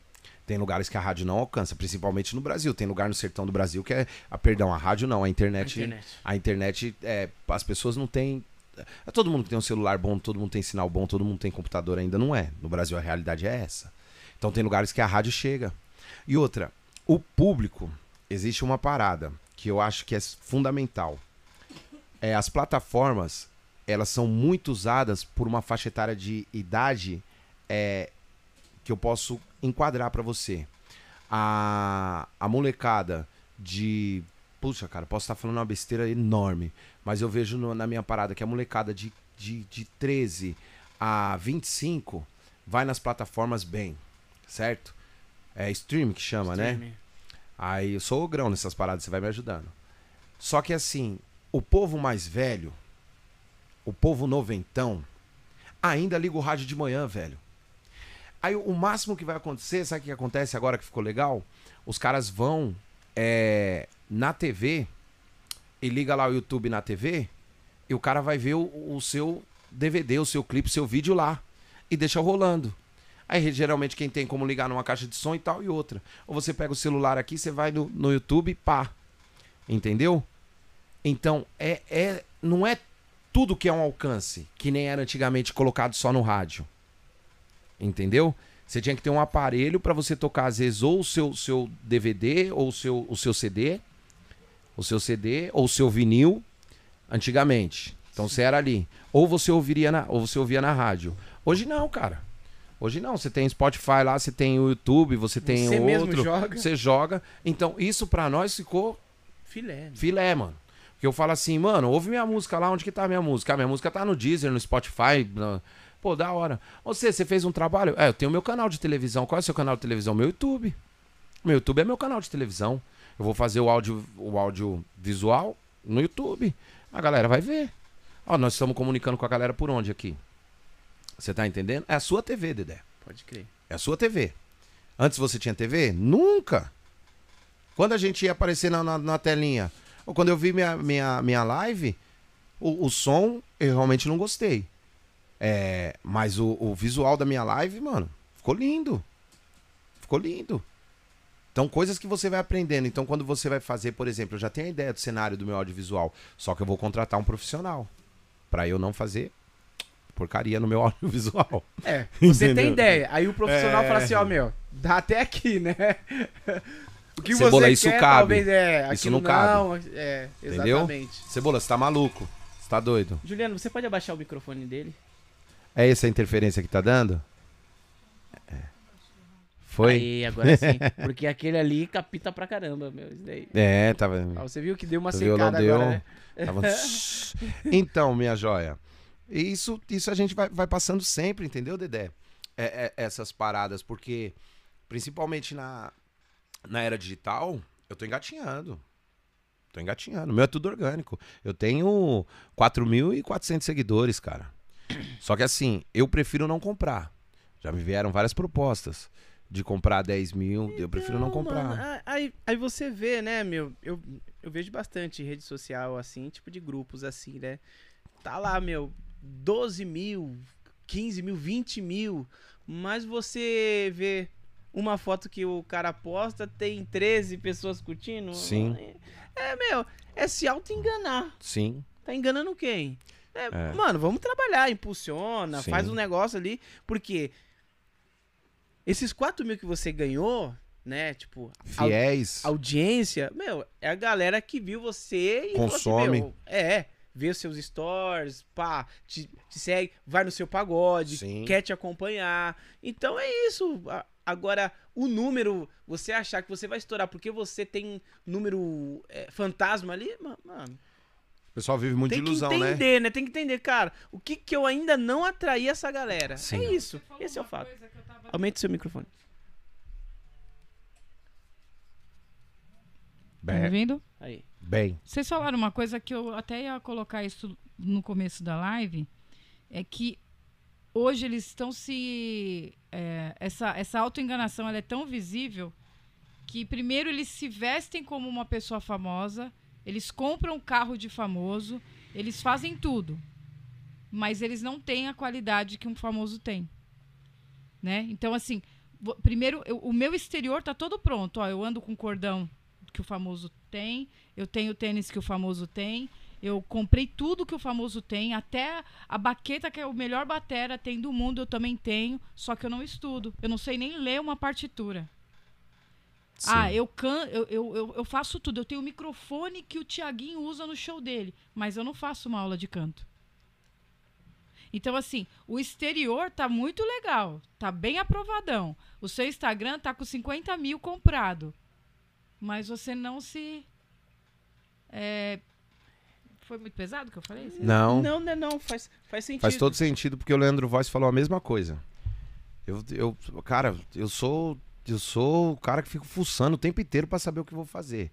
Tem lugares que a rádio não alcança, principalmente no Brasil. Tem lugar no sertão do Brasil que é. Ah, perdão, a rádio não, a internet. A internet. A internet, é, as pessoas não têm. é, Todo mundo que tem um celular bom, todo mundo tem sinal bom, todo mundo tem computador ainda, não é. No Brasil a realidade é essa. Então tem lugares que a rádio chega. E outra, o público, existe uma parada que eu acho que é fundamental. É, as plataformas, elas são muito usadas por uma faixa etária de idade é, que eu posso enquadrar pra você. A, a molecada de. Puxa, cara, posso estar falando uma besteira enorme, mas eu vejo no- na minha parada que a molecada de, de, de 13 a 25 vai nas plataformas bem, certo? É stream que chama, né? Aí eu sou o grão nessas paradas, você vai me ajudando. Só que assim, o povo mais velho, o povo noventão, ainda liga o rádio de manhã, velho. Aí o máximo que vai acontecer, sabe o que acontece agora que ficou legal? Os caras vão é, na TV e liga lá o YouTube na TV e o cara vai ver o, o seu DVD, o seu clipe, o seu vídeo lá e deixa rolando. Aí geralmente quem tem como ligar numa caixa de som e tal e outra. Ou você pega o celular aqui, você vai no, no YouTube, pá. Entendeu? Então, é, é, não é tudo que é um alcance, que nem era antigamente colocado só no rádio. Entendeu? Você tinha que ter um aparelho para você tocar, às vezes, ou o seu, seu DVD, ou o seu, o seu CD, o seu CD, ou o seu vinil, antigamente. Então você era ali. Ou você ouviria na, ou você ouvia na rádio. Hoje não, cara. Hoje não. Você tem Spotify lá, você tem o YouTube, você tem Você outro. joga. Você joga. Então, isso pra nós ficou Filé. né? filé, mano. Porque eu falo assim, mano, ouve minha música lá, onde que tá a minha música? A minha música tá no Deezer, no Spotify. na- Pô, da hora. Você, você fez um trabalho? É, eu tenho meu canal de televisão. Qual é o seu canal de televisão? Meu YouTube. Meu YouTube é meu canal de televisão. Eu vou fazer o áudio, o áudio visual no YouTube. A galera vai ver. Ó, nós estamos comunicando com a galera por onde aqui? Você tá entendendo? É a sua TV, Dedé. Pode crer. É a sua TV. Antes você tinha TV? Nunca. Quando a gente ia aparecer na, na, na telinha, ou quando eu vi minha, minha, minha live, o, o som eu realmente não gostei. É, mas o, o visual da minha live, mano, ficou lindo. Ficou lindo. Então, coisas que você vai aprendendo. Então, quando você vai fazer, por exemplo, eu já tenho a ideia do cenário do meu audiovisual, só que eu vou contratar um profissional. Pra eu não fazer porcaria no meu audiovisual. É, você Entendeu? tem ideia. Aí o profissional É. fala assim, ó, meu, dá até aqui, né? O que Cebola, você isso quer, cabe. talvez é, Isso aquilo não cabe. É, Entendeu? exatamente. Cebola, você tá maluco? Você tá doido? Juliano, você pode abaixar o microfone dele? É essa a interferência que tá dando? É. Foi? Aí, agora sim. Porque aquele ali capita pra caramba, meu. Isso daí. É, tava. Ó, você viu que deu uma secada deu. agora, né? tava... então, minha joia. Isso, isso a gente vai, vai passando sempre, entendeu, Dedé? É- é- essas paradas, porque principalmente na, na era digital, eu tô engatinhando. Tô engatinhando. O meu é tudo orgânico. Eu tenho 4.400 seguidores, cara. Só que assim, eu prefiro não comprar. Já me vieram várias propostas de comprar 10 mil. eu prefiro não Então, comprar. mano, aí, aí você vê, né, meu? Eu, eu vejo bastante rede social, assim, tipo de grupos assim, né? Tá lá, meu, 12 mil, 15 mil, 20 mil. Mas você vê uma foto que o cara posta, tem 13 pessoas curtindo. Sim. É, meu, é se auto-enganar. Sim. Tá enganando quem? É, É. Mano, vamos trabalhar, impulsiona, Sim. faz um negócio ali, porque esses 4 mil que você ganhou, né? Tipo, Fiéis. audiência, meu, é a galera que viu você e falou assim, Consome. meu, é, vê os seus stories, pá, te, te segue, vai no seu pagode, Sim. quer te acompanhar. Então é isso. Agora, o número, você achar que você vai estourar porque você tem número é, fantasma ali, ma- mano. O pessoal vive muito Tem de ilusão, que né? entender, né? Tem que entender, cara. O que que eu ainda não atraí essa galera? Sim. É isso. Esse é o fato. que tava- Aumente seu microfone. Tá me ouvindo? Aí. Bem. Vocês falaram uma coisa que eu até ia colocar isso no começo da live, é que hoje eles estão se é, essa essa autoenganação é tão visível que primeiro eles se vestem como uma pessoa famosa, eles compram um carro de famoso, eles fazem tudo, mas eles não têm a qualidade que um famoso tem, né? Então assim, primeiro eu- o meu exterior tá todo pronto, ó, eu ando com cordão que o famoso tem, eu tenho o tênis que o famoso tem. Eu comprei tudo que o famoso tem, até a baqueta que é o melhor batera tem do mundo, eu também tenho, só que eu não estudo. Eu não sei nem ler uma partitura. Ah, Sim. eu, can, eu, eu, eu, eu faço tudo. Eu tenho o microfone que o Tiaguinho usa no show dele, mas eu não faço uma aula de canto. Então, assim, o exterior tá muito legal, tá bem aprovadão. O seu Instagram tá com 50 mil comprado, mas você não se. é, Foi muito pesado o que eu falei? Não. Não, não, não. Faz, faz sentido. Faz todo sentido, porque o Leandro Voz falou a mesma coisa. Eu, eu, cara, eu sou, eu sou o cara que fico fuçando o tempo inteiro pra saber o que vou fazer.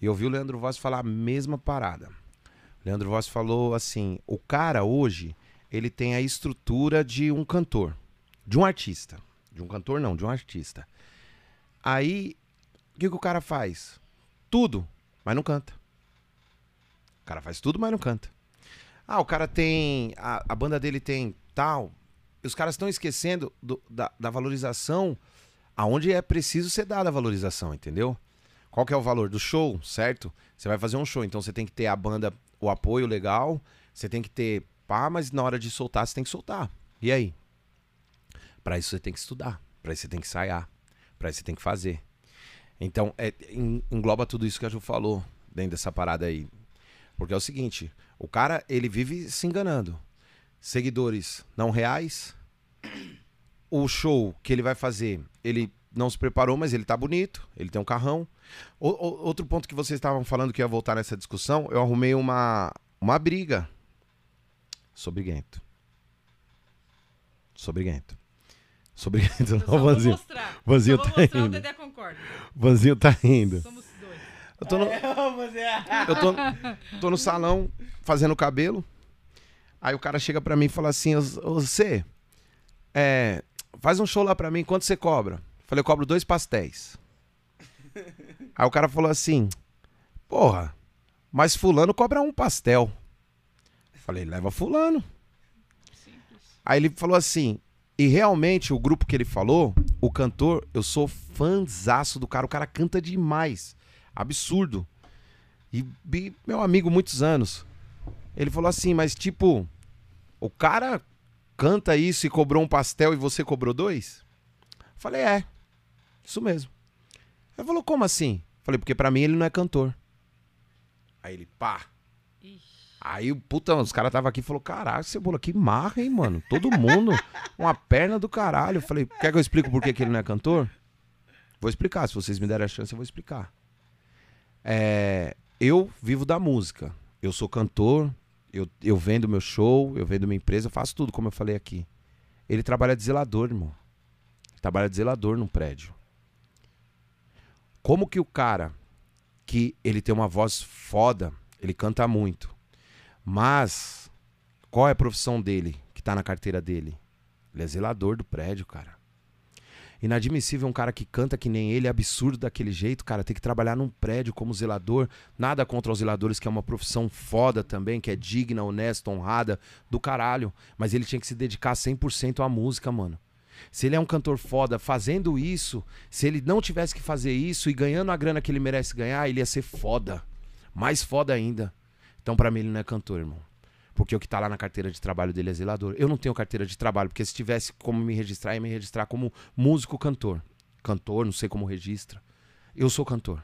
E eu vi o Leandro Voz falar a mesma parada. O Leandro Voz falou assim: o cara hoje, ele tem a estrutura de um cantor, de um artista. De um cantor, não, de um artista. Aí, o que, que o cara faz? Tudo, mas não canta. O cara faz tudo, mas não canta. Ah, o cara tem. A, a banda dele tem tal. E os caras estão esquecendo do- da, da valorização aonde é preciso ser dada a valorização, entendeu? Qual que é o valor do show, certo? Você vai fazer um show, então você tem que ter a banda, o apoio legal, você tem que ter pá, mas na hora de soltar, você tem que soltar. E aí? Pra isso você tem que estudar, pra isso você tem que ensaiar, pra isso você tem que fazer. Então, é, en- engloba tudo isso que a Ju falou dentro dessa parada aí. Porque é o seguinte, o cara, ele vive se enganando. Seguidores não reais. O show que ele vai fazer, ele não se preparou, mas ele tá bonito, ele tem um carrão. O- o- outro ponto que vocês estavam falando que ia voltar nessa discussão, eu arrumei uma, uma briga. Sou briguento. Sou briguento. Eu Não, só vou Vanzinho. mostrar. Vanzinho Só tá mostrar, o indo. Dedé concorda. Vanzinho tá indo. Somos dois. Eu tô no, Você... eu tô, tô no salão fazendo cabelo. Aí o cara chega pra mim e fala assim: "Ô, ô, Você, é, faz um show lá pra mim, quanto você cobra? Falei: Eu cobro dois pastéis. Aí o cara falou assim: Porra, mas Fulano cobra um pastel. Falei: Leva Fulano. Simples. Aí ele falou assim: E realmente, o grupo que ele falou, o cantor, eu sou fãzaço do cara. O cara canta demais. Absurdo. E, e meu amigo, muitos anos. Ele falou assim, mas tipo, o cara canta isso e cobrou um pastel e você cobrou dois? Falei, é. Isso mesmo. Ele falou, como assim? Falei, porque pra mim ele não é cantor. Aí ele, pá. Aí, puta, os caras tava aqui e falou: caralho, cebola, que marra, hein, mano? Todo mundo, uma perna do caralho. Eu falei: quer que eu explique por que, que ele não é cantor? Vou explicar, se vocês me derem a chance, eu vou explicar. É, eu vivo da música. Eu sou cantor, eu, eu vendo meu show, eu vendo minha empresa, eu faço tudo, como eu falei aqui. Ele trabalha de zelador, irmão. Ele trabalha de zelador num prédio. Como que o cara que ele tem uma voz foda, ele canta muito, mas qual é a profissão dele que tá na carteira dele? Ele é zelador do prédio, cara. Inadmissível um cara que canta que nem ele, absurdo daquele jeito, cara. Tem que trabalhar num prédio como zelador. Nada contra os zeladores, que é uma profissão foda também, que é digna, honesta, honrada, do caralho. Mas ele tinha que se dedicar 100% à música, mano. Se ele é um cantor foda fazendo isso, se ele não tivesse que fazer isso e ganhando a grana que ele merece ganhar, ele ia ser foda. Mais foda ainda. Então, para mim, ele não é cantor, irmão. Porque o que tá lá na carteira de trabalho dele é zelador. Eu não tenho carteira de trabalho, porque se tivesse como me registrar, ia me registrar como músico cantor. Cantor, não sei como registra. Eu sou cantor.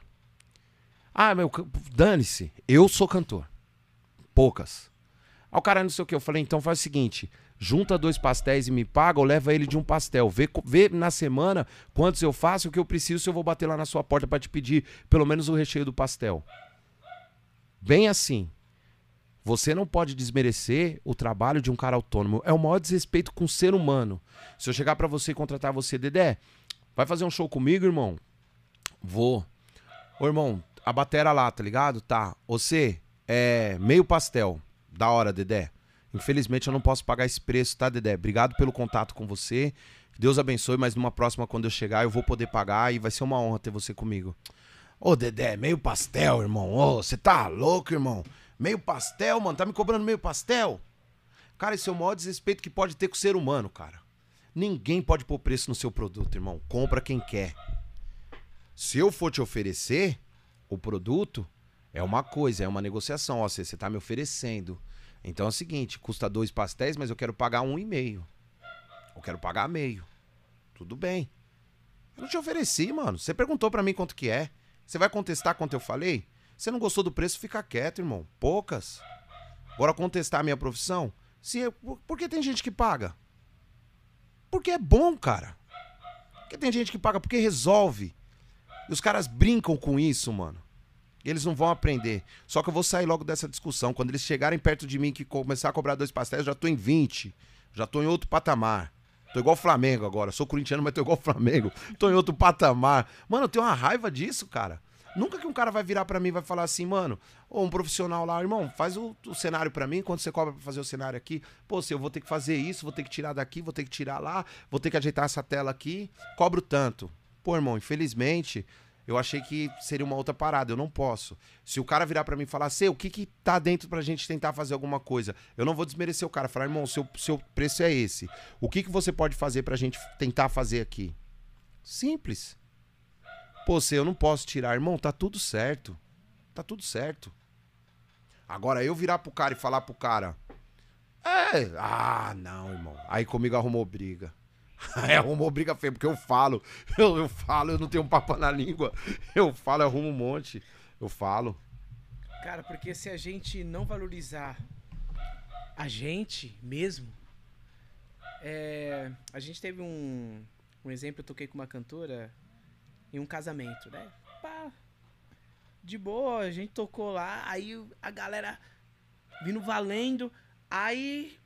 Ah, meu, dane-se. Eu sou cantor. Poucas. Aí o cara não sei o que. Eu falei, então faz o seguinte: junta dois pastéis e me paga, ou leva ele de um pastel. Vê, vê na semana quantos eu faço, o que eu preciso, se eu vou bater lá na sua porta para te pedir pelo menos o recheio do pastel. Bem assim. Você não pode desmerecer o trabalho de um cara autônomo. É o maior desrespeito com o ser humano. Se eu chegar para você e contratar você, Dedé, vai fazer um show comigo, irmão? Vou. Ô, irmão, a batera lá, tá ligado? Tá. Você é meio pastel. Da hora, Dedé. Infelizmente eu não posso pagar esse preço, tá, Dedé? Obrigado pelo contato com você. Deus abençoe, mas numa próxima, quando eu chegar, eu vou poder pagar e vai ser uma honra ter você comigo. Ô, Dedé, meio pastel, irmão. Ô, você tá louco, irmão? Meio pastel, mano. Tá me cobrando meio pastel? Cara, esse é o maior desrespeito que pode ter com o ser humano, cara. Ninguém pode pôr preço no seu produto, irmão. Compra quem quer. Se eu for te oferecer o produto, é uma coisa, é uma negociação. Ó, você, tá me oferecendo. Então é o seguinte, custa dois pastéis, mas eu quero pagar um e meio. Eu quero pagar meio. Tudo bem. Eu não te ofereci, mano. Você perguntou para mim quanto que é. Você vai contestar quanto eu falei? Você não gostou do preço, fica quieto, irmão. Poucas. Bora contestar a minha profissão? Se, por que tem gente que paga? Porque é bom, cara. Porque tem gente que paga porque resolve. E os caras brincam com isso, mano. Eles não vão aprender. Só que eu vou sair logo dessa discussão. Quando eles chegarem perto de mim que começar a cobrar dois pastéis, eu já tô em 20. Já tô em outro patamar. Tô igual Flamengo agora. Sou corintiano, mas tô igual Flamengo. Tô em outro patamar. Mano, eu tenho uma raiva disso, cara. Nunca que um cara vai virar para mim e vai falar assim, mano, ou um profissional lá, irmão, faz o, o cenário para mim, quando você cobra pra fazer o cenário aqui, pô, se eu vou ter que fazer isso, vou ter que tirar daqui, vou ter que tirar lá, vou ter que ajeitar essa tela aqui, cobro tanto. Pô, irmão, infelizmente, eu achei que seria uma outra parada, eu não posso. Se o cara virar para mim e falar, sei, o que que tá dentro pra gente tentar fazer alguma coisa? Eu não vou desmerecer o cara, falar, irmão, seu, seu preço é esse. O que que você pode fazer pra gente tentar fazer aqui? Simples. Pô, você, eu não posso tirar. Irmão, tá tudo certo. Tá tudo certo. Agora, eu virar pro cara e falar pro cara. É, ah, não, irmão. Aí comigo arrumou briga. Aí arrumou briga feia, porque eu falo. Eu, eu falo, eu não tenho um papo na língua. Eu falo, eu arrumo um monte. Eu falo. Cara, porque se a gente não valorizar a gente mesmo. É, a gente teve um, um exemplo, eu toquei com uma cantora em um casamento, né? Pá, de boa, a gente tocou lá, aí a galera vindo valendo, aí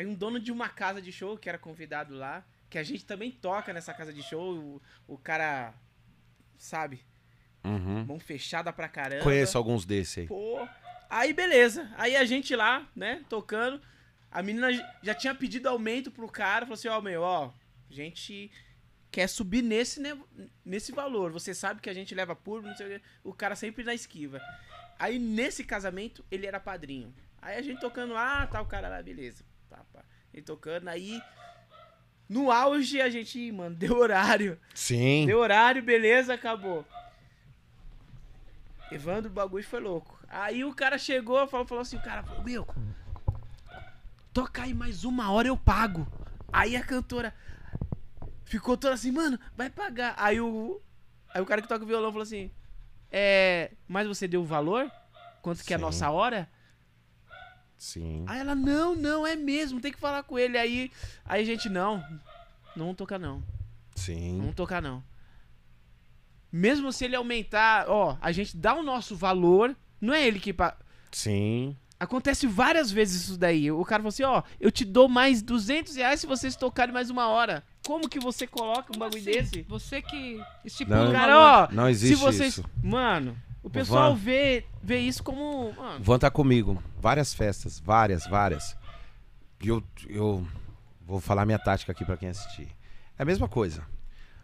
aí um dono de uma casa de show que era convidado lá, que a gente também toca nessa casa de show, o, o cara sabe, Uhum. mão fechada pra caramba. Conheço alguns desses aí. Pô, aí beleza, aí a gente lá, né, tocando, a menina já tinha pedido aumento pro cara, falou assim, ó, meu, ó, a gente quer subir nesse, ne- nesse valor. Você sabe que a gente leva por, não sei o quê. O cara sempre na esquiva. Aí nesse casamento, ele era padrinho. Aí a gente tocando lá, tá o cara lá, beleza. Ele tocando, aí No auge, a gente, mano, deu horário. Sim. Deu horário, beleza, acabou. Evandro, o bagulho foi louco. Aí o cara chegou, falou, falou assim, o cara falou, meu, toca aí mais uma hora eu pago. Aí a cantora ficou toda assim, mano, vai pagar. Aí o, aí o cara que toca o violão falou assim, é, mas você deu o valor? Quanto que é a Sim. nossa hora? Sim. Aí ela, não, não, é mesmo, tem que falar com ele. Aí, aí a gente, não, não tocar não. Não Sim. vamos tocar não. Mesmo se ele aumentar, ó, a gente dá o nosso valor, não é ele que... pa- Sim. Acontece várias vezes isso daí. O cara falou assim, ó, eu te dou mais 200 reais se vocês tocarem mais uma hora. Como que você coloca um Como bagulho assim? desse? Você que estipula Não. o Cara, valor. ó, Não se existe vocês... isso. Mano, o pessoal Van. vê, vê isso como... Mano, Van tá comigo. Várias festas. Várias, várias. E eu, eu vou falar minha tática aqui pra quem assistir. É a mesma coisa.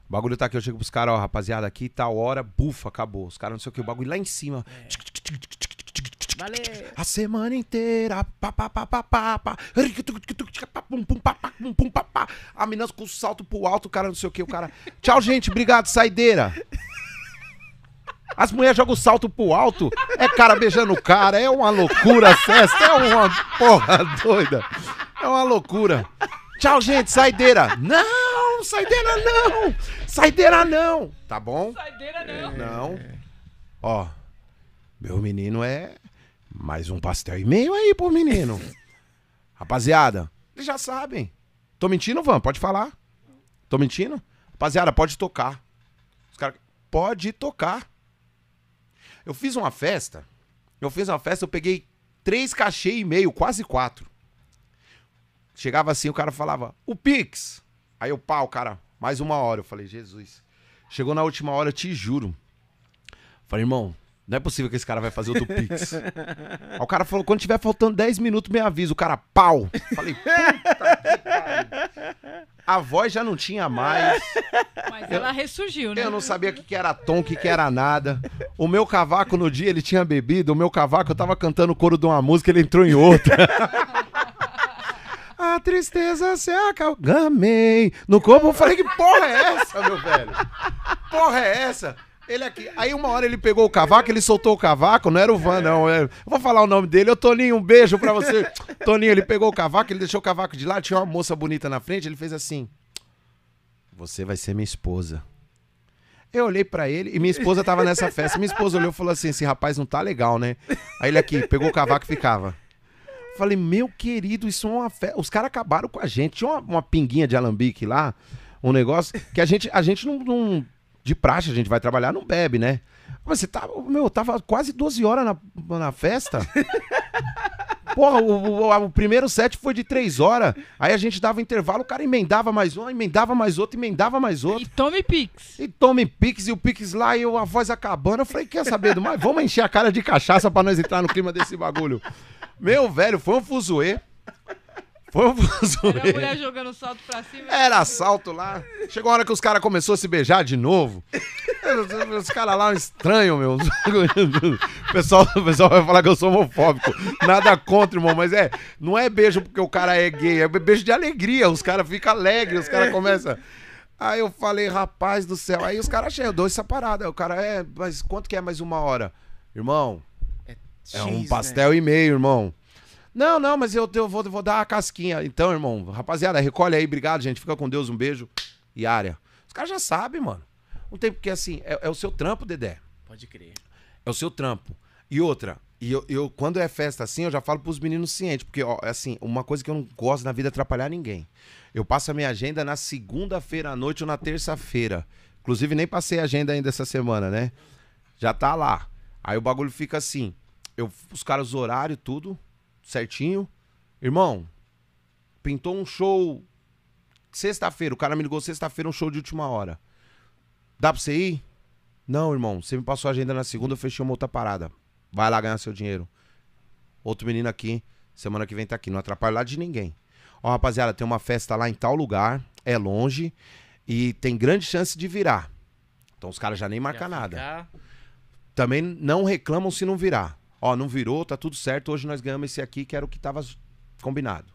O bagulho tá aqui, eu chego pros caras, ó, rapaziada, aqui tal hora, bufa, acabou. Os caras não sei o que, o bagulho lá em cima. valeu. A semana inteira. Pá, pá, pá, pá, pá, pá. Pum, pum, pá, pá, pum, pum, pá, pá. A menina com o salto pro alto, o cara não sei o que, o cara. Tchau, gente, obrigado, saideira. As mulheres jogam o salto pro alto, é cara beijando o cara, é uma loucura a festa, é uma porra doida. É uma loucura. Tchau, gente, saideira. Não, saideira não. Saideira não. Tá bom? Saideira não. Não. Ó, meu menino é mais um pastel e meio aí pro menino. Rapaziada, eles já sabem. Tô mentindo, Van? Pode falar. Tô mentindo? Rapaziada, pode tocar. Os caras, pode tocar. Eu fiz uma festa. Eu fiz uma festa, eu peguei três cachê e meio, quase quatro. Chegava assim, o cara falava, o Pix. Aí eu, pau, cara, mais uma hora. Eu falei, Jesus. Chegou na última hora, eu te juro. Falei, irmão, não é possível que esse cara vai fazer o do Pix. Aí o cara falou, quando tiver faltando 10 minutos, me avisa. O cara, pau. Falei, puta que pariu. A voz já não tinha mais. Mas ela ressurgiu, né? Eu não sabia o que, que era tom, o que, que era nada. O meu cavaco no dia ele tinha bebido. O meu cavaco eu tava cantando o coro de uma música, ele entrou em outra. A tristeza se acalmei. No corpo eu falei, que porra é essa, meu velho? Porra é essa? Ele aqui. Aí uma hora ele pegou o cavaco, ele soltou o cavaco, não era o Van, não. é- Eu vou falar o nome dele. Ô, Toninho, um beijo pra você. Toninho, ele pegou o cavaco, ele deixou o cavaco de lado, tinha uma moça bonita na frente, ele fez assim. Você vai ser minha esposa. Eu olhei pra ele e minha esposa tava nessa festa. Minha esposa olhou e falou assim: esse rapaz não tá legal, né? Aí ele aqui, pegou o cavaco e ficava. Falei, meu querido, isso é uma festa. Os caras acabaram com a gente. Tinha uma, uma pinguinha de alambique lá, um negócio que a gente, a gente não, não- De praxe, a gente vai trabalhar, não bebe, né? Mas você tava. Meu, tava quase 12 horas na, na festa. Porra, o, o- o primeiro set foi de 3 horas. Aí a gente dava intervalo, o cara emendava mais um, emendava mais outro, emendava mais outro. E tome Pix. E tome Pix e o Pix lá e eu, a voz acabando. Eu falei, quer saber do mais? Vamos encher a cara de cachaça pra nós entrar no clima desse bagulho. Meu velho, foi um fuzuê. Foi um Era a mulher jogando salto pra cima. Era assalto lá. Chegou a hora que os caras começaram a se beijar de novo. Os, caras lá estranhos, meu. O pessoal, o pessoal vai falar que eu sou homofóbico. Nada contra, irmão, mas é. Não é beijo porque o cara é gay, é beijo de alegria. Os caras ficam alegres, os caras começam. Aí eu falei, rapaz do céu. Aí os caras acham, eu dou essa parada. O cara é, mas quanto que é mais uma hora? Irmão, é um X, né? pastel e meio, irmão. Não, não, mas eu, eu vou, vou dar a casquinha. Então, irmão, rapaziada, recolhe aí, obrigado, gente. Fica com Deus, um beijo. E área. Os caras já sabem, mano. Não tem porque assim, é, é o seu trampo, Dedé. Pode crer. É o seu trampo. E outra, e eu, eu- quando é festa assim, eu já falo pros meninos cientes, porque, ó, é assim, uma coisa que eu não gosto na vida é atrapalhar ninguém. Eu passo a minha agenda na segunda-feira à noite ou na terça-feira. Inclusive, nem passei a agenda ainda essa semana, né? Já tá lá. Aí o bagulho fica assim. Eu, os caras, horário, tudo certinho. Irmão, pintou um show sexta-feira. O cara me ligou sexta-feira, um show de última hora. Dá pra você ir? Não, irmão. Você me passou a agenda na segunda, eu fechei uma outra parada. Vai lá ganhar seu dinheiro. Outro menino aqui, semana que vem tá aqui. Não atrapalha lá de ninguém. Ó, rapaziada, tem uma festa lá em tal lugar, é longe e tem grande chance de virar. Então os caras já nem marcam nada. Também não reclamam se não virar. Ó, não virou, tá tudo certo. Hoje nós ganhamos esse aqui, que era o que tava combinado.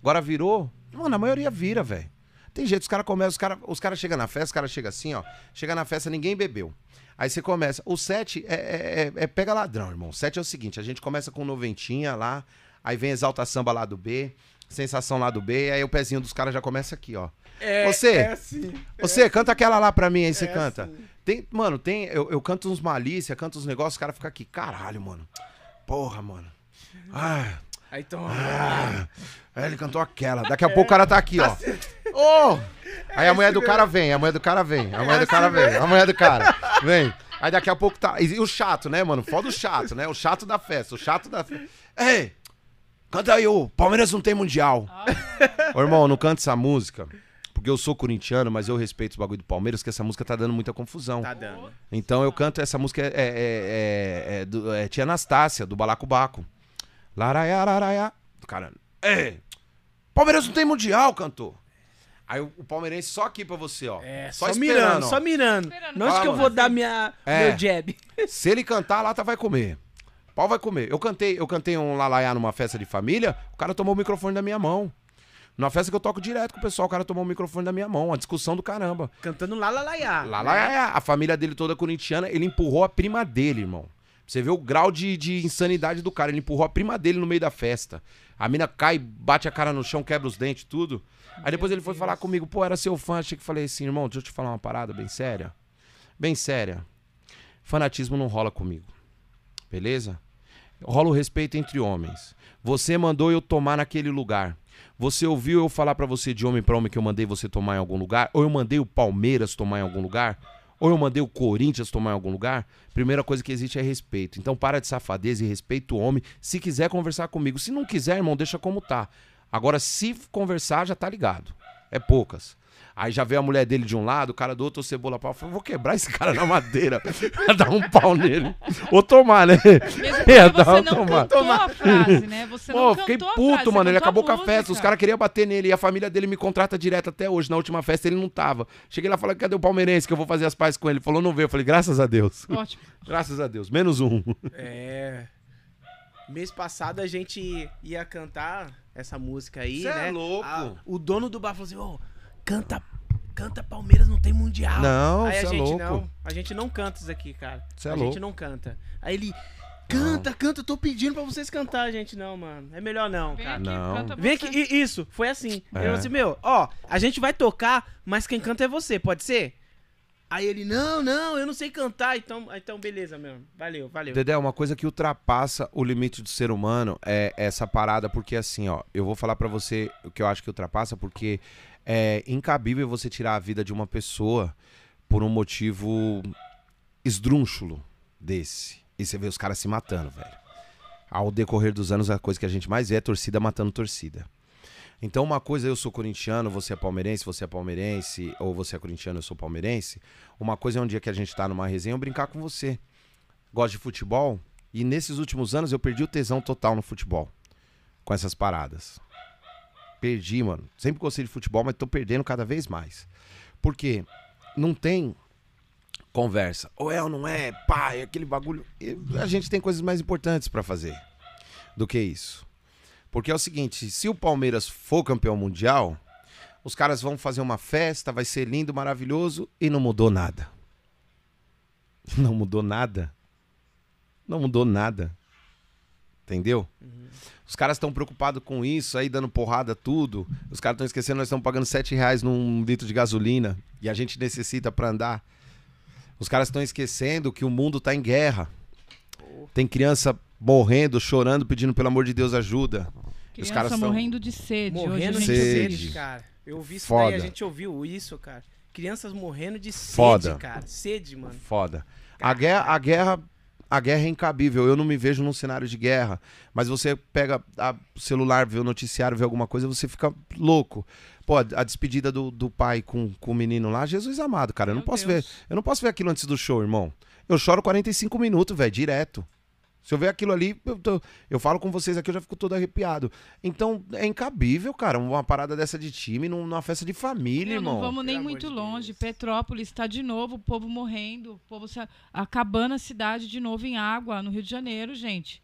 Agora virou, mano, a maioria vira, velho. Tem jeito, os caras começam, os caras os cara chegam na festa, os caras chegam assim, ó. Chega na festa, ninguém bebeu. Aí você começa. O set é, é, é- é pega ladrão, irmão. O set é o seguinte: a gente começa com noventinha lá, aí vem exalta samba lá do B, sensação lá do B, aí o pezinho dos caras já começa aqui, ó. É, Você, é assim. Você, canta aquela lá pra mim aí, você É canta. assim. Tem, mano, tem. Eu, eu canto uns malícia, canto uns negócios, os caras ficam aqui. Caralho, mano. Porra, mano. Ah, Aí toma. ah. Aí ele cantou aquela. Daqui a pouco o cara tá aqui, ó. Ô! Aí a mulher do cara vem, a mulher do cara vem, a mulher do cara vem, a mulher do cara vem. Aí daqui a pouco tá. E o chato, né, mano? Foda o chato, né? O chato da festa, o chato da festa. Ei! Canta aí, o Palmeiras não tem mundial. Ô, irmão, não canto essa música. Porque eu sou corintiano, mas eu respeito os bagulho do Palmeiras, que essa música tá dando muita confusão. Tá dando. Então eu canto essa música é, é, é, é, do, é Tia Anastácia, do Balacobaco. Laraiá, laraiá. Cara, é. Palmeiras não tem mundial, cantor. Aí o, palmeirense só aqui pra você, ó. É, só, só, mirando, ó. só mirando. Não acho Ah, que eu vou dar minha, É. meu jab. Se ele cantar, a lata vai comer. Pau vai comer. Eu cantei, eu cantei um lalaiá numa festa de família, o cara tomou o microfone da minha mão. Numa festa que eu toco direto com o pessoal, o cara tomou o microfone da minha mão. Uma discussão do caramba. Cantando lá. Lá, lá, é, a família dele toda corintiana, ele empurrou a prima dele, irmão. Você vê o grau de, de insanidade do cara. Ele empurrou a prima dele no meio da festa. A mina cai, bate a cara no chão, quebra os dentes, tudo. Aí depois ele foi falar comigo, pô, era seu fã. Achei que falei assim, irmão, deixa eu te falar uma parada bem séria. Bem séria. Fanatismo não rola comigo. Beleza? Rola o respeito entre homens. Você mandou eu tomar naquele lugar. Você ouviu eu falar pra você de homem pra homem que eu mandei você tomar em algum lugar? Ou eu mandei o Palmeiras tomar em algum lugar? Ou eu mandei o Corinthians tomar em algum lugar? Primeira coisa que existe é respeito. Então para de safadeza e respeita o homem. Se quiser conversar comigo. Se não quiser, irmão, deixa como tá. Agora, se conversar, já tá ligado. É poucas. Aí já veio a mulher dele de um lado, o cara do outro, o cebola pau. Falou, vou quebrar esse cara na madeira. dar um pau nele. Ou tomar, né? Mesmo porque É, você dá um não tomar. cantou a frase, né? Você Pô, não fiquei puto, frase, você mano. Ele acabou com a festa. Os caras queriam bater nele. E a família dele me contrata direto até hoje. Na última festa ele não tava. Cheguei lá e falei, cadê o palmeirense que eu vou fazer as pazes com ele? Ele falou, não veio. Eu falei, graças a Deus. Ótimo. Graças a Deus. Menos um. É. Mês passado a gente ia cantar essa música aí, Cê é né? louco. A- o dono do bar falou assim: ô, canta, canta Palmeiras, não tem mundial. Não, aí a é gente louco. não. A gente não canta isso aqui, cara. Cê é a louco. gente não canta. Aí ele. Canta, canta, eu tô pedindo pra vocês cantar, a gente. Não, mano. É melhor não, Vem cara. aqui, Não. canta Vem aqui, isso, foi assim. É. Eu assim, meu, ó, a gente vai tocar, mas quem canta é você, pode ser? Aí ele, não, não, eu não sei cantar, então, então beleza, meu. Valeu, valeu. Dedé, uma coisa que ultrapassa o limite do ser humano é essa parada, porque assim, ó, eu vou falar pra você o que eu acho que ultrapassa, porque é incabível você tirar a vida de uma pessoa por um motivo esdrúxulo desse. E você vê os caras se matando, velho. Ao decorrer dos anos, a coisa que a gente mais vê é torcida matando torcida. Então, uma coisa, eu sou corintiano, você é palmeirense, você é palmeirense, ou você é corintiano, eu sou palmeirense. Uma coisa é um dia que a gente tá numa resenha, eu brincar com você. Gosto de futebol, e nesses últimos anos eu perdi o tesão total no futebol. Com essas paradas. Perdi, mano. Sempre gostei de futebol, mas tô perdendo cada vez mais. Por quê? Não tem conversa. Ou é ou não é, pá, é aquele bagulho. A gente tem coisas mais importantes pra fazer do que isso. Porque é o seguinte, se o Palmeiras for campeão mundial, os caras vão fazer uma festa, vai ser lindo, maravilhoso e não mudou nada. Não mudou nada. Não mudou nada. Entendeu? Os caras estão preocupados com isso, aí dando porrada, tudo. Os caras estão esquecendo, nós estamos pagando 7 reais num litro de gasolina e a gente necessita pra andar. Os caras estão esquecendo que o mundo tá em guerra. Tem criança morrendo, chorando, pedindo pelo amor de Deus ajuda. Os Criança caras tão- morrendo de sede. Morrendo Hoje de a gente Sede. sede, cara. Eu ouvi isso Foda. daí, a gente ouviu isso, cara. Crianças morrendo de sede, Foda. cara. Sede, mano. Foda. A guerra, a guerra, a guerra é incabível. Eu não me vejo num cenário de guerra. Mas você pega a- o celular, vê o noticiário, vê alguma coisa, você fica louco. Pô, a, a despedida do, do pai com, com o menino lá, Jesus amado, cara. Eu não Meu posso Deus. ver. Eu não posso ver aquilo antes do show, irmão. Eu choro 45 minutos, velho, direto. Se eu ver aquilo ali, eu, tô- eu falo com vocês aqui, eu já fico todo arrepiado. Então, é incabível, cara, uma parada dessa de time num- numa festa de família, Meu, não irmão. vamos nem Pelo muito de longe. Deus. Petrópolis está de novo, o povo morrendo, o povo se a- acabando a cidade de novo em água, no Rio de Janeiro, gente.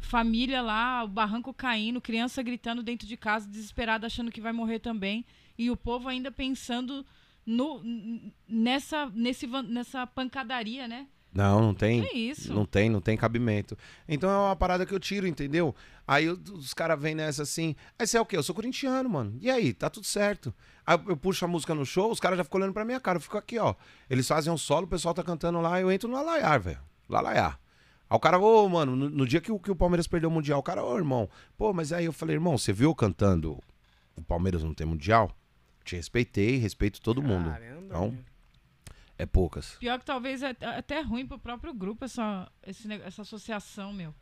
Família lá, o barranco caindo, criança gritando dentro de casa, desesperada, achando que vai morrer também. e o povo ainda pensando no, nessa, nesse, nessa pancadaria, né? Não, não tem. É isso. Não tem, não tem cabimento. Então é uma parada que eu tiro, entendeu? Aí os caras vêm nessa assim. Aí você é o quê? Eu sou corintiano, mano. E aí, tá tudo certo. Aí eu puxo a música no show, os caras já ficam olhando pra minha cara. Eu fico aqui, ó. Eles fazem um solo, o pessoal tá cantando lá, eu entro no alaiar, velho. Lalaiar. Aí o cara, ô, mano, no, no dia que o, que o Palmeiras perdeu o Mundial, o cara, ô, irmão, pô, mas aí eu falei, irmão, você viu cantando o Palmeiras não tem Mundial? Te respeitei, respeito todo mundo. Caramba, Então, meu. É poucas. Pior que talvez é é até ruim pro próprio grupo essa, esse essa associação, meu.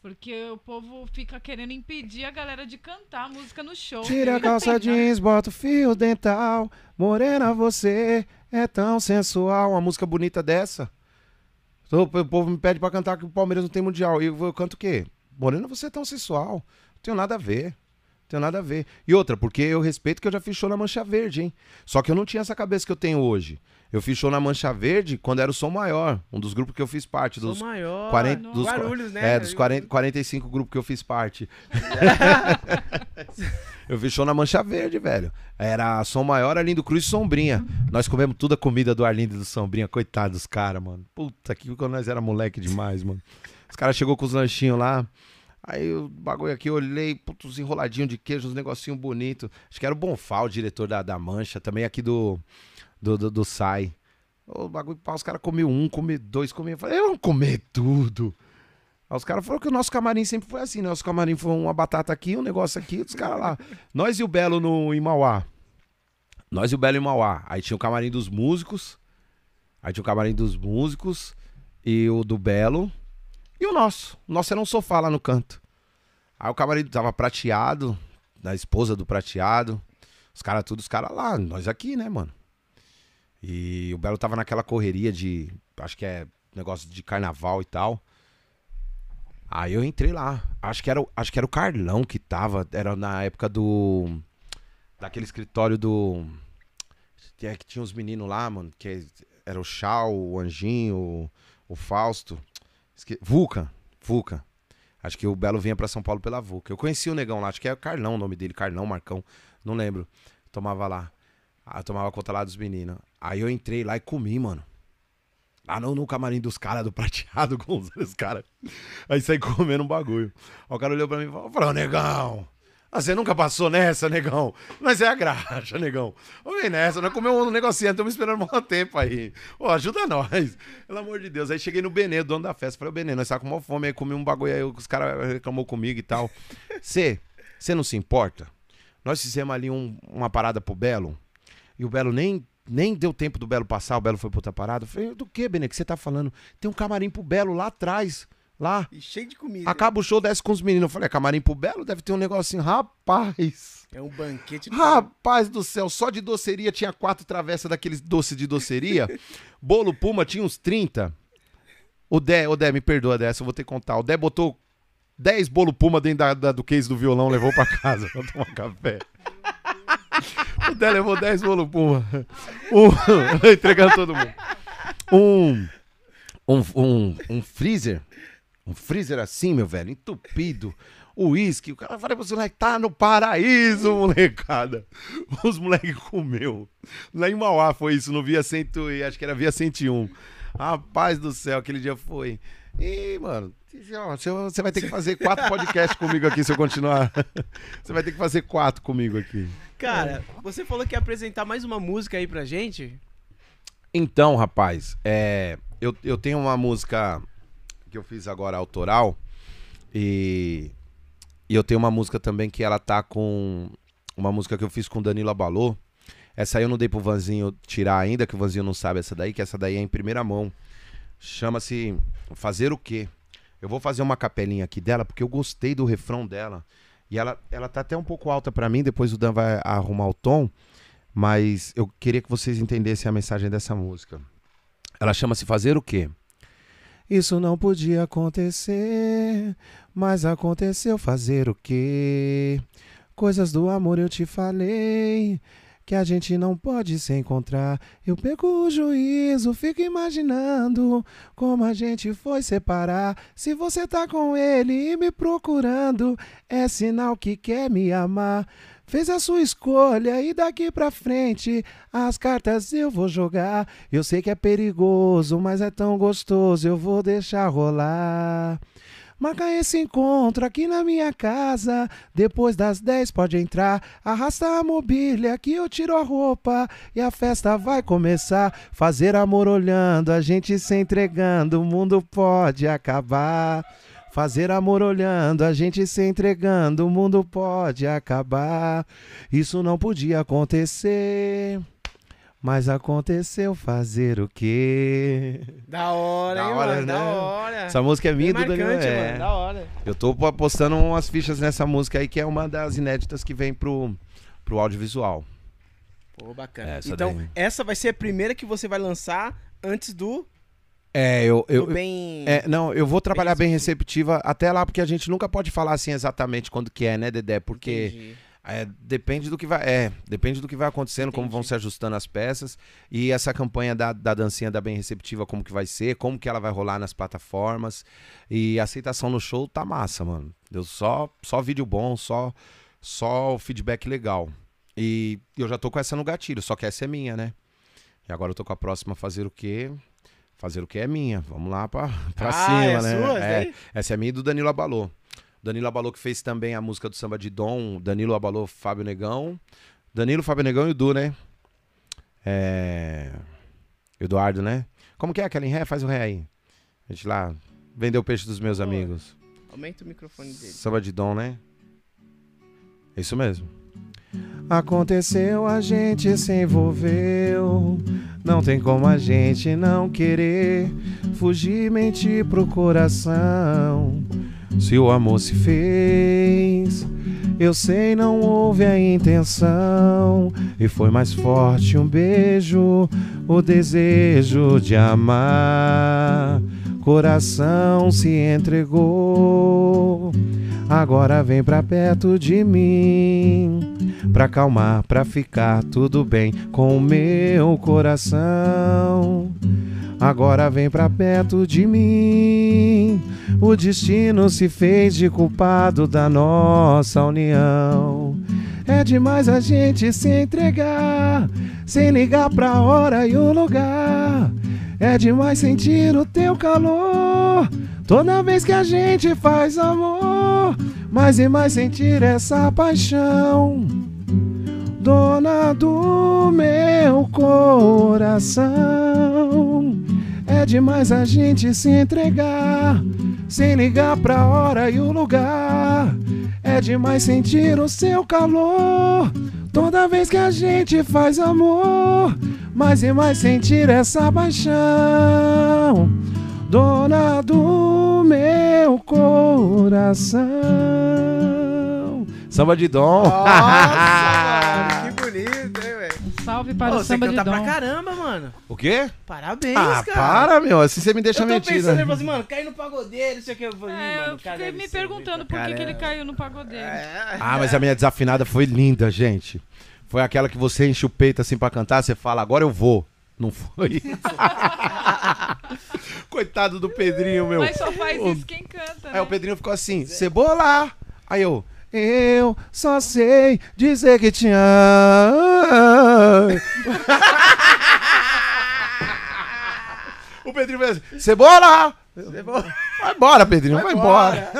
Porque o povo fica querendo impedir a galera de cantar a música no show. Tira a calça jeans, bota o fio dental. Morena, você é tão sensual. Uma música bonita dessa. Então, O povo me pede pra cantar que o Palmeiras não tem mundial. E eu, eu canto o quê? Morena, você é tão sensual. Não tenho nada a ver. Não tenho nada a ver. E outra, porque eu respeito que eu já fiz show na Mancha Verde, hein? Só que eu não tinha essa cabeça que eu tenho hoje. Eu fiz show na Mancha Verde quando era o Som Maior, um dos grupos que eu fiz parte. Sou Dos, maior. 40 no- dos, Guarulhos, né? é, dos 40, 45 grupos que eu fiz parte. eu fiz show na Mancha Verde, velho. Era Som Maior, Arlindo Cruz e Sombrinha. Nós comemos toda a comida do Arlindo e do Sombrinha. Coitado dos caras, mano. Puta que quando nós era moleque demais, mano. Os caras chegou com os lanchinhos lá. Aí o bagulho aqui, eu olhei, putz, enroladinho de queijo, uns negocinhos bonitos. Acho que era o Bonfal, o diretor da, da Mancha, também aqui do, do, do, do SAI. O bagulho, os caras comiam um, comiam dois, comiam. Eu falei, eu vou comer tudo. Aí os caras falaram que o nosso camarim sempre foi assim, né? Nosso camarim foi uma batata aqui, um negócio aqui, os caras lá. Nós e o Belo no, em Mauá. Nós e o Belo em Mauá. Aí tinha o camarim dos músicos. Aí tinha o camarim dos músicos e o do Belo. E o nosso. O nosso era um sofá lá no canto. Aí o camarim tava prateado, da esposa do prateado. Os caras, tudo, os caras lá, nós aqui, né, mano? E o Belo tava naquela correria de. Acho que é negócio de carnaval e tal. Aí eu entrei lá. Acho que era, acho que era o Carlão que tava. Era na época do. Daquele escritório do. É, que tinha os meninos lá, mano. Que era o Chau, o Anjinho, o, o Fausto. Esque... Vulcan. Vulcan. Acho que o Belo vinha pra São Paulo pela Vulcan. Eu conheci o negão lá. Acho que é o Carlão o nome dele. Carlão, Marcão. Não lembro. Tomava lá. Ah, eu tomava conta lá dos meninos. Aí eu entrei lá e comi, mano. Lá no, no camarim dos caras, do prateado os caras. Aí saí comendo um bagulho. Aí o cara olhou pra mim e falou: falou, negão. ah, Você nunca passou nessa, negão? Mas é a graxa, negão. Vem nessa, nós comemos um negocinho, estamos esperando um tempo aí. Ô, ajuda nós. Pelo amor de Deus. Aí cheguei no Benê, dono da festa. Falei, ô, Benê, nós tá com uma fome aí, comi um bagulho aí, os caras reclamou comigo e tal. Você, você não se importa? Nós fizemos ali um- uma parada pro Belo, e o Belo nem, nem deu tempo do Belo passar, o Belo foi pra outra parada. Eu falei, do que, Benê, que você tá falando? Tem um camarim pro Belo lá atrás, lá. E cheio de comida. Acaba o show, desce com os meninos. Eu falei, é camarim pro Belo? Deve ter um negocinho. Rapaz, É um banquete. do rapaz do céu, só de doceria tinha quatro travessas daqueles doces de doceria. Bolo Puma tinha uns 30. O Dé, o Dé, me perdoa dessa, eu vou ter que contar. O Dé botou 10 bolo Puma dentro da, da- do case do violão, levou pra casa pra tomar café. Dé levou 10 bolo Puma. Um, entregando todo mundo. Um, um, um, um freezer. Um freezer assim, meu velho, entupido. O uísque, o cara falei pros moleques, tá no paraíso, molecada. Os moleques comeu. Lá em Mauá foi isso, no Via 100, e acho que era Via 101. Rapaz do céu, aquele dia foi. E, mano, você vai ter que fazer quatro podcasts comigo aqui se eu continuar. Você vai ter que fazer quatro comigo aqui. Cara, você falou que ia apresentar mais uma música aí pra gente. Então, rapaz, é, eu, eu tenho uma música que eu fiz agora autoral e, e eu tenho uma música também que ela tá com uma música que eu fiz com Danilo Abalô. Essa aí eu não dei pro Vanzinho tirar ainda, que o Vanzinho não sabe essa daí, que essa daí é em primeira mão. Chama-se Fazer o Quê? Eu vou fazer uma capelinha aqui dela, porque eu gostei do refrão dela. E ela, ela tá até um pouco alta pra mim, depois o Dan vai arrumar o tom. Mas eu queria que vocês entendessem a mensagem dessa música. Ela chama-se Fazer o Quê? Isso não podia acontecer, mas aconteceu fazer o quê? Coisas do amor eu te falei, que a gente não pode se encontrar. Eu perco o juízo, fico imaginando como a gente foi separar. Se você tá com ele e me procurando, é sinal que quer me amar. fez a sua escolha e daqui pra frente as cartas eu vou jogar. Eu sei que é perigoso, mas é tão gostoso, eu vou deixar rolar. Marca esse encontro aqui na minha casa. Depois das 10 pode entrar. Arrasta a mobília que eu tiro a roupa. E a festa vai começar. Fazer amor olhando, a gente se entregando. O mundo pode acabar. Fazer amor olhando, a gente se entregando. O mundo pode acabar. Isso não podia acontecer. Mas aconteceu fazer o quê? Da hora, Da hein, hora, mano? Da né? hora. Essa música é minha e Bem do Danilo. marcante, É. mano. Da hora. Eu tô postando umas fichas nessa música aí, que é uma das inéditas que vem pro, pro audiovisual. Pô, bacana. Essa então, daí. essa vai ser a primeira que você vai lançar antes do, É, eu. eu bem. é, não, eu vou trabalhar bem receptiva até lá, porque a gente nunca pode falar assim exatamente quando que é, né, Dedé? Porque Entendi. É, depende do que vai. É, depende do que vai acontecendo, como Entendi. vão se ajustando as peças. E essa campanha da, da dancinha da bem receptiva, como que vai ser, como que ela vai rolar nas plataformas. E a aceitação no show tá massa, mano. Deu só, só vídeo bom, só, só feedback legal. E eu já tô com essa no gatilho, só que essa é minha, né? E agora eu tô com a próxima fazer o quê? Fazer o que é minha. Vamos lá pra, pra Ah, cima, é né? sua, É, essa é minha e do Danilo Abalô. Danilo Abalô que fez também a música do samba de Dom. Danilo Abalô, Fábio Negão. Danilo, Fábio Negão e o Du, né? É... Eduardo, né? Como que é aquela em ré? Faz o ré aí. A gente lá vendeu o peixe dos meus amigos. Aumenta o microfone dele. Samba de Dom, né? É isso mesmo. Aconteceu, a gente se envolveu. Não tem como a gente não querer fugir, mentir pro coração. Se o amor se fez, eu sei não houve a intenção. E foi mais forte um beijo, o desejo de amar. Coração se entregou. Agora vem pra perto de mim, pra acalmar, pra ficar tudo bem com o meu coração. Agora vem pra perto de mim. O destino se fez de culpado da nossa união. É demais a gente se entregar, sem ligar pra hora e o lugar. É demais sentir o teu calor. Toda vez que a gente faz amor, mais e mais sentir essa paixão. Dona do meu coração. É demais a gente se entregar, sem ligar pra hora e o lugar. É demais sentir o seu calor. Toda vez que a gente faz amor, mais e mais sentir essa paixão. Dona do meu coração. Samba de dom. Nossa, salve para o você samba de canta pra dom. caramba, mano. o quê? Parabéns, Ah, cara. para, meu. Assim você me deixa eu tô mentira. pensando, ele falou assim, mano, cai no pagodeiro, não sei o que. Eu falei, É, mano, eu fiquei me perguntando por que, que ele caiu no pagodeiro. É. Ah, mas a minha desafinada foi linda, gente. Foi aquela que você enche o peito assim pra cantar, você fala, agora eu vou. Não foi? Coitado do Pedrinho, meu. Mas só faz isso quem canta, Aí né? o Pedrinho ficou assim, cebola. Aí eu, eu só sei dizer que te amo. o Pedrinho fez assim, cebola. Vai embora, Pedrinho, vai, embora.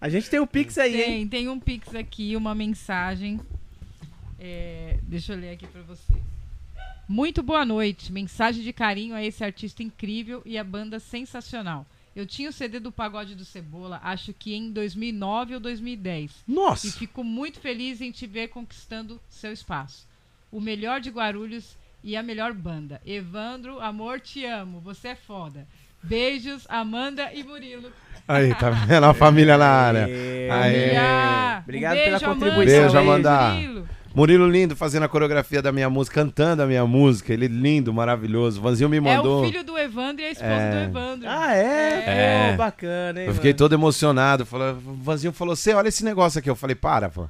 A gente tem o Pix aí, hein? Tem, tem um pix aqui, uma mensagem. É, deixa eu ler aqui pra você. Muito boa noite. Mensagem de carinho a esse artista incrível e a banda sensacional. Eu tinha o CD do Pagode do Cebola, acho que em 2009 ou 2010. E Nossa. fico muito feliz em te ver conquistando seu espaço. O melhor de Guarulhos e a melhor banda. Evandro, amor, te amo. Você é foda. Beijos, Amanda e Murilo. Aí, tá vendo a família na área. Aê. Aê. Família. Obrigado um beijo, pela Amanda. contribuição Beijo, aí. Amanda. Murilo. Murilo lindo fazendo a coreografia da minha música, cantando a minha música. Ele lindo, maravilhoso. O Vanzinho me É mandou. o filho do Evandro e a esposa É. do Evandro. Ah, é? É. Pô, bacana, hein, Eu fiquei mano? todo emocionado. Falou, o Vanzinho falou: Você olha esse negócio aqui. Eu falei: Para, pô.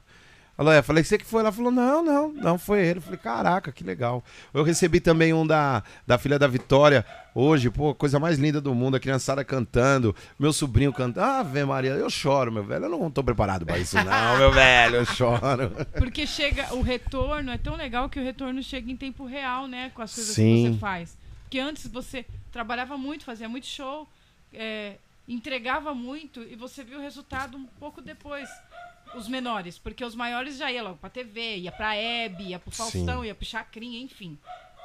Falou, é, falei, você que foi lá? Falou, não, não, não foi ele. Eu falei, caraca, que legal. Eu recebi também um da, da filha da Vitória hoje, pô, coisa mais linda do mundo, a criançada cantando, meu sobrinho cantando. Ah, vê Maria, eu choro, meu velho. Eu não tô preparado pra isso, não, meu velho, eu choro. Porque chega, o retorno é tão legal que o retorno chega em tempo real, né? Com as coisas Sim. que você faz. Porque antes você trabalhava muito, fazia muito show, é, entregava muito e você viu o resultado um pouco depois. Os menores, porque os maiores já iam logo pra TV, ia pra Hebe, ia pro Faustão, Sim. ia pro Chacrinha, enfim.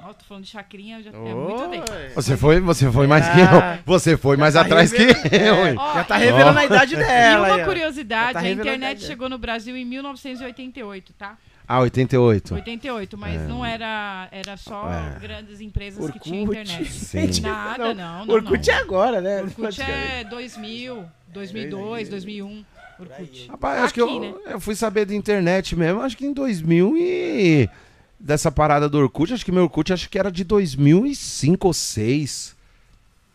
Nossa, tô falando de Chacrinha, já é muito tempo. Oi. Você foi, você foi mais que Ah. eu. Você foi mais tá atrás que revelando. eu, hein? Ó, Já tá e- revelando a idade E dela. aí, uma ó. curiosidade, Já tá a revelando a internet idade chegou no Brasil em 1988, tá? Ah, 88. 88, mas não era, era só É. grandes empresas que tinham Orkut. internet. Sim. Nada, não, não, Orkut não. é agora, né? Orkut é 2000, 2002, 2001. Orkut. Rapaz, acho que Aqui, eu, né? eu fui saber da internet mesmo, acho que em 2000 e... Dessa parada do Orkut, acho que meu Orkut acho que era de 2005 ou 2006.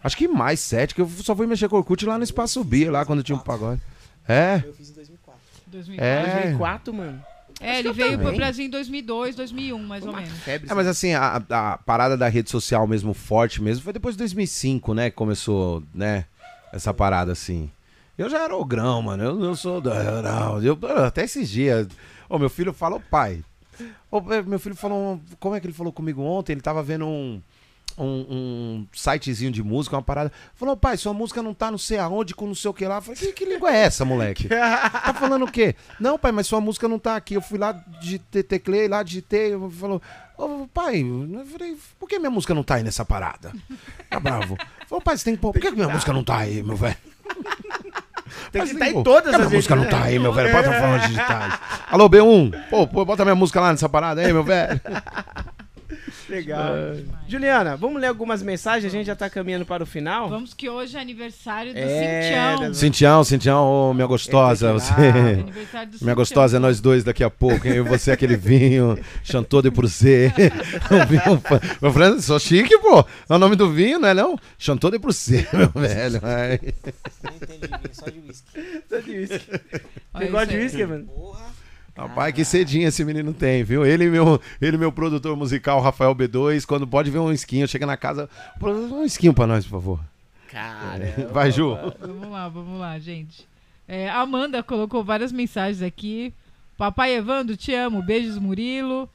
Acho que mais, 7, que eu só fui mexer com o Orkut lá no Espaço Bia, lá quando tinha um pagode. É, Eu fiz em 2004. 2004. É. 2004, mano. É, ele eu veio pro também. Brasil em 2002, 2001, mais ou menos. febre. É, mas assim, a, a parada da rede social mesmo, forte mesmo, foi depois de 2005, né? Que começou, né? Essa parada assim. Eu já era o grão, mano. Eu não sou da. Não, eu, até esses dias. Ô, meu filho falou, pai. Ô, meu filho falou. Como é que ele falou comigo ontem? Ele tava vendo um. Um, um sitezinho de música, uma parada. Falou, pai, sua música não tá não sei aonde, com não sei o que lá. Eu falei, que, que língua é essa, moleque? Tá falando o quê? Não, pai, mas sua música não tá aqui. Eu fui lá, digitei, teclei lá, digitei. Falou, ô pai, eu falei, por que minha música não tá aí nessa parada? Tá bravo. Falou, pai, você tem que pôr. Por que, que minha música não tá aí, meu velho? Tem que estar em todas que as minha música não tá aí, meu velho. Bota falando digitais. Alô, B1. Pô, pô, bota minha música lá nessa parada aí, meu velho. Legal. Juliana, vamos ler algumas mensagens? A gente já tá caminhando para o final. Vamos que hoje é aniversário do É, Cintião. Cintião, Cintião, ô, minha gostosa. Ele Você. Aniversário do Minha Cintião. gostosa é nós dois daqui a pouco, hein? Eu e você aquele vinho, Chantou de vinho, meu Fran, sou chique, pô. É o nome do vinho, não é não? Chantou de Prussé, meu velho. Ai. Não entende de vinho, só de whisky. Tô de whisky. Olha Você gosta de whisky, mano? Porra. Rapaz, que cedinho esse menino tem, viu? Ele e meu, ele meu produtor musical, Rafael B2, quando pode ver um esquinho, chega na casa, "Produtor, um esquinho pra nós, por favor. Cara. Vai, Ju. Vamos lá, vamos lá, gente. É, a Amanda colocou várias mensagens aqui. Papai Evandro, te amo. Beijos, Murilo.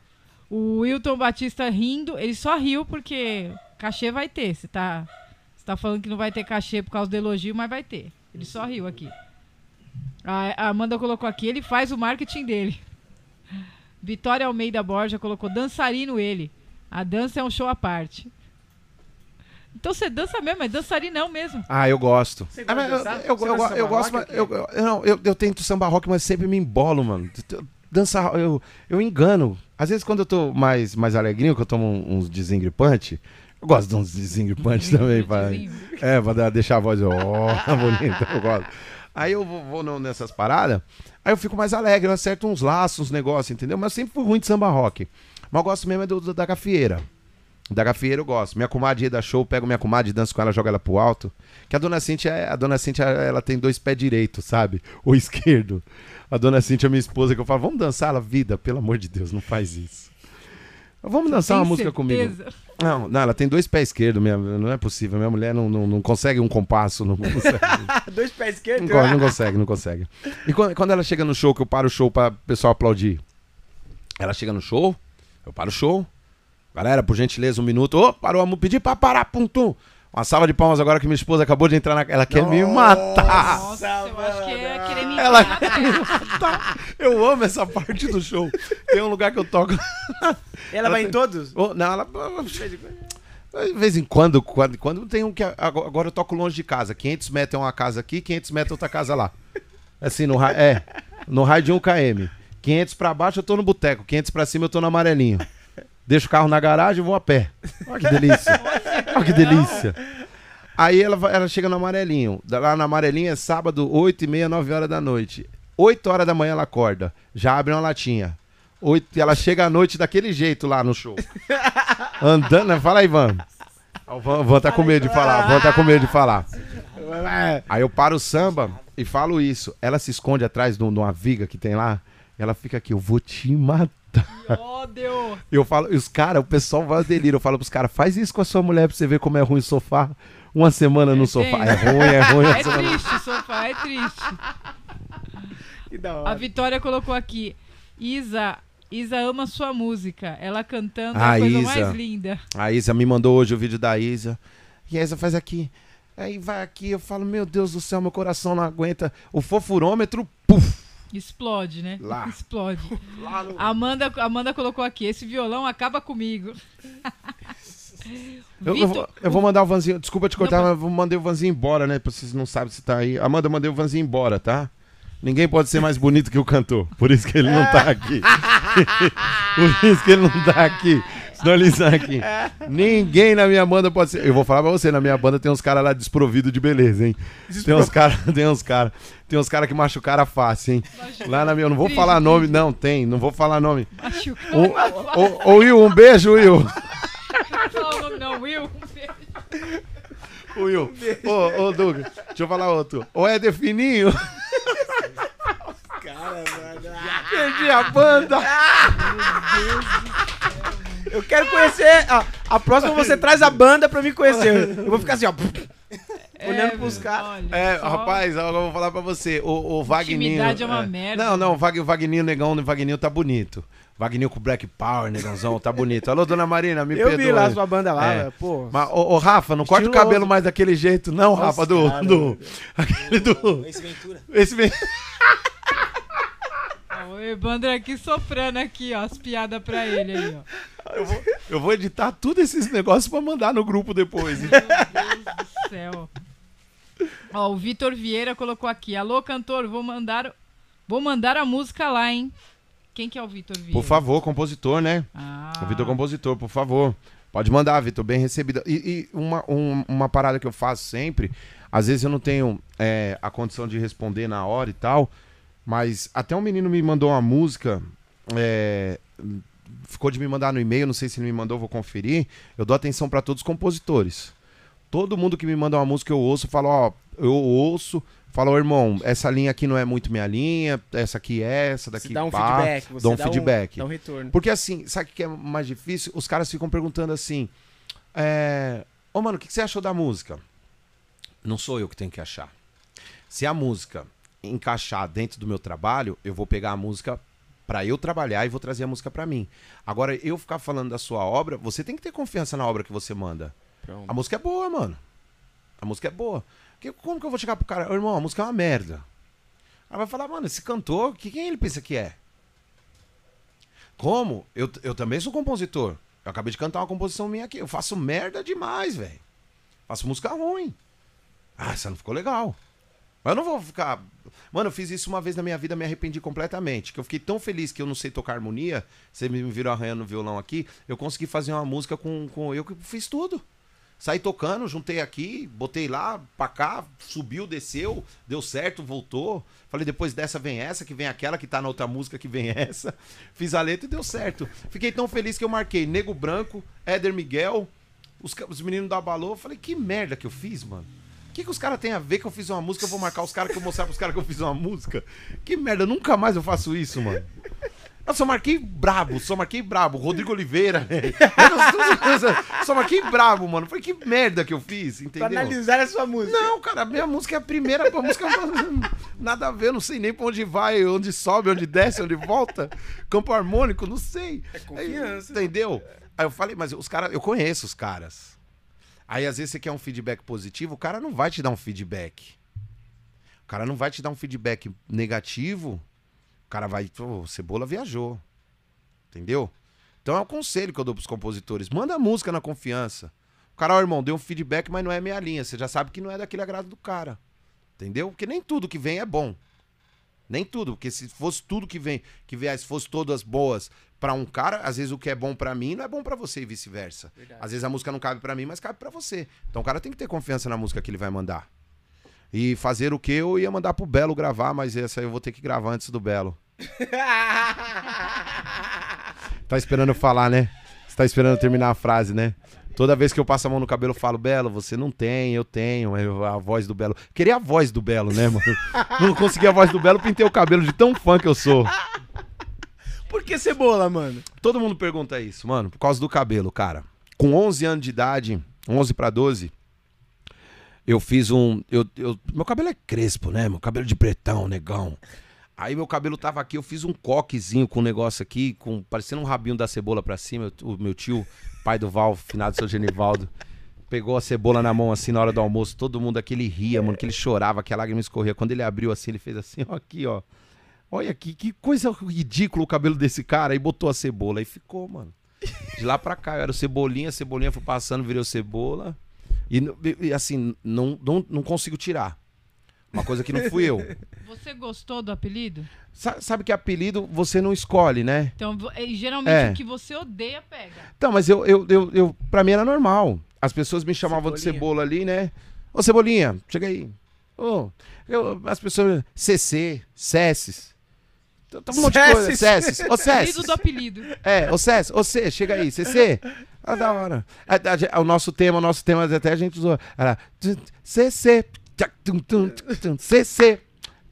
O Wilton Batista rindo. Ele só riu porque cachê vai ter. Você tá, você tá falando que não vai ter cachê por causa do elogio, mas vai ter. Ele só riu aqui. A, Amanda colocou aqui. Ele faz o marketing dele. Vitória Almeida Borja colocou dançarino ele. A dança é um show à parte. Então você dança mesmo, é dançarinão mesmo. Ah, eu gosto. Você Ah, gosta mas de eu, dançar? eu, Você eu, gosta de eu samba gosto, mas eu, eu, não, eu, eu tento samba rock, mas sempre me embolo, mano. Dança, eu, eu engano. Às vezes quando eu tô mais, mais alegrinho, que eu tomo uns desengripantes, eu gosto de uns desengripantes também, pra, é, pra deixar a voz, ó, bonita, eu gosto. Aí eu vou, vou no- nessas paradas, aí eu fico mais alegre, eu acerto uns laços, uns negócios, entendeu? Mas eu sempre fui ruim de samba rock. Mas eu gosto mesmo é do, do- da gafieira. Da gafieira eu gosto. Minha comadre dar show, pego minha comadre, danço com ela, jogo ela pro alto. Que a dona Cintia, é- a dona Cintia, ela tem dois pés direitos, sabe? O esquerdo. A dona Cintia, minha esposa, que eu falo, vamos dançar? Ela, vida, pelo amor de Deus, não faz isso. Vamos dançar uma música comigo. Não, não, ela tem dois pés esquerdos, minha, não é possível. Minha mulher não, não, não consegue um compasso, não consegue. Dois pés esquerdos. Não, não consegue, não consegue. E quando, quando ela chega no show, que eu paro o show pra pessoal aplaudir, ela chega no show, eu paro o show. Galera, por gentileza, um minuto. Ô, parou a música. Pedi pra parar, pum, tum. Uma salva de palmas agora que minha esposa acabou de entrar na. Ela quer me matar. Nossa, eu acho que é querer me Ela- matar. Eu amo essa parte do show. Tem um lugar que eu toco. Ela vai em todos? Ô, não, ela. De vez em quando, quando, quando tem um que. Agora agora eu toco longe de casa. 500 metros é uma casa aqui, 500 metros é outra casa lá. Assim, no raio. É. No raio de 1 km. 500 pra baixo eu tô no boteco. 500 pra cima eu tô no amarelinho. Deixo o carro na garagem e vou a pé. Olha que delícia. Olha que delícia. Aí ela, ela chega no amarelinho. Lá no amarelinho é sábado, 8 e meia, 9 horas da noite. 8 horas da manhã ela acorda. Já abre uma latinha. Oito, e ela chega à noite daquele jeito lá no show. Andando, né? Fala aí, Van. O Van, Van tá com medo de falar. Van tá com medo de falar. Aí eu paro o samba e falo isso. Ela se esconde atrás de uma viga que tem lá. Ela fica aqui, eu vou te matar. Ódio! Eu falo, e os caras, o pessoal vai ao delírio. Eu falo pros caras, faz isso com a sua mulher pra você ver como é ruim o sofá. Uma semana no É sofá. É ruim, é ruim. É semana- triste o sofá, é triste. Que da A hora. Vitória colocou aqui. Isa, Isa ama sua música. Ela cantando é Ah, a coisa Isa. mais linda. A Isa me mandou hoje o vídeo da Isa. E a Isa faz aqui. Aí vai aqui, eu falo, meu Deus do céu, meu coração não aguenta. O fofurômetro, puf, Explode, né? Lá. Explode. lá no... Amanda, Amanda colocou aqui. Esse violão acaba comigo. Eu, eu Vitor- vou, eu vou mandar o Vanzinho, desculpa te cortar, Não, mas eu vou mandar o Vanzinho embora, né? Pra vocês não sabem se tá aí. Amanda, eu mandei o Vanzinho embora, tá? Ninguém pode ser mais bonito que o cantor. Por isso que ele não tá aqui. Por isso que ele não tá aqui. Está aqui. Ninguém na minha banda pode ser. Eu vou falar pra você, na minha banda tem uns caras lá desprovidos de beleza, hein? Tem uns caras, tem uns caras, tem uns caras que machucaram fácil, hein? Lá na minha, eu não vou Triste, falar nome, não, tem, não vou falar nome. Machucou. Ô, Will, um beijo, Will. Não, o nome não, Will. um beijo. Ô, Will. Ô, ô, Douglas, deixa eu falar outro. Ô, Éder Fininho. Cara, mano. Perdi a banda. Eu quero conhecer. ó, a próxima você traz a banda pra me conhecer. Eu vou ficar assim, ó. Olhando pros caras. É, só. rapaz, eu vou falar pra você. O, o Vagninho. Intimidade é uma merda. Não, não, o Vag, o Vagninho, negão, o Vagninho tá bonito. Vagninho com Black Power, negãozão, tá bonito. Alô, dona Marina, me Eu perdoa. vi lá a sua banda lá, É. pô. Mas, ô, ô, Rafa, não corta o cabelo mais daquele jeito, não, Nossa, Rafa, do. cara. do aquele do. Esse Ventura. Esse vem. O Evandro aqui sofrendo aqui, ó, as piadas pra ele aí, ó. Eu vou, eu vou editar tudo esses negócios pra mandar no grupo depois. Meu Deus do céu. Ó, o Vitor Vieira colocou aqui. Alô, cantor, vou mandar, vou mandar a música lá, hein? Quem que é o Vitor Vieira? Por favor, compositor, né? Ah, O Vitor Compositor, por favor. Pode mandar, Vitor, bem recebido. E, e uma, um- uma parada que eu faço sempre, às vezes eu não tenho é, a condição de responder na hora e tal, mas até um menino me mandou uma música, é, ficou de me mandar no e-mail, não sei se ele me mandou, vou conferir. Eu dou atenção pra todos os compositores. Todo mundo que me manda uma música eu ouço, falo, ó, eu ouço, falo, ó, irmão, essa linha aqui não é muito minha linha, essa aqui é essa, daqui Você dá um pá. feedback. Você dá um dá feedback. dá um retorno. Porque assim, sabe o que é mais difícil? Os caras ficam perguntando assim: é... Ô, mano, o que que você achou da música? Não sou eu que tenho que achar. Se a música encaixar dentro do meu trabalho, eu vou pegar a música pra eu trabalhar e vou trazer a música pra mim. Agora, eu ficar falando da sua obra, você tem que ter confiança na obra que você manda. A música é boa, mano. A música é boa. Como que eu vou chegar pro cara? Ô, irmão, a música é uma merda. Aí vai falar, mano, esse cantor, que, quem ele pensa que é? Como? Eu, eu também sou compositor. Eu acabei de cantar uma composição minha aqui. Eu faço merda demais, velho. Faço música ruim. Ah, essa não ficou legal. Mas eu não vou ficar. Mano, eu fiz isso uma vez na minha vida, me arrependi completamente. Que eu fiquei tão feliz que eu não sei tocar harmonia. Vocês me viram arranhando o violão aqui. Eu consegui fazer uma música com, com eu que fiz tudo. Saí tocando, juntei aqui, botei lá, pra cá, subiu, desceu, deu certo, voltou. Falei, depois dessa vem essa, que vem aquela, que tá na outra música, que vem essa. Fiz a letra e deu certo. Fiquei tão feliz que eu marquei Nego Branco, Éder Miguel, os, os meninos da Balô. Falei, que merda que eu fiz, mano. O que, que os caras têm a ver que eu fiz uma música? Eu vou marcar os caras que eu mostrar pros caras que eu fiz uma música. Que merda, nunca mais eu faço isso, mano. Eu só marquei brabo, só marquei brabo. Rodrigo Oliveira, velho. Só marquei brabo, mano. Falei, que merda que eu fiz, Pra entendeu? analisar a sua música. Não, cara, a minha música é a primeira, a música nada a ver, eu não sei nem pra onde vai, onde sobe, onde desce, onde volta. Campo harmônico, não sei. É confiança. Aí, entendeu? Aí eu falei, mas os caras, eu conheço os caras. Aí às vezes você quer um feedback positivo, o cara não vai te dar um feedback. O cara não vai te dar um feedback negativo. O cara vai, pô, Cebola viajou. Entendeu? Então é um conselho que eu dou pros compositores. Manda a música na confiança. O cara, ó, irmão, deu um feedback, mas não é minha linha. Você já sabe que não é daquele agrado do cara. Entendeu? Porque nem tudo que vem é bom. Nem tudo, porque se fosse tudo que vem, que viesse, fosse todas boas pra um cara, às vezes o que é bom pra mim não é bom pra você e vice-versa. Às vezes a música não cabe pra mim, mas cabe pra você. Então o cara tem que ter confiança na música que ele vai mandar. E fazer o que eu ia mandar pro Belo gravar, mas essa aí eu vou ter que gravar antes do Belo. Tá esperando eu falar, né? Você tá esperando eu terminar a frase, né? Toda vez que eu passo a mão no cabelo, eu falo, Belo, você não tem, eu tenho. Eu- a voz do Belo. Queria a voz do Belo, né, mano? Não consegui a voz do Belo, pintei o cabelo de tão fã que eu sou. Por que cebola, mano? Todo mundo pergunta isso, mano, por causa do cabelo, cara. Com 11 anos de idade, 11 pra 12, eu fiz um. Eu, eu- meu cabelo é crespo, né? Meu cabelo de pretão, negão. Aí meu cabelo tava aqui, eu fiz um coquezinho com um negócio aqui, com parecendo um rabinho da cebola pra cima. O meu tio, pai do Val, finado seu Genivaldo, pegou a cebola na mão assim na hora do almoço. Todo mundo aqui, ele ria, mano, que ele chorava, que a lágrima escorria. Quando ele abriu assim, ele fez assim, ó, aqui, ó. Olha aqui, que coisa ridícula o cabelo desse cara. Aí botou a cebola e ficou, mano. De lá pra cá, eu era o Cebolinha, a Cebolinha foi passando, virou Cebola. E, e, assim, não, não, não consigo tirar. Uma coisa que não fui eu. Você gostou do apelido? Sa- Sabe que apelido você não escolhe, né? Então, é, geralmente É. o que você odeia pega. Então, mas eu, eu, eu, eu, pra mim era normal. As pessoas me chamavam de Cebolinha. cebola ali, né? Ô, Cebolinha, chega aí. Ô, eu- as pessoas, CC, Cesses. Tá um monte de coisa. Cesses. Cesses. Ô, Cesses. Apelido do apelido. É, ô César, ô C, chega aí, CC. Ah, da hora. A- a- o nosso tema, o nosso tema até a gente usou. Era CC. CC.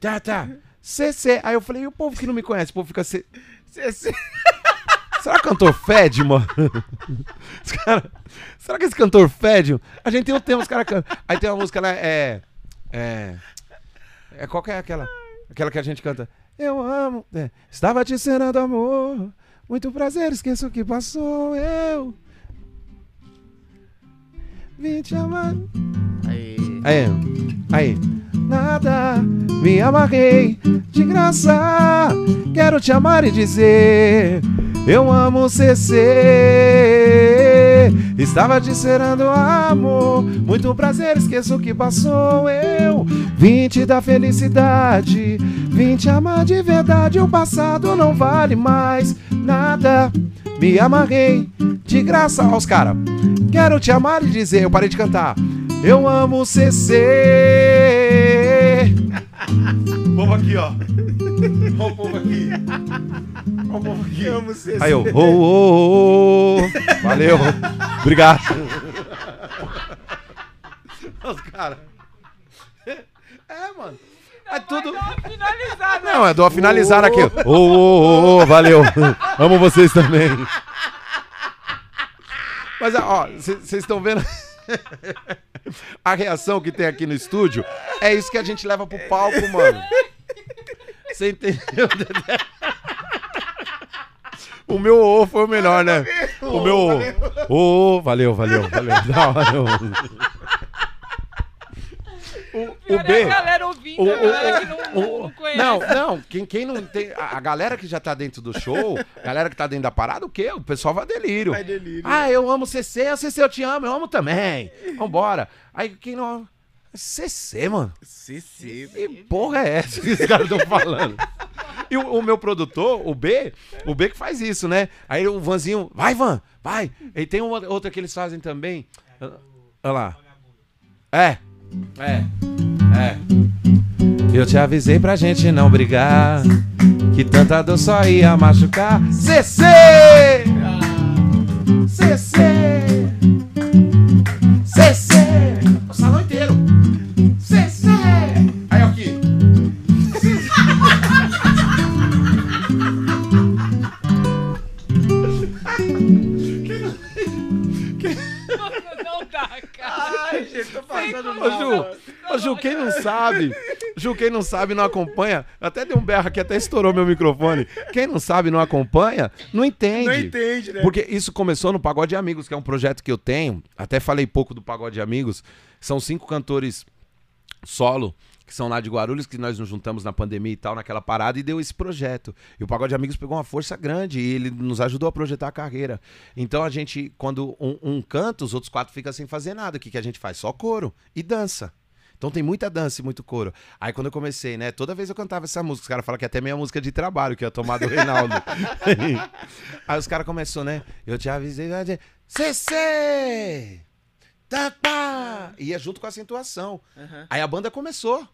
Tá, tá. CC. Aí eu falei, e o povo que não me conhece? O povo fica. C... Cê- cê- Será que o cantor fede, mano? Os cara- Será que esse cantor fede? A gente tem um tema, os caras cantam. Aí tem uma música lá, é. É. É qual que é aquela? Aquela que a gente canta. Eu amo. é, Estava te ensinando amor. Muito prazer, esqueço o que passou. Eu. Vim te amar. Aí. Aí, aí. Nada, me amarrei de graça. Quero te amar e dizer: Eu amo CC. Estava te amor. Muito prazer, esqueço o que passou. Eu vim te dar felicidade. Vim te amar de verdade. O passado não vale mais nada. Me amarrei de graça aos caras. Quero te amar e dizer, eu parei de cantar. Eu amo CC. Povo aqui, ó. Povo aqui. Olha o povo aqui. Amo cê. Aí eu, ô, ô, ô. Valeu. Obrigado. Os caras. É, mano. É tudo. Não, é do finalizar aqui. Ô, ô, ô, ô, valeu. Amo vocês também. Mas, ó, vocês estão vendo a reação que tem aqui no estúdio? É isso que a gente leva pro palco, mano. Você entendeu? O meu ô foi o melhor, né? O meu ô. Ô, valeu, valeu, valeu. Da hora. O, o Pior é B. a galera ouvindo, O- a galera que o- não, o- não, conhece. Não, não, quem, quem não tem. A, a galera que já tá dentro do show, a galera que tá dentro da parada, o quê? O pessoal vai delírio. Vai delírio. Ah, eu amo CC, CC eu te amo, eu amo também. Vambora. Aí quem não. CC, mano. CC. Que porra é essa que os caras estão falando? E o, o meu produtor, o B, o B que faz isso, né? Aí o Vanzinho, vai, Van, vai. E tem uma outra que eles fazem também. Olha lá. É. É. É. Eu te avisei pra gente não brigar. Que tanta dor só ia machucar. CC! CC! CC! Gente, tô passando Ô, mal. Ju, ô, Ju, quem não sabe, Ju, quem não sabe não acompanha, até deu um berro aqui, até estourou meu microfone. Quem não sabe não acompanha, não entende. Não entende, né? Porque isso começou no Pagode Amigos, que é um projeto que eu tenho. Até falei pouco do Pagode Amigos. São cinco cantores solo que são lá de Guarulhos, que nós nos juntamos na pandemia e tal, naquela parada, e deu esse projeto. E o Pagode Amigos pegou uma força grande e ele nos ajudou a projetar a carreira. Então a gente, quando um, um canta, os outros quatro ficam sem fazer nada. O que, que a gente faz? Só coro e dança. Então tem muita dança e muito coro. Aí quando eu comecei, né? Toda vez eu cantava essa música. Os caras falam que é até minha música de trabalho, que é a tomada do Reinaldo. Aí os caras começou, né? Eu te avisei, CC! Tá, pá! Ia junto com a acentuação. Aham. Aí a banda começou.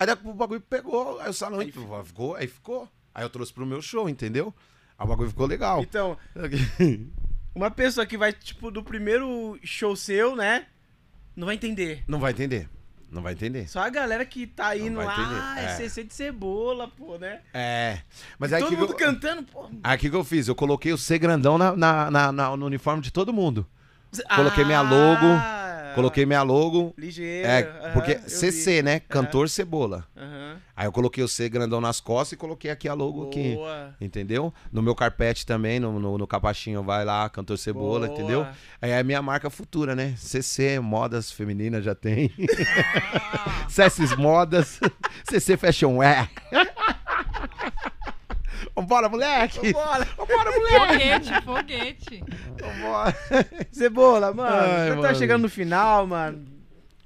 Aí daqui o bagulho pegou, aí o salão aí ficou, aí ficou. Aí eu trouxe pro meu show, entendeu? Aí o bagulho ficou legal. Então, uma pessoa que vai, tipo, do primeiro show seu, né? Não vai entender. Não vai entender. Não vai entender. Só a galera que tá vai entender. Ah, é É. CC de cebola, pô, né? É. Mas aí Todo mundo eu... cantando, pô. Aí o que, eu fiz? Eu coloquei o C grandão na, na- na- na- no uniforme de todo mundo. Coloquei minha logo, Ah, Coloquei minha logo. Ligeiro. É, porque eu vi. CC, né? Cantor Cebola. Aham. Aí eu coloquei o C grandão nas costas e coloquei aqui a logo aqui. Boa. Entendeu? No meu carpete também, no, no, no capachinho, vai lá, cantor cebola, Boa. entendeu? Aí é a minha marca futura, né? CC, modas femininas já tem. Ah, Modas, CC Fashion Wear. Vambora, moleque! Bora. Vambora, moleque! foguete, foguete. Vambora! Cebola, mano. Ai, já tá mano. chegando no final, mano.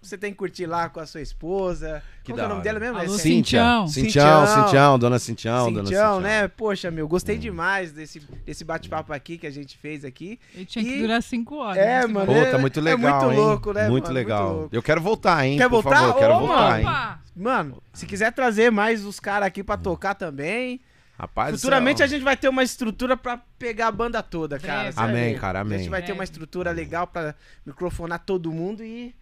Você tem que curtir lá com a sua esposa. Que Qual que é o nome dela mesmo? Alô, É Cintião. Cintião, Cintião. Cintião, dona Cintião, dona Cintião, né? Poxa, meu, Hum. gostei demais desse, desse bate-papo aqui que a gente fez aqui. Ele tinha que E- durar cinco horas. É, né? mano, Pô, tá muito É legal, muito hein? louco, né, Muito mano? legal. Muito louco. eu quero voltar, hein? Quer por voltar? favor, quero Ô, voltar, hein? Opa! Mano, se quiser trazer mais os caras aqui pra tocar também. Rapaz, Futuramente céu. a gente vai ter uma estrutura pra pegar a banda toda, cara. Breve. Você vai Amém, cara, A amém. gente vai ter uma estrutura legal pra microfonar todo mundo e.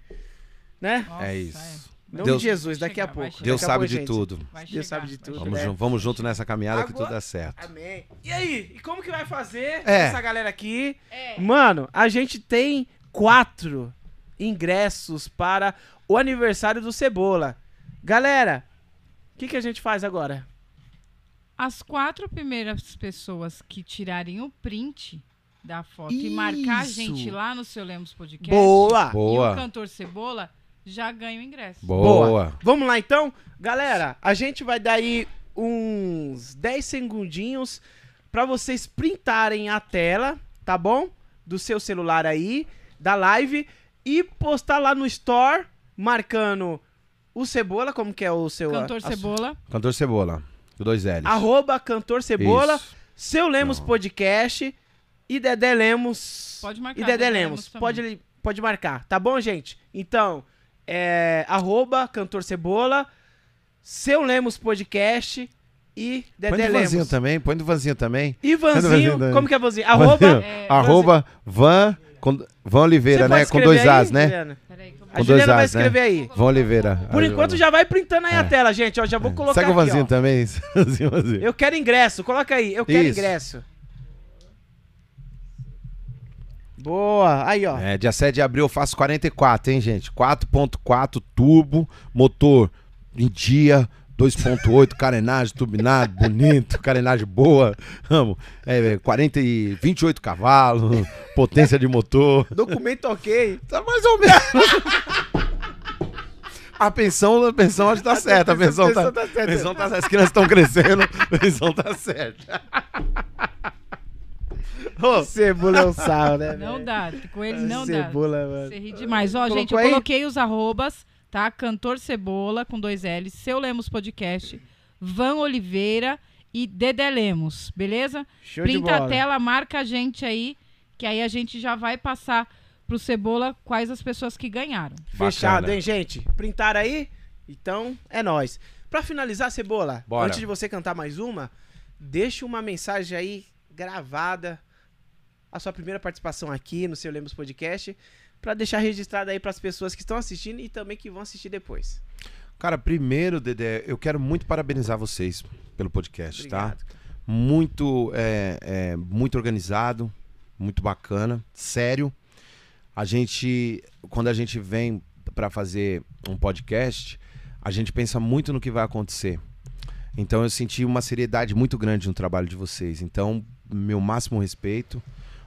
Né? Nossa, É isso. Em nome Deus- de Jesus, daqui a Chegar, vai pouco. Deus a sabe pouco, de gente. tudo. Vai Deus chegar, sabe de tudo. Vamos, né? vamos junto nessa caminhada que Agora- tudo dá certo. Amém. E aí? E como que vai fazer É. essa galera aqui? É. Mano, a gente tem quatro ingressos para o aniversário do Cebola. Galera, o que, que a gente faz agora? As quatro primeiras pessoas que tirarem o print da foto e marcar a Isso. gente lá no seu Lemos Podcast Boa! e o Boa, cantor Cebola já ganha o ingresso. boa. Vamos lá então? Galera, a gente vai dar aí uns 10 segundinhos para vocês printarem a tela, tá bom? Do seu celular aí, da live e postar lá no store marcando o Cebola, como que é o seu Cantor a- a- Cebola. Cantor Cebola. Dois L's. Arroba Cantor Cebola, Isso. seu Lemos. Podcast e Dedé Lemos. Pode marcar, E Dedé Dedé Lemos. Lemos. Pode, pode marcar, tá bom, gente? Então, é, arroba Cantor Cebola, seu Lemos Podcast e Põe Dedé vanzinho Lemos. também, põe do vanzinho também. E Põe vanzinho Vanzinho, também. como que é Vanzinho? Arroba. É, Arroba Van, com, Van Oliveira, né? Com dois aí, As, né? Peraí, A Com dois Juliana vai né? escrever aí. Van Oliveira. Por enquanto já vai printando aí a É. tela, gente. Ó, já vou colocar Segue o vanzinho também. Eu quero ingresso, coloca aí. Eu quero Isso. ingresso. Boa, aí ó. É, dia 7 de abril eu faço 44, hein, gente? 4.4 turbo, motor em dia, 2.8, carenagem turbinado, bonito, carenagem boa, amo. É, 40 e 28 cavalos, potência de motor. Documento ok. Tá mais ou menos. A pensão, a pensão acho que tá certa. A pensão, pensão tá, tá certa. a pensão tá certa. As crianças estão crescendo, a pensão tá certa. Cebola é um sal, né? Não velho? dá, com ele não dá. Cebola, mano. Você ri demais. Ó, gente, Colocou eu aí? coloquei os arrobas, tá? Cantor Cebola, com dois L's, Seu Lemos Podcast, Van Oliveira e Dedé Lemos, beleza? Show de Printa bola. a tela, marca a gente aí, que aí a gente já vai passar pro Cebola quais as pessoas que ganharam. Fechado, Bacana. hein, gente? Printaram aí? Então, é nóis. Pra finalizar, Cebola, Bora. antes de você cantar mais uma, deixa uma mensagem aí gravada, a sua primeira participação aqui no seu Lemos Podcast, pra deixar registrado aí pras pessoas que estão assistindo e também que vão assistir depois. Cara, primeiro, Dedé, eu quero muito parabenizar vocês pelo podcast, tá? Obrigado. Muito, é, é, muito organizado, muito bacana, sério. A gente, quando a gente vem para fazer um podcast, a gente pensa muito no que vai acontecer. Então eu senti uma seriedade muito grande no trabalho de vocês. Então, meu máximo respeito,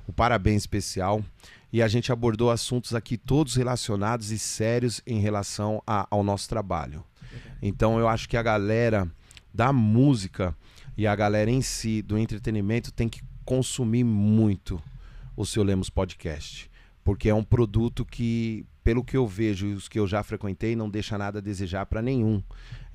o parabéns especial. E a gente abordou assuntos aqui todos relacionados e sérios em relação a- ao nosso trabalho. Então eu acho que a galera da música e a galera em si do entretenimento tem que consumir muito o seu Lemos Podcast. Porque é um produto que, pelo que eu vejo e os que eu já frequentei, não deixa nada a desejar para nenhum.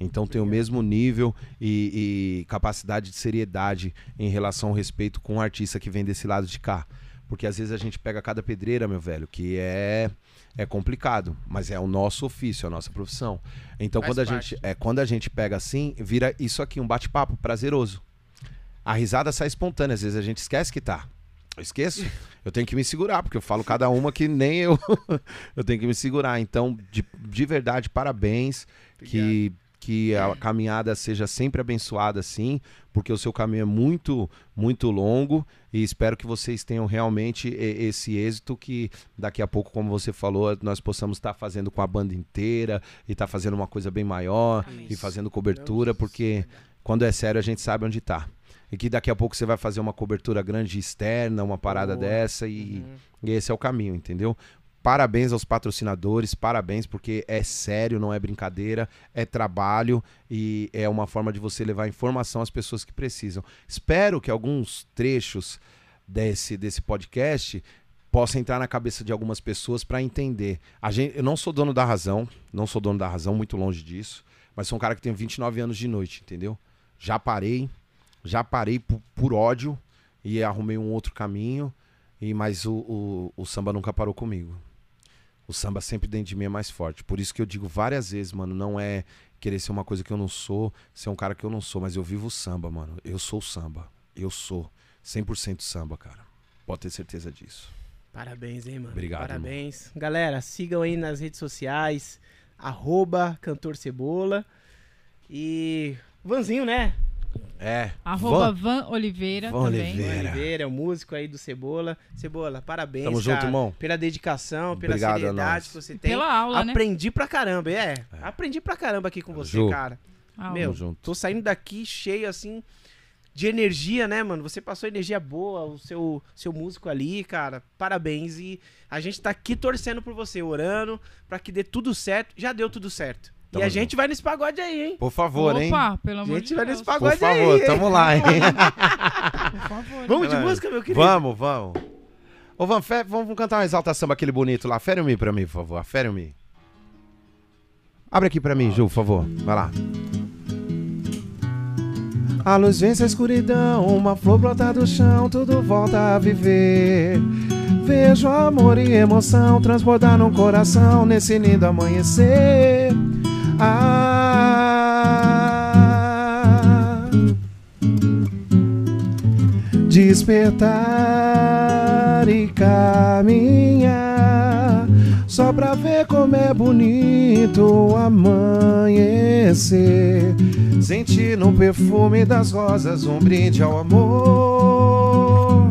Então tem o mesmo nível e, e capacidade de seriedade em relação ao respeito com o artista que vem desse lado de cá. Porque às vezes a gente pega cada pedreira, meu velho, que é é complicado, mas é o nosso ofício, a nossa profissão. Então Faz quando a parte. gente é quando a gente pega assim, vira isso aqui um bate-papo prazeroso. A risada sai espontânea, às vezes a gente esquece que tá. Eu esqueço. Eu tenho que me segurar, porque eu falo cada uma que nem eu. eu tenho que me segurar. Então, de, de verdade, parabéns. Que, que a caminhada seja sempre abençoada, sim, porque o seu caminho é muito, muito longo. E espero que vocês tenham realmente e- esse êxito que daqui a pouco, como você falou, nós possamos estar fazendo com a banda inteira e estar fazendo uma coisa bem maior e Isso. fazendo cobertura, porque quando é sério a gente sabe onde tá. E que daqui a pouco você vai fazer uma cobertura grande externa, uma parada Boa. dessa e, Uhum. e esse é o caminho, entendeu? Parabéns aos patrocinadores, parabéns porque é sério, não é brincadeira, é trabalho e é uma forma de você levar informação às pessoas que precisam. Espero que alguns trechos desse, desse podcast possa entrar na cabeça de algumas pessoas para entender. A gente, eu não sou dono da razão, não sou dono da razão, muito longe disso, mas sou um cara que tem 29 anos de noite, entendeu? Já parei, já parei por, por ódio e arrumei um outro caminho, e mas o, o, o samba nunca parou comigo. O samba sempre dentro de mim é mais forte. Por isso que eu digo várias vezes, mano, não é querer ser uma coisa que eu não sou, ser um cara que eu não sou, mas eu vivo o samba, mano. Eu sou o samba. Eu sou 100% samba, cara. Pode ter certeza disso. Parabéns, hein, mano. Obrigado, Parabéns. Galera, sigam aí nas redes sociais, arroba Cantor Cebola. E Vanzinho, né? É. Arroba Van- Van Oliveira Van também. Oliveira. Oliveira, é o músico aí do Cebola. Cebola, parabéns, Tamo cara, junto, irmão. Pela dedicação, pela Obrigado a seriedade que você tem. Pela aula, né? Aprendi pra caramba, é. Aprendi pra caramba aqui com você, Ju. cara. Aula. Meu, Tamo junto. tô saindo daqui cheio assim de energia, né, mano? Você passou energia boa, o seu, seu músico ali, cara. Parabéns. E a gente tá aqui torcendo por você, orando pra que dê tudo certo. Já deu tudo certo. Tamo e a junto. gente vai nesse pagode aí, hein? Por favor, hein? Opa, pelo A amor gente de vai Deus. nesse Por pagode favor, aí. tamo lá, hein? Por favor. Vamos de música, meu querido? Vamos, vamos. Ô, Van, fe- vamos cantar uma exalta samba aquele bonito lá. Fere me pra mim, por favor. Fere me. Abre aqui pra mim, Ju, por favor. Vai lá. A luz vence a escuridão, uma flor brota do chão, tudo volta a viver. Vejo amor e emoção transbordar no coração nesse lindo amanhecer. Ah, despertar e caminhar só pra ver como é bonito o amanhecer. Sentir no perfume das rosas um brinde ao amor.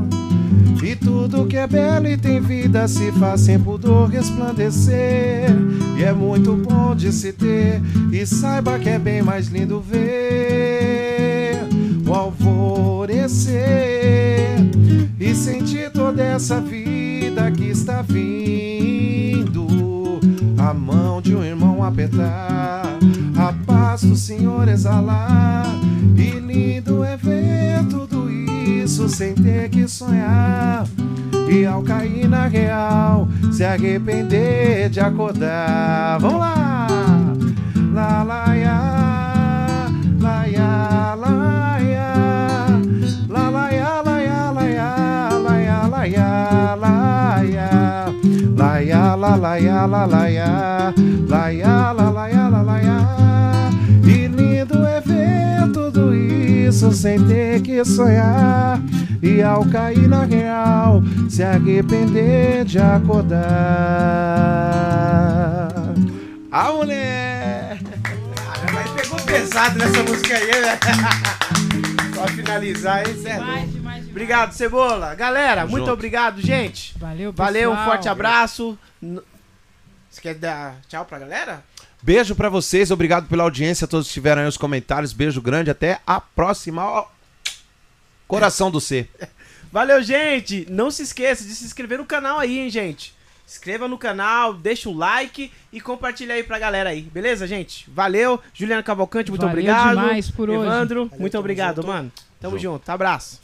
Tudo que é belo e tem vida se faz sem pudor resplandecer. E é muito bom de se ter, e saiba que é bem mais lindo ver o alvorecer e sentir toda essa vida que está vindo. A mão de um irmão apertar, paz do Senhor exalar. E lindo é ver tudo isso sem ter que sonhar. E ao cair na real, se arrepender de acordar. Vamos lá! Lá, lá, ya, lá, ya, lá, ya. Lá, lá, ya, lá, ya, lá, ya, lá, ya, lá, ya, lá, ya. Lá, ya, lá, lá, ya, lá, lá, ya. Lá, ya, lá, lá, ya, isso sem ter que sonhar. E ao cair na real, se arrepender de acordar. Ah, mulher! Mas pegou pesado nessa música aí, né? pra finalizar, demais, demais. Obrigado, Cebola. Galera, muito junto. obrigado, gente. Valeu, Valeu, um pessoal. forte abraço. Você quer dar tchau pra galera? Beijo pra vocês, obrigado pela audiência, todos que estiveram aí nos comentários. Beijo grande, até a próxima. Ó, Coração do C. Valeu, gente. Não se esqueça de se inscrever no canal aí, hein, gente. Inscreva no canal, deixa o like e compartilha aí pra galera aí. Beleza, gente? Valeu. Juliana Cavalcante, muito Valeu obrigado. demais por hoje. Evandro, Valeu, muito obrigado, junto. mano. Tamo Junto. junto. Abraço.